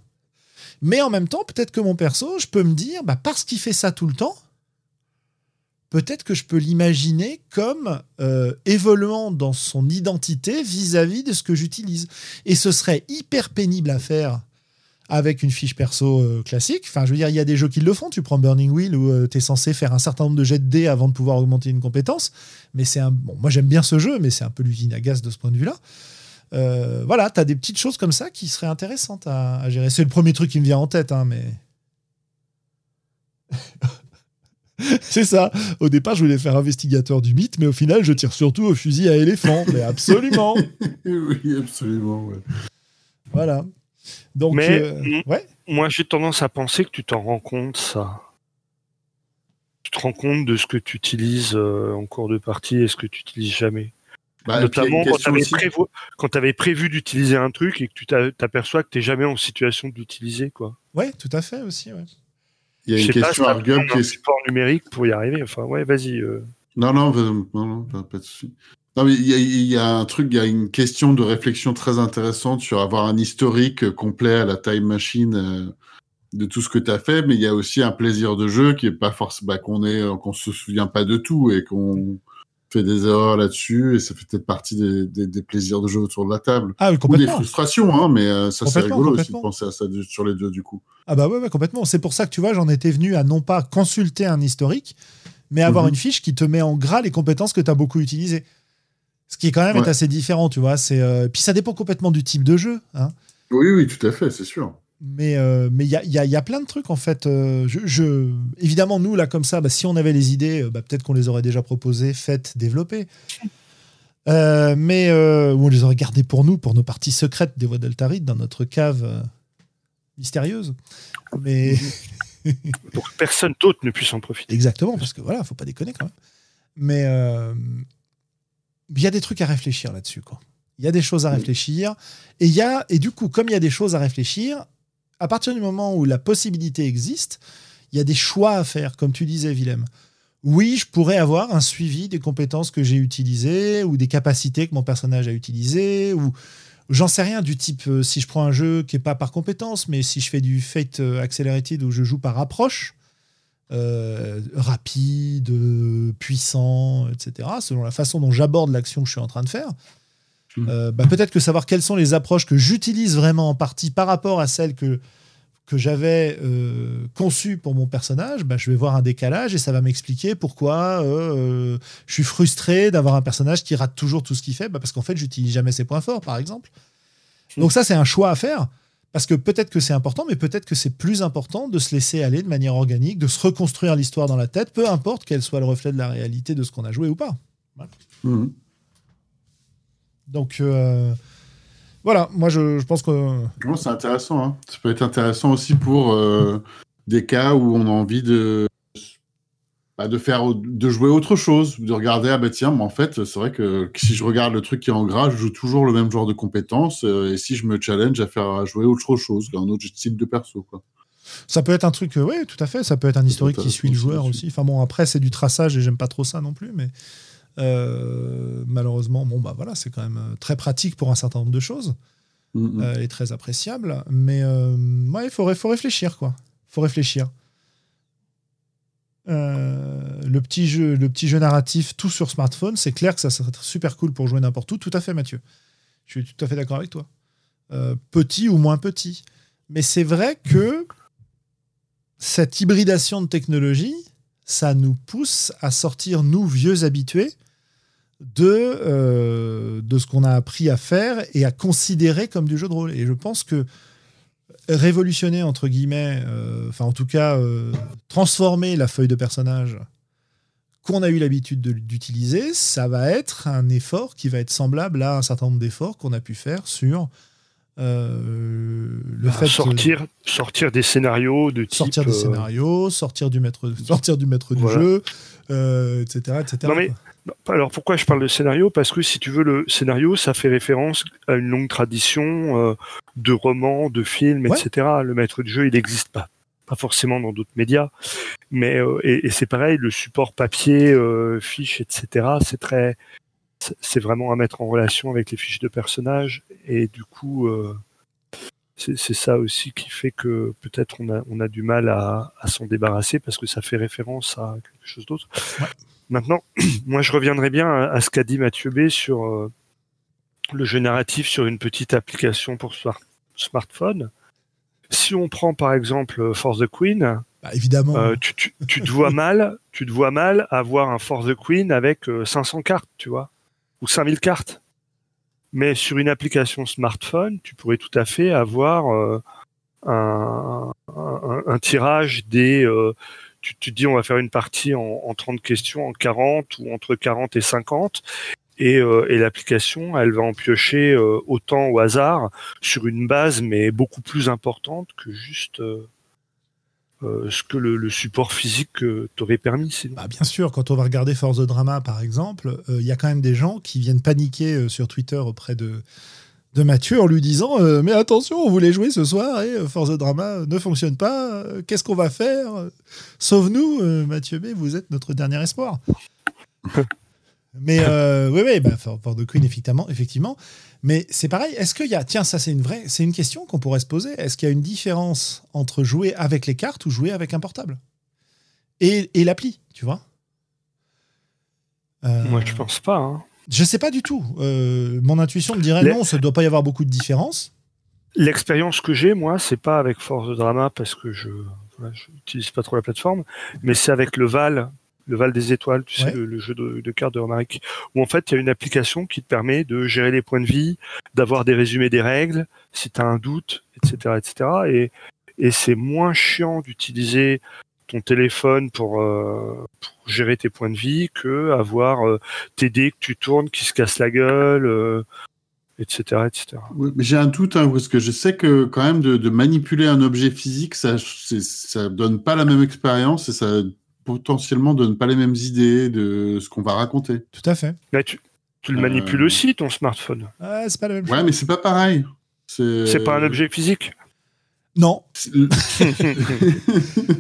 Mais en même temps, peut-être que mon perso, je peux me dire, bah, parce qu'il fait ça tout le temps, peut-être que je peux l'imaginer comme euh, évoluant dans son identité vis-à-vis de ce que j'utilise. Et ce serait hyper pénible à faire avec une fiche perso euh, classique. Enfin, je veux dire, il y a des jeux qui le font. Tu prends Burning Wheel où tu es censé faire un certain nombre de jets de dés avant de pouvoir augmenter une compétence. Mais c'est un. Bon, moi, j'aime bien ce jeu, mais c'est un peu l'usine à gaz de ce point de vue-là. Euh, voilà, tu as des petites choses comme ça qui seraient intéressantes à, à gérer. C'est le premier truc qui me vient en tête, hein, mais. C'est ça. Au départ, je voulais faire investigateur du mythe, mais au final, je tire surtout au fusil à éléphant. Mais absolument. oui, absolument. ouais. voilà. Donc, Mais- euh, ouais. Moi, j'ai tendance à penser que tu t'en rends compte, ça. Tu te rends compte de ce que tu utilises euh, en cours de partie et ce que tu utilises jamais. Bah, Notamment quand tu avais, prévu, quand t'avais prévu d'utiliser un truc et que tu t'a- t'aperçois que tu n'es jamais en situation de l'utiliser. quoi. Ouais, tout à fait aussi. Ouais. Il y a une pas, question à un support numérique pour y arriver. Enfin, ouais, vas-y. euh. Non, non, non, non, pas, pas de souci. Non, mais il y, a, il y a un truc, il y a une question de réflexion très intéressante sur avoir un historique euh, complet à la time machine euh, de tout ce que tu as fait, mais il y a aussi un plaisir de jeu qui est pas forcément bah, qu'on est, qu'on se souvient pas de tout et qu'on fait des erreurs là-dessus et ça fait peut-être partie des, des, des plaisirs de jeu autour de la table. Ah, oui, Ou des complètement. frustrations, hein, mais euh, ça c'est Complètement, rigolo aussi de complètement. penser à ça sur les deux du coup. Ah bah ouais, ouais, complètement. C'est pour ça que tu vois, j'en étais venu à non pas consulter un historique, mais avoir Mhm. une fiche qui te met en gras les compétences que tu as beaucoup utilisées. Ce qui quand même est assez différent, tu vois. C'est euh, puis ça dépend complètement du type de jeu. Hein. Oui, oui, tout à fait, c'est sûr. Mais euh, mais il y a, y a- y a plein de trucs en fait. euh, je, je- évidemment nous là comme ça, bah, si on avait les idées, euh, bah, peut-être qu'on les aurait déjà proposées, faites, développées. Euh, mais euh, on les aurait gardées pour nous, pour nos parties secrètes des voies d'Altaride dans notre cave mystérieuse. Mais Pour que personne d'autre ne puisse en profiter. Exactement, parce que voilà, faut pas déconner quand même. Mais il y a des trucs à réfléchir là-dessus, quoi. Il y a des choses à réfléchir. Et, y a, et du coup, comme il y a des choses à réfléchir, à partir du moment où la possibilité existe, il y a des choix à faire, comme tu disais, Willem. Oui, je pourrais avoir un suivi des compétences que j'ai utilisées ou des capacités que mon personnage a utilisées ou, J'en sais rien du type, euh, si je prends un jeu qui est pas par compétence, mais si je fais du Fate euh, Accelerated où je joue par approche, euh, rapide, puissant, etc., selon la façon dont j'aborde l'action que je suis en train de faire, Mhm. euh, bah, peut-être que savoir quelles sont les approches que j'utilise vraiment en partie par rapport à celles que, que j'avais euh, conçues pour mon personnage, bah, je vais voir un décalage et ça va m'expliquer pourquoi euh, je suis frustré d'avoir un personnage qui rate toujours tout ce qu'il fait, bah, parce qu'en fait, j'utilise jamais ses points forts, par exemple. Donc ça, c'est un choix à faire. Parce que peut-être que c'est important, mais peut-être que c'est plus important de se laisser aller de manière organique, de se reconstruire l'histoire dans la tête, peu importe qu'elle soit le reflet de la réalité de ce qu'on a joué ou pas. Mhm. Donc euh, voilà, moi je, je pense que c'est intéressant. hein. Ça peut être intéressant aussi pour euh, des cas où on a envie de, bah, de faire, de jouer autre chose, de regarder ah bah tiens, mais en fait c'est vrai que si je regarde le truc qui est en gras, je joue toujours le même genre de compétences euh, et si je me challenge à faire à jouer autre chose, un autre style de perso quoi. ça peut être un truc, oui, tout à fait, ça peut être un historique qui suit le joueur aussi. Enfin bon, après c'est du traçage et j'aime pas trop ça non plus, mais euh, malheureusement, bon bah voilà, c'est quand même euh, très pratique pour un certain nombre de choses. Euh, et très appréciable. Mais euh, ouais, il faut, faut réfléchir, quoi. faut réfléchir. Le, petit jeu, le petit jeu narratif, tout sur smartphone, c'est clair que ça serait super cool pour jouer n'importe où. Tout à fait, Mathieu. Je suis tout à fait d'accord avec toi. Petit ou moins petit. Mais c'est vrai que cette hybridation de technologie, ça nous pousse à sortir, nous, vieux habitués, de, euh, de ce qu'on a appris à faire et à considérer comme du jeu de rôle. Et je pense que révolutionner, entre guillemets, euh, enfin en tout cas, euh, transformer la feuille de personnage qu'on a eu l'habitude de- d'utiliser, ça va être un effort qui va être semblable à un certain nombre d'efforts qu'on a pu faire sur euh, le fait de sortir, sortir des scénarios de type. sortir des scénarios, sortir du maître, sortir du maître du jeu, euh, etc., etc. Non, mais- Alors pourquoi je parle de scénario? Parce que si tu veux, le scénario, ça fait référence à une longue tradition euh, de romans, de films, Ouais. etc. Le maître de jeu, il n'existe pas. Pas forcément dans d'autres médias. Mais euh, et, et c'est pareil, le support papier, fiches, etc. C'est très, c'est- vraiment à mettre en relation avec les fiches de personnages. Et du coup, c'est ça aussi qui fait que peut-être on a, on a du mal à, à s'en débarrasser parce que ça fait référence à quelque chose d'autre. Ouais. Maintenant, moi, je reviendrai bien à, à ce qu'a dit Mathieu B sur euh, le jeu narratif sur une petite application pour smart- smartphone. Si on prend par exemple Force the Queen, Bah, évidemment. euh, tu, tu, tu te vois mal, tu te vois mal avoir un Force the Queen avec euh, 500 cartes, tu vois, ou 5000 cartes. Mais sur une application smartphone, tu pourrais tout à fait avoir euh, un, tirage des. euh, tu, te dis, on va faire une partie en, en 30 questions, en 40 ou entre 40 et 50. Et, euh, et l'application, elle va en piocher autant au hasard sur une base, mais beaucoup plus importante que juste euh, ce que le, le support physique euh, t'aurait permis. Sinon? Bah, bien sûr, quand on va regarder Force the Drama, par exemple, euh, il y a quand même des gens qui viennent paniquer euh, sur Twitter auprès de, de Mathieu en lui disant euh, Mais attention, on voulait jouer ce soir et euh, Force the Drama ne fonctionne pas. euh, Qu'est-ce qu'on va faire? Sauve-nous, euh, Mathieu B, vous êtes notre dernier espoir. Mais euh, oui, oui, bah, For, For the Queen, effectivement. effectivement. Mais c'est pareil, est-ce qu'il y a. Tiens, ça, c'est une vraie. C'est une question qu'on pourrait se poser. Est-ce qu'il y a une différence entre jouer avec les cartes ou jouer avec un portable? Et, et l'appli, tu vois? Euh, Moi, je pense pas. Hein. Je sais pas du tout. Euh, mon intuition me dirait Les- non, ça doit pas y avoir beaucoup de différence. L'expérience que j'ai, moi, c'est pas avec Force de Drama parce que je voilà, je n'utilise pas trop la plateforme, mais c'est avec le Val, le Val des étoiles, tu Ouais. sais, le, le jeu de, de cartes de Romaric, où en fait il y a une application qui te permet de gérer les points de vie, d'avoir des résumés des règles, si tu as un doute, etc., etc. Et, et c'est moins chiant d'utiliser ton téléphone pour, euh, pour gérer tes points de vie que avoir euh, tes dés que tu tournes qui se cassent la gueule, euh, etc., etc. Oui, mais j'ai un doute, hein, parce que je sais que quand même de, de manipuler un objet physique, ça, ça donne pas la même expérience et ça potentiellement donne pas les mêmes idées de ce qu'on va raconter. Tout à fait. Mais tu, tu le Euh, manipules aussi, ton smartphone. Ah, c'est pas la même Ouais, chose. mais c'est pas pareil. C'est pas un objet physique. Non,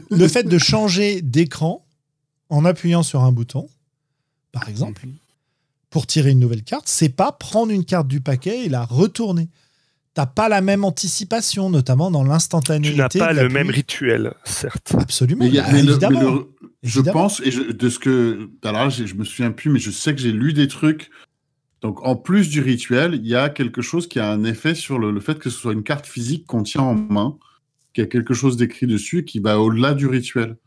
le fait de changer d'écran en appuyant sur un bouton, par exemple, pour tirer une nouvelle carte, c'est pas prendre une carte du paquet et la retourner. T'as pas la même anticipation, notamment dans l'instantanéité. Tu n'as pas le même rituel, certes. Absolument. Mais il y a- mais le- évidemment. mais le- je Évidemment. pense, et je- de ce que. Alors là, j'ai- je me souviens plus, mais je sais que j'ai lu des trucs. Donc, en plus du rituel, il y a quelque chose qui a un effet sur le, le fait que ce soit une carte physique qu'on tient en main, qui a quelque chose d'écrit dessus qui va au-delà du rituel,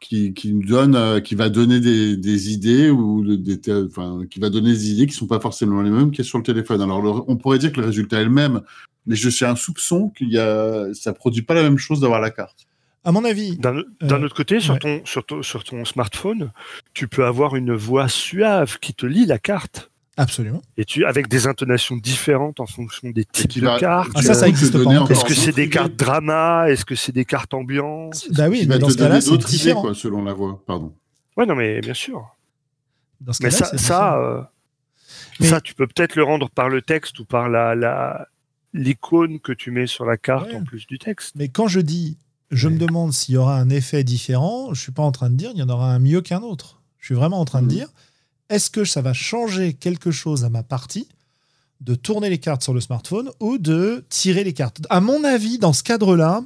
qui, qui nous donne, euh, qui va donner des, des idées ou de- des, enfin, qui va donner des idées qui sont pas forcément les mêmes qu'il y a sur le téléphone. Alors, le- on pourrait dire que le résultat est le même, mais je suis un soupçon qu'il y a, ça produit pas la même chose d'avoir la carte. À mon avis, D'un d'un Euh, autre côté, sur, ouais. ton, sur, ton, sur ton smartphone, tu peux avoir une voix suave qui te lit la carte. Absolument. Et tu, avec des intonations différentes en fonction des types qui de va- cartes. Ah, ça, ça va existe te pas. Est-ce que c'est des cartes drama? Est-ce que c'est des cartes ambiance? Bah oui, mais dans ce cas-là, c'est d'autres idées, différent. quoi, selon la voix. Pardon. Ouais, non, mais bien sûr. Dans ce Mais ça, différent. euh, Mais- ça, tu peux peut-être le rendre par le texte ou par la la l'icône que tu mets sur la carte Ouais. en plus du texte. Mais quand je dis, je me demande s'il y aura un effet différent, je suis pas en train de dire il y en aura un mieux qu'un autre. Je suis vraiment en train de Mhm. dire, est-ce que ça va changer quelque chose à ma partie de tourner les cartes sur le smartphone ou de tirer les cartes? À mon avis, dans ce cadre-là,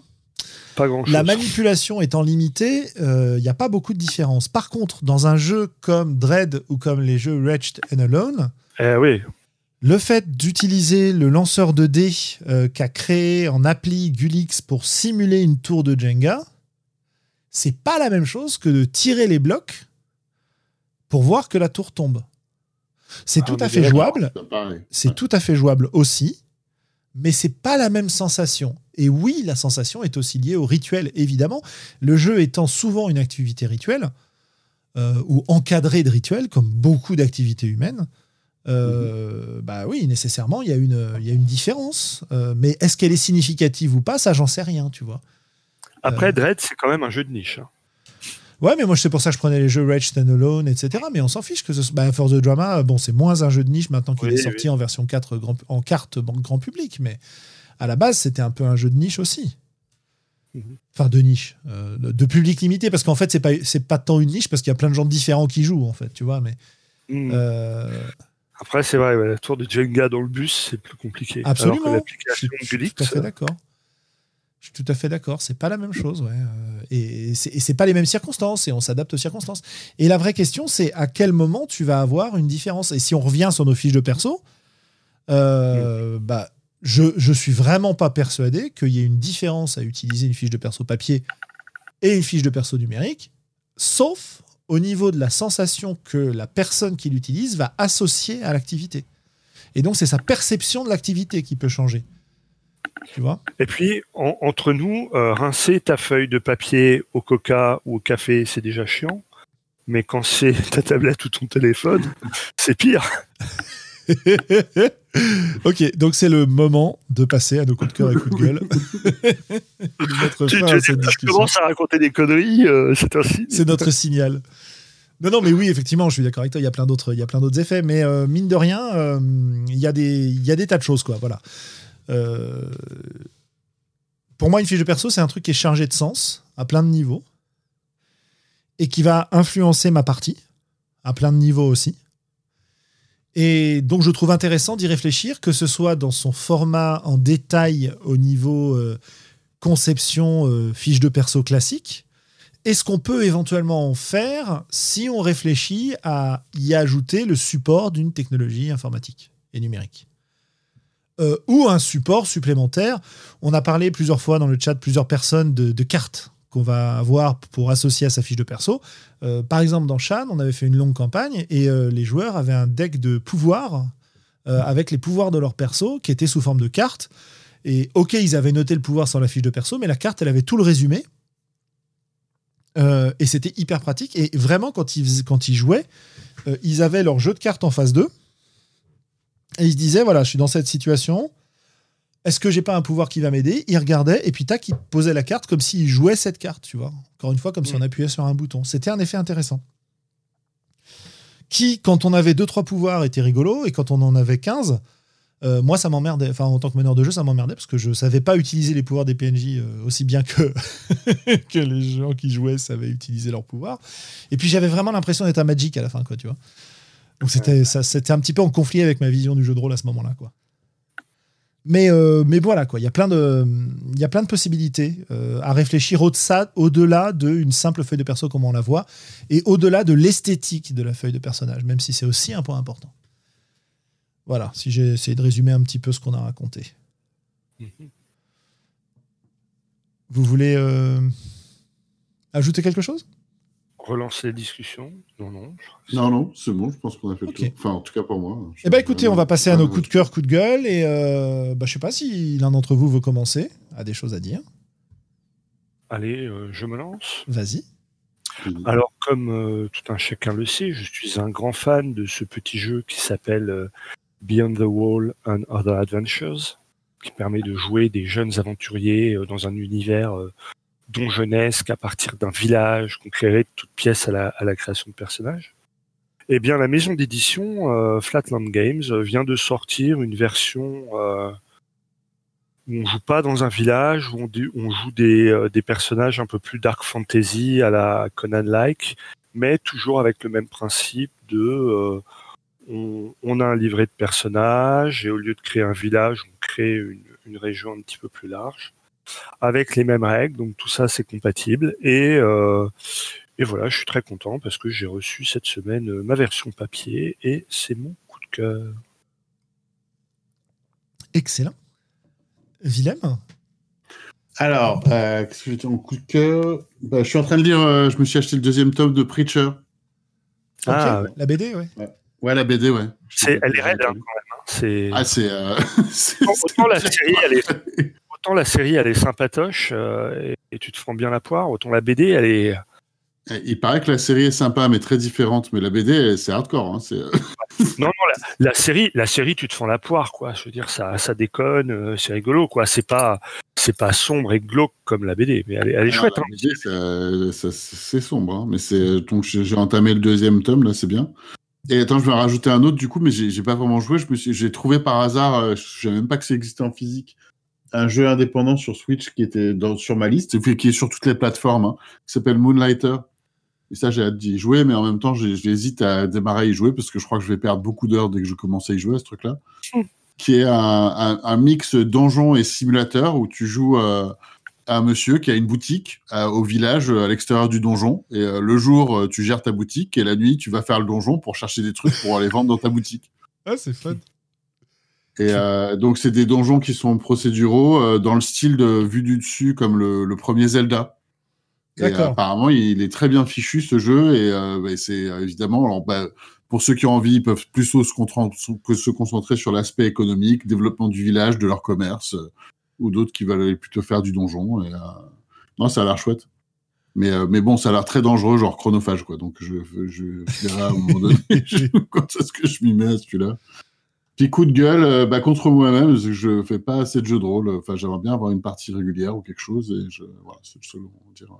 Pas la manipulation étant limitée, euh, il n'y a pas beaucoup de différence. Par contre, dans un jeu comme Dread ou comme les jeux Wretched and Alone, Eh oui. le fait d'utiliser le lanceur de dés euh, qu'a créé en appli Gulix pour simuler une tour de Jenga, c'est pas la même chose que de tirer les blocs pour voir que la tour tombe. C'est Ah, tout à fait jouable, C'est tout à fait jouable aussi, mais c'est pas la même sensation. Et oui, la sensation est aussi liée au rituel, évidemment. Le jeu étant souvent une activité rituelle, euh, ou encadrée de rituels, comme beaucoup d'activités humaines, euh, bah oui, nécessairement, il y, a une- il y a une différence. Euh, mais est-ce qu'elle est significative ou pas Ça, j'en sais rien, tu vois. Après, Euh. Dread, c'est quand même un jeu de niche. hein. Ouais, mais moi, c'est pour ça que je prenais les jeux Rage Standalone, etc. Mais on s'en fiche que ce soit. Bah, For the Drama, bon, c'est moins un jeu de niche maintenant qu'il Oui, est sorti en version 4 grand, en carte grand public. Mais à la base, c'était un peu un jeu de niche aussi. Mhm. Enfin, de niche. euh, de, public limité. Parce qu'en fait, c'est pas, c'est pas tant une niche parce qu'il y a plein de gens différents qui jouent, en fait, tu vois. Mais. Hmm. euh, Après, c'est vrai, ouais, la tour de Jenga dans le bus, c'est plus compliqué. Absolument. Alors que Je l'application fait d'accord. Je suis tout à fait d'accord. C'est pas la même chose, ouais. Euh, Et c'est pas les mêmes circonstances et on s'adapte aux circonstances. Et la vraie question, c'est à quel moment tu vas avoir une différence? Et si on revient sur nos fiches de perso, euh, bah, je, je suis vraiment pas persuadé qu'il y ait une différence à utiliser une fiche de perso papier et une fiche de perso numérique, sauf au niveau de la sensation que la personne qui l'utilise va associer à l'activité. Et donc, c'est sa perception de l'activité qui peut changer. Tu vois? Et puis, en- entre nous, euh, rincer ta feuille de papier au coca ou au café, c'est déjà chiant. Mais quand c'est ta tablette ou ton téléphone, c'est pire. ok, donc c'est le moment de passer à nos coups de cœur et coups de gueule. de Tu, tu- discussion. commences à raconter des conneries, euh, c'est ainsi. C'est notre signal. Non, non, mais oui, effectivement, je suis d'accord avec toi. Il y a plein d'autres, il y a plein d'autres effets, mais euh, mine de rien, euh, il y a des, il y a des tas de choses, quoi. Voilà. Euh, pour moi, une fiche de perso, c'est un truc qui est chargé de sens à plein de niveaux et qui va influencer ma partie à plein de niveaux aussi. Et donc, je trouve intéressant d'y réfléchir, que ce soit dans son format en détail au niveau euh, conception euh, fiche de perso classique, et ce qu'on peut éventuellement en faire si on réfléchit à y ajouter le support d'une technologie informatique et numérique. Euh, ou un support supplémentaire. On a parlé plusieurs fois dans le chat, plusieurs personnes de, cartes qu'on va avoir pour associer à sa fiche de perso. Euh, par exemple, dans Shan, on avait fait une longue campagne et euh, les joueurs avaient un deck de pouvoirs euh, avec les pouvoirs de leur perso qui étaient sous forme de cartes. Et ok, ils avaient noté le pouvoir sur la fiche de perso, mais la carte, elle avait tout le résumé. Et c'était hyper pratique. Et vraiment, quand ils, quand ils jouaient, ils avaient leur jeu de cartes en phase 2. Et ils se disaient, voilà, je suis dans cette situation. Est-ce que j'ai pas un pouvoir qui va m'aider? Ils regardaient et puis tac, ils posaient la carte comme s'ils jouaient cette carte, tu vois. Encore une fois, comme si on appuyait sur un bouton. C'était un effet intéressant. Qui, quand on avait 2-3 pouvoirs, était rigolo. Et quand on en avait 15, euh, moi, ça m'emmerdait. Enfin, en tant que meneur de jeu, ça m'emmerdait parce que je savais pas utiliser les pouvoirs des PNJ euh, aussi bien que, que les gens qui jouaient savaient utiliser leurs pouvoirs. Et puis, j'avais vraiment l'impression d'être un Magic à la fin, quoi, tu vois. Donc c'était ça, c'était un petit peu en conflit avec ma vision du jeu de rôle à ce moment-là, quoi. Mais, euh, mais voilà, quoi. Il y a plein de, il y a plein de possibilités euh, à réfléchir au-delà au d'une simple feuille de perso comme on la voit, et au-delà de l'esthétique de la feuille de personnage, même si c'est aussi un point important. Voilà, si j'ai essayé de résumer un petit peu ce qu'on a raconté. Mhm. Vous voulez euh, ajouter quelque chose? Relancer la discussion? Non, non. Non, non, c'est bon, je pense qu'on a fait le tour. Enfin, en tout cas pour moi. Eh bien, écoutez, on va passer à nos coups de cœur, coups de gueule. Et euh, bah, je sais pas si l'un d'entre vous veut commencer, a des choses à dire. Allez, euh, je me lance. Vas-y. Alors, comme euh, tout un chacun le sait, je suis un grand fan de ce petit jeu qui s'appelle euh, Beyond the Wall and Other Adventures, qui permet de jouer des jeunes aventuriers dans un univers jeunesse qu'à partir d'un village conquéré de toutes pièces à la, création de personnages. Eh bien, la maison d'édition euh, Flatland Games vient de sortir une version euh, où on joue pas dans un village, où on, joue des, euh, personnages un peu plus dark fantasy à la Conan-like, mais toujours avec le même principe de euh, on, a un livret de personnages et au lieu de créer un village, on crée une région un petit peu plus large avec les mêmes règles, donc tout ça c'est compatible et euh, et voilà, je suis très content parce que j'ai reçu cette semaine euh, ma version papier et c'est mon coup de cœur. Excellent. Willem? Alors, euh, qu'est-ce que j'étais en coup de cœur? Bah, Je suis en train de lire, euh, je me suis acheté le deuxième tome de Preacher. Ah, la BD, ouais. ouais. la BD, ouais. C'est, elle est raide hein, quand même. Hein. C'est... Ah, c'est. Euh... Autant la série, elle est, autant la série elle est sympatoche euh, et, tu te prends bien la poire, autant la BD elle est. Eh, il paraît que la série est sympa mais très différente, mais la BD c'est hardcore. Hein, euh. non non la, série la série tu te fais la poire quoi. Je veux dire ça ça déconne, euh, c'est rigolo quoi. C'est pas c'est pas sombre et glauque comme la BD, mais elle est, elle est chouette. Hein. c'est sombre, hein, mais c'est donc j'ai entamé le deuxième tome là, c'est bien. Et attends, je vais en rajouter un autre du coup, mais j'ai pas vraiment joué. Je me suis, j'ai trouvé par hasard, je savais même pas que ça existait en physique un jeu indépendant sur Switch qui était dans, sur ma liste, qui est sur toutes les plateformes, hein, qui s'appelle Moonlighter. Et ça, j'ai hâte d'y jouer, mais en même temps, j'hésite à démarrer à y jouer parce que je crois que je vais perdre beaucoup d'heures dès que je commence à y jouer à ce truc-là. Hmm. Qui est un, un, mix donjon et simulateur où tu joues euh, un monsieur qui a une boutique euh, au village à l'extérieur du donjon. Et euh, le jour, tu gères ta boutique et la nuit, tu vas faire le donjon pour chercher des trucs pour aller vendre dans ta boutique. Ah, c'est fun. Et euh, donc, c'est des donjons qui sont procéduraux euh, dans le style de vue du dessus, comme le, le premier Zelda. Et euh, apparemment, il est très bien fichu ce jeu, et, bah, c'est évidemment, alors, bah, pour ceux qui ont envie, ils peuvent plus se, se concentrer sur l'aspect économique, développement du village, de leur commerce, ou d'autres qui veulent plutôt faire du donjon. Et, non, ça a l'air chouette. Mais, mais bon, ça a l'air très dangereux, genre chronophage, quoi. Donc, je, je verrai à un moment donné quand est-ce que je m'y mets à celui-là. Petit coup de gueule euh, bah, contre moi-même, je fais pas assez de jeux de rôle. Enfin, j'aimerais bien avoir une partie régulière ou quelque chose. Et je, voilà, c'est le seul, on dire.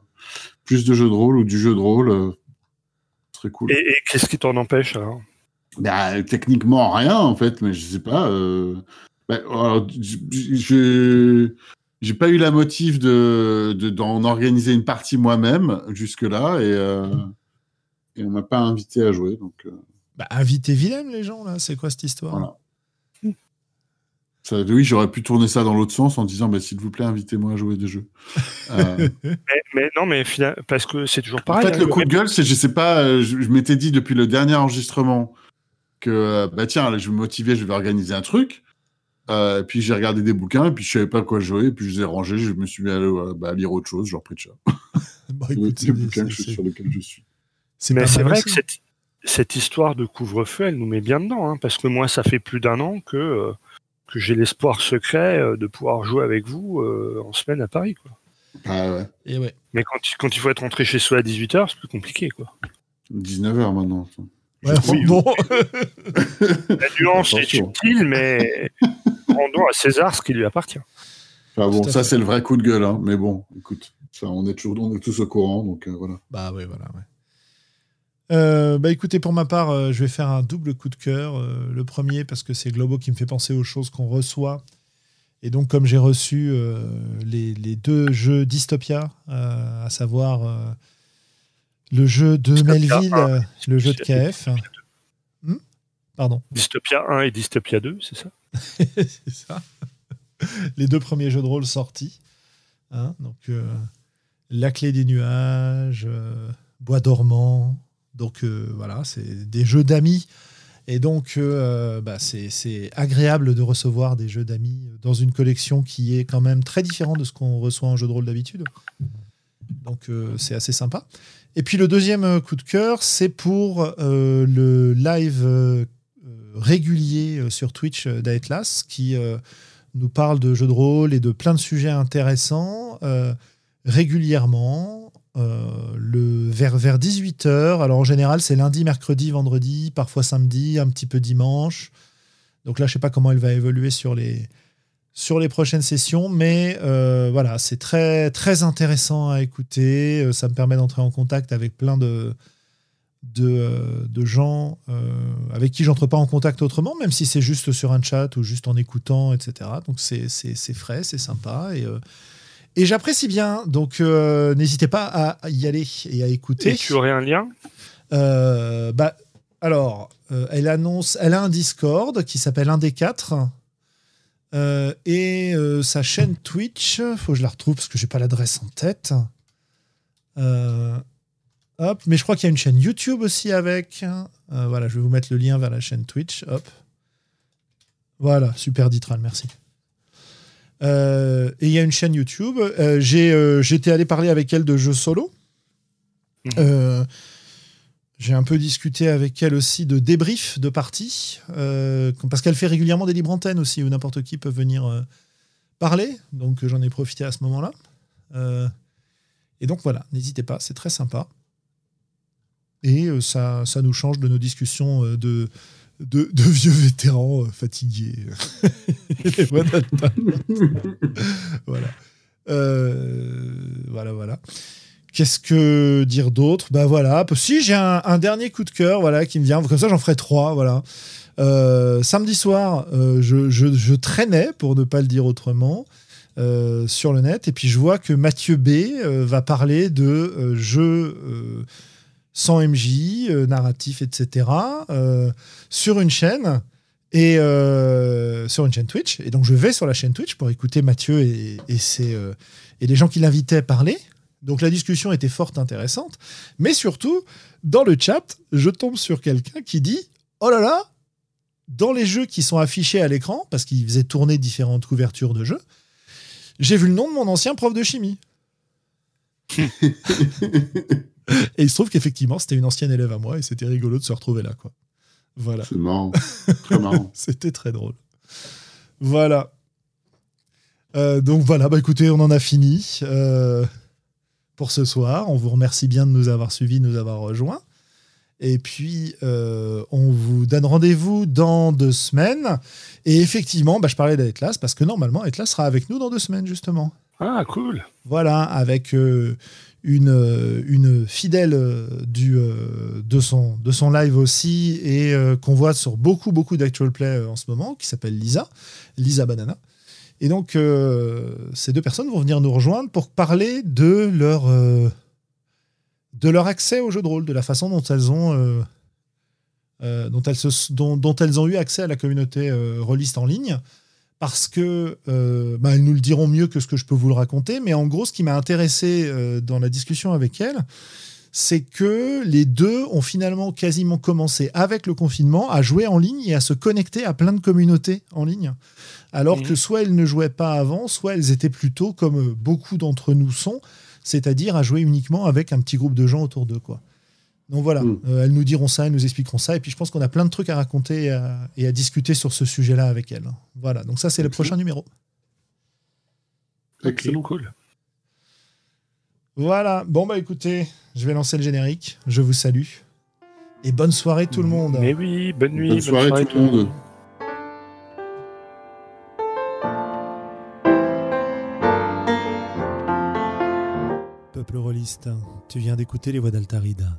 Plus de jeux de rôle ou du jeu de rôle, euh, très cool. Et, qu'est-ce qui t'en empêche alors? Bah, Techniquement, rien en fait, mais je sais pas. Euh, bah, je j'ai pas eu la motive de d'en organiser une partie moi-même jusque là et, euh, et on m'a pas invité à jouer donc. Bah, invitez Willem les gens là, c'est quoi cette histoire? Voilà oui, j'aurais pu tourner ça dans l'autre sens en disant bah, s'il vous plaît, invitez-moi à jouer des jeux. Euh, mais, non, mais parce que c'est toujours pareil. En fait, hein, le coup de gueule, c'est je sais pas, euh, je, m'étais dit depuis le dernier enregistrement que euh, bah tiens, je vais me motiver, je vais organiser un truc. Euh, puis j'ai regardé des bouquins, et puis je savais pas quoi jouer, et puis je les ai rangés, je me suis mis à, bah, lire autre chose, genre Preacher. bah, écoute, les bouquins sur lesquels je suis. Mais c'est vrai que cette, cette, histoire de couvre-feu, elle nous met bien dedans, hein, parce que moi, ça fait plus d'un an que que j'ai l'espoir secret euh, de pouvoir jouer avec vous euh, en semaine à Paris. Quoi. Ah ouais. Et ouais. Mais quand, quand il faut être rentré chez soi à 18h, c'est plus compliqué. quoi. 19h maintenant. Ouais, bon. La nuance est utile, mais rendons à César ce qui lui appartient. Enfin bon, ça c'est le vrai coup de gueule, hein. mais bon, écoute, ça, on, est toujours, on est tous au courant, donc euh, voilà. Bah oui, voilà, ouais. Euh, bah écoutez, pour ma part, euh, je vais faire un double coup de cœur. Euh, le premier, parce que c'est Globo qui me fait penser aux choses qu'on reçoit. Et donc, comme j'ai reçu les, les, deux jeux Dystopia, à savoir le jeu de Melville, le jeu de KF. Hmm Pardon. Dystopia 1 et Dystopia 2, c'est ça? C'est ça. Les deux premiers jeux de rôle sortis. Hein, donc, La clé des nuages, Bois dormant. Donc, euh, voilà, c'est des jeux d'amis. Et donc, bah, c'est agréable de recevoir des jeux d'amis dans une collection qui est quand même très différente de ce qu'on reçoit en jeu de rôle d'habitude. Donc, c'est assez sympa. Et puis, le deuxième coup de cœur, c'est pour le live régulier sur Twitch d'Atlas qui nous parle de jeux de rôle et de plein de sujets intéressants euh, régulièrement. Euh, le, vers, vers 18h. Alors en général, c'est lundi, mercredi, vendredi, parfois samedi, un petit peu dimanche. Donc là, je ne sais pas comment elle va évoluer sur les, sur les prochaines sessions, mais euh, voilà, c'est très, très intéressant à écouter. Ça me permet d'entrer en contact avec plein de, de, euh, de gens euh, avec qui j'entre pas en contact autrement, même si c'est juste sur un chat ou juste en écoutant, etc. Donc c'est frais, c'est sympa et, euh, et j'apprécie bien. Donc n'hésitez pas à y aller et à écouter. Et tu aurais un lien? Bah, Alors, elle annonce, elle a un Discord qui s'appelle un des quatre. et sa chaîne Twitch, faut que je la retrouve parce que j'ai pas l'adresse en tête. Euh, Hop, mais je crois qu'il y a une chaîne YouTube aussi avec. Euh, voilà, je vais vous mettre le lien vers la chaîne Twitch. Hop. Voilà, super Ditral, merci. Euh, et il y a une chaîne YouTube. Euh, J'étais allé parler avec elle de jeux solo. Mhm. J'ai un peu discuté avec elle aussi de débrief de parties, parce qu'elle fait régulièrement des libres antennes aussi, où n'importe qui peut venir parler. Donc j'en ai profité à ce moment-là. et donc voilà, n'hésitez pas, c'est très sympa et euh, ça, ça nous change de nos discussions euh, de, vieux vétérans euh, fatigués. voilà. voilà, voilà. Qu'est-ce que dire d'autre? Bah voilà. Si j'ai un, dernier coup de cœur, voilà, qui me vient. Comme ça, j'en ferai trois. Voilà. samedi soir, je, je, traînais, pour ne pas le dire autrement, sur le net, et puis je vois que Mathieu B va parler de jeux sans MJ, euh, narratif, etc., euh, sur une chaîne et euh, sur une chaîne Twitch. Et donc je vais sur la chaîne Twitch pour écouter Mathieu et, et, les gens qui l'invitaient parler. Donc la discussion était fort intéressante. Mais surtout, dans le chat, je tombe sur quelqu'un qui dit Oh là là, dans les jeux qui sont affichés à l'écran, parce qu'il faisait tourner différentes couvertures de jeux, j'ai vu le nom de mon ancien prof de chimie. et il se trouve qu'effectivement, c'était une ancienne élève à moi et c'était rigolo de se retrouver là. Quoi. Voilà. C'est marrant. Très marrant. c'était très drôle. Voilà. Euh, donc voilà, bah écoutez, on en a fini euh, pour ce soir. On vous remercie bien de nous avoir suivis, de nous avoir rejoints. Et puis, euh, on vous donne rendez-vous dans deux semaines. Et effectivement, bah, je parlais d'Atlas parce que normalement, Atlas sera avec nous dans deux semaines, justement. Ah, cool. Voilà, avec euh, une fidèle euh, du, euh, de, son, de son live aussi et qu'on voit sur beaucoup, beaucoup d'actual play en ce moment, qui s'appelle Lisa, Lisa Banana. Et donc, ces deux personnes vont venir nous rejoindre pour parler de leur, de leur accès au jeu de rôle, de la façon dont elles ont, dont, elles ont eu accès à la communauté rôliste en ligne parce que euh, bah, elles nous le diront mieux que ce que je peux vous le raconter. Mais en gros, ce qui m'a intéressé euh, dans la discussion avec elles, c'est que les deux ont finalement quasiment commencé avec le confinement à jouer en ligne et à se connecter à plein de communautés en ligne. Alors mmh. que soit elles ne jouaient pas avant, soit elles étaient plutôt comme beaucoup d'entre nous sont, c'est-à-dire à jouer uniquement avec un petit groupe de gens autour d'eux. quoi. Donc voilà, hmm. euh, elles nous diront ça, elles nous expliqueront ça. Et puis je pense qu'on a plein de trucs à raconter et à, discuter sur ce sujet-là avec elles. Voilà, donc ça c'est le prochain numéro. Excellent, cool. Voilà, bon bah écoutez, je vais lancer le générique. Je vous salue. Et bonne soirée tout le monde. Mais oui, bonne nuit. Bonne, soirée, tout le monde. Peuple rôliste, tu viens d'écouter les voix d'Altarida.